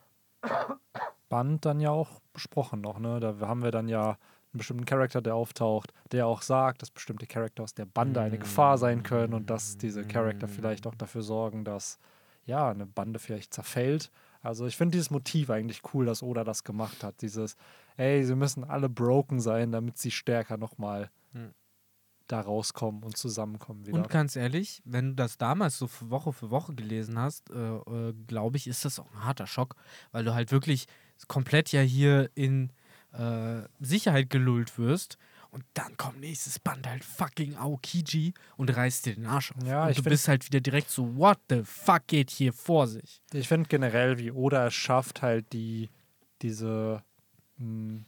Band dann ja auch besprochen noch, ne? Da haben wir dann ja einen bestimmten Charakter, der auftaucht, der auch sagt, dass bestimmte Charakter aus der Bande eine Gefahr sein können und dass diese Charakter vielleicht auch dafür sorgen, dass ja, eine Bande vielleicht zerfällt. Also ich finde dieses Motiv eigentlich cool, dass Oda das gemacht hat. Dieses, ey, sie müssen alle broken sein, damit sie stärker nochmal Hm. Da rauskommen und zusammenkommen wieder. Und ganz ehrlich, wenn du das damals so für Woche für Woche gelesen hast, äh, äh, glaube ich, ist das auch ein harter Schock, weil du halt wirklich komplett ja hier in äh, Sicherheit gelullt wirst. Und dann kommt nächstes Band halt fucking Aokiji und reißt dir den Arsch auf. Ja, und ich du bist halt wieder direkt so, what the fuck geht hier vor sich? Ich finde generell, wie Oda es schafft, halt die, diese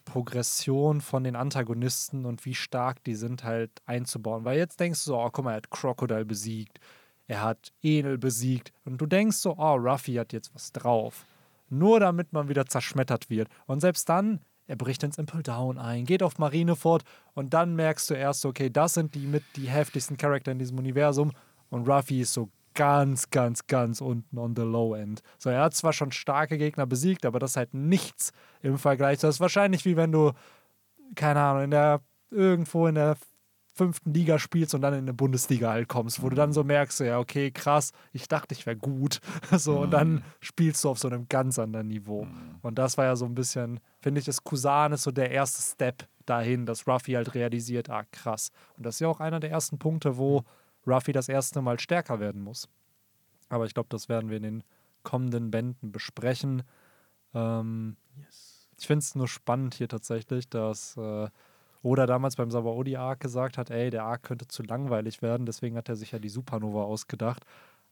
Progression von den Antagonisten und wie stark die sind, halt einzubauen. Weil jetzt denkst du so, oh, guck mal, er hat Crocodile besiegt, er hat Enel besiegt und du denkst so, oh, Ruffy hat jetzt was drauf. Nur damit man wieder zerschmettert wird. Und selbst dann, er bricht ins Impel Down ein, geht auf Marineford und dann merkst du erst, okay, das sind die mit die heftigsten Charakter in diesem Universum und Ruffy ist so ganz, ganz, ganz unten on the low end. So, er hat zwar schon starke Gegner besiegt, aber das ist halt nichts im Vergleich. Das ist wahrscheinlich wie wenn du, keine Ahnung, in der, irgendwo in der fünften Liga spielst und dann in eine Bundesliga halt kommst, wo du dann so merkst, so, ja, okay, krass, ich dachte, ich wäre gut. So, und dann spielst du auf so einem ganz anderen Niveau. Und das war ja so ein bisschen, finde ich, das Kusan ist so der erste Step dahin, dass Ruffy halt realisiert, ah, krass. Und das ist ja auch einer der ersten Punkte, wo Ruffy das erste Mal stärker werden muss. Aber ich glaube, das werden wir in den kommenden Bänden besprechen. Ähm, Ich finde es nur spannend hier tatsächlich, dass äh, Oda damals beim Sabaody Arc gesagt hat, ey, der Arc könnte zu langweilig werden, deswegen hat er sich ja die Supernova ausgedacht.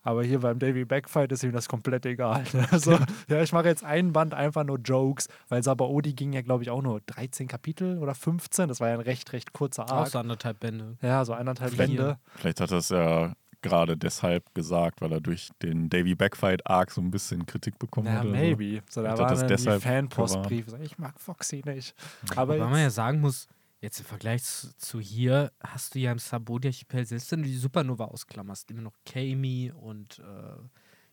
Aber hier beim Davy Backfight ist ihm das komplett egal. Also, ja, ich mache jetzt einen Band einfach nur Jokes, weil Sabaody ging ja, glaube ich, auch nur 13 Kapitel oder 15. Das war ja ein recht, recht kurzer Auch Arc. so anderthalb Bände. Ja, so eineinhalb Vier. Bände. Vielleicht hat er es ja gerade deshalb gesagt, weil er durch den Davy Backfight Arc so ein bisschen Kritik bekommen Ja, hat. so. maybe. So, da waren das deshalb Fanpostbriefe. So, Ich mag Foxy nicht. Aber Wobei man ja sagen muss, jetzt im Vergleich zu, hier hast du ja im Sabodi-Archipel, selbst wenn du die Supernova ausklammerst, immer noch Kami und äh,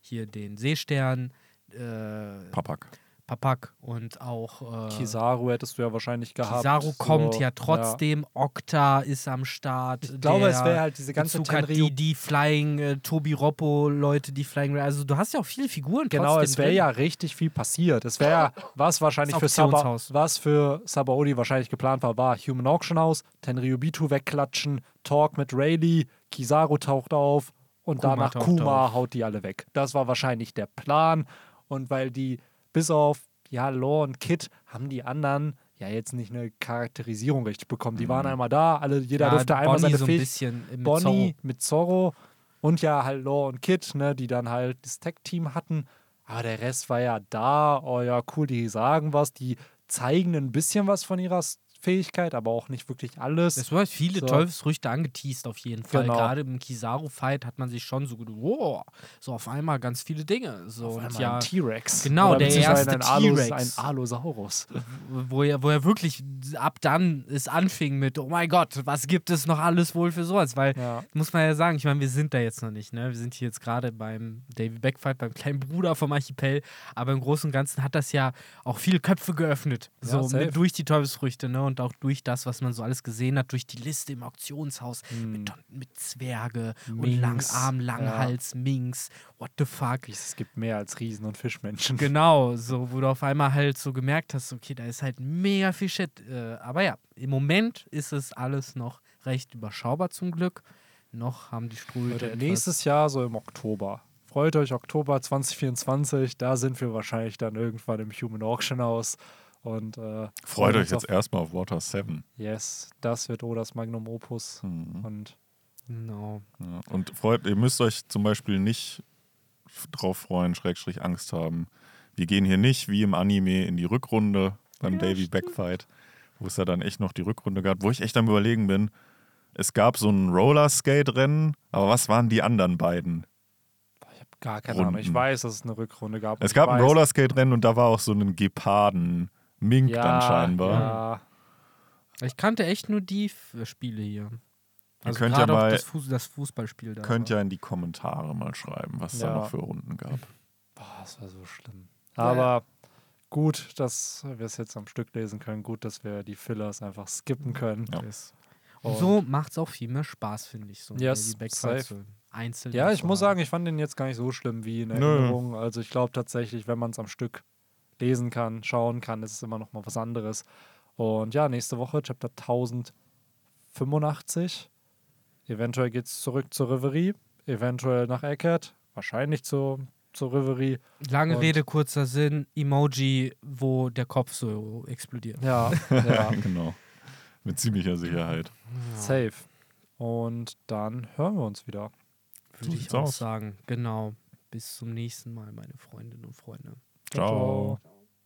hier den Seestern, äh, Papak. Papak und auch äh, Kizaru hättest du ja wahrscheinlich gehabt. Kizaru kommt so, ja trotzdem, Okta ist am Start. Ich glaube, der es wäre halt diese ganze Tenryu die, die Flying, äh, Tobi Roppo, Leute, die Flying, also du hast ja auch viele Figuren Genau, es wäre ja richtig viel passiert. Es wäre ja, was wahrscheinlich für Saba, was für Sabaody wahrscheinlich geplant war, war Human Auction House, Tenryubitu wegklatschen, Talk mit Rayleigh, Kizaru taucht auf und Kuma danach Kuma auf. haut die alle weg. Das war wahrscheinlich der Plan. Und weil die bis auf ja, Law und Kid haben die anderen ja jetzt nicht eine Charakterisierung richtig bekommen. Die waren einmal da, alle, jeder ja, durfte einmal Bonnie seine so ein Fähigkeit. bisschen mit Bonnie Zorro. mit Zorro und ja halt Law und Kid, ne, die dann halt das Tech-Team hatten. Aber der Rest war ja da. Oh ja, cool, die sagen was, die zeigen ein bisschen was von ihrer S- Fähigkeit, aber auch nicht wirklich alles. Es wurde viele So. Teufelsfrüchte angeteased auf jeden Fall. Genau. Gerade im Kizaru-Fight hat man sich schon so gedacht, wow, so auf einmal ganz viele Dinge. So, Auf und ja, ein T-Rex. Genau, Oder der erste T-Rex. ein Allosaurus. wo er, wo er wirklich ab dann es anfing mit, oh mein Gott, was gibt es noch alles wohl für sowas? Weil, Ja. muss man ja sagen, ich meine, wir sind da jetzt noch nicht, ne? Wir sind hier jetzt gerade beim Davy Backfight, beim kleinen Bruder vom Archipel, aber im Großen und Ganzen hat das ja auch viele Köpfe geöffnet. Ja, so mit, durch die Teufelsfrüchte, ne? Und auch durch das, was man so alles gesehen hat, durch die Liste im Auktionshaus Hm. mit, mit Zwerge und Minks, Langarm, ja. Langhals, Minks, what the fuck. Es gibt mehr als Riesen und Fischmenschen. Genau, so, wo du auf einmal halt so gemerkt hast, okay, da ist halt mega viel Shit. Äh, aber ja, im Moment ist es alles noch recht überschaubar zum Glück. Noch haben die Strudel. Nächstes Jahr, so im Oktober. Freut euch, Oktober 2024, da sind wir wahrscheinlich dann irgendwann im Human Auction House. Und äh, Freut euch jetzt erstmal auf Water 7. Yes, das wird Odas Magnum Opus. Mhm. Und Genau. Ja. Und freut, ihr müsst euch zum Beispiel nicht drauf freuen, Schrägstrich Angst haben. Wir gehen hier nicht wie im Anime in die Rückrunde beim Davy Backfight, wo es ja dann echt noch die Rückrunde gab, wo ich echt am überlegen bin. Es gab so ein Rollerskate-Rennen, aber was waren die anderen beiden? ich habe gar keine Ahnung. Ich Runden. weiß, dass es eine Rückrunde gab. Es gab ein Rollerskate-Rennen und da war auch so ein Geparden. Mink ja, dann scheinbar. Ja, Ich kannte echt nur die F Spiele hier. Also könnt ja mal- das, Fuß das Fußballspiel da. Könnt ja in die Kommentare mal schreiben, was da Ja. noch für Runden gab. Boah, das war so schlimm. Aber gut, dass wir es jetzt am Stück lesen können. Gut, dass wir die Fillers einfach skippen können. Ja. Und so macht es auch viel mehr Spaß, finde ich. So ein Yes, einzeln. Ja, ich muss sagen, ich fand den jetzt gar nicht so schlimm wie in Nö. Erinnerung. Also ich glaube tatsächlich, wenn man es am Stück lesen kann, schauen kann, ist es immer noch mal was anderes. Und ja, nächste Woche Chapter 1085. Eventuell geht es zurück zur Reverie, eventuell nach Eckert, wahrscheinlich zur, zur Reverie. Lange Und- Rede, kurzer Sinn, Emoji, wo der Kopf so explodiert. Ja, ja, genau. Mit ziemlicher Sicherheit. safe. Und dann hören wir uns wieder. Würde ich auch aus. sagen. Genau. Bis zum nächsten Mal, meine Freundinnen und Freunde. 早。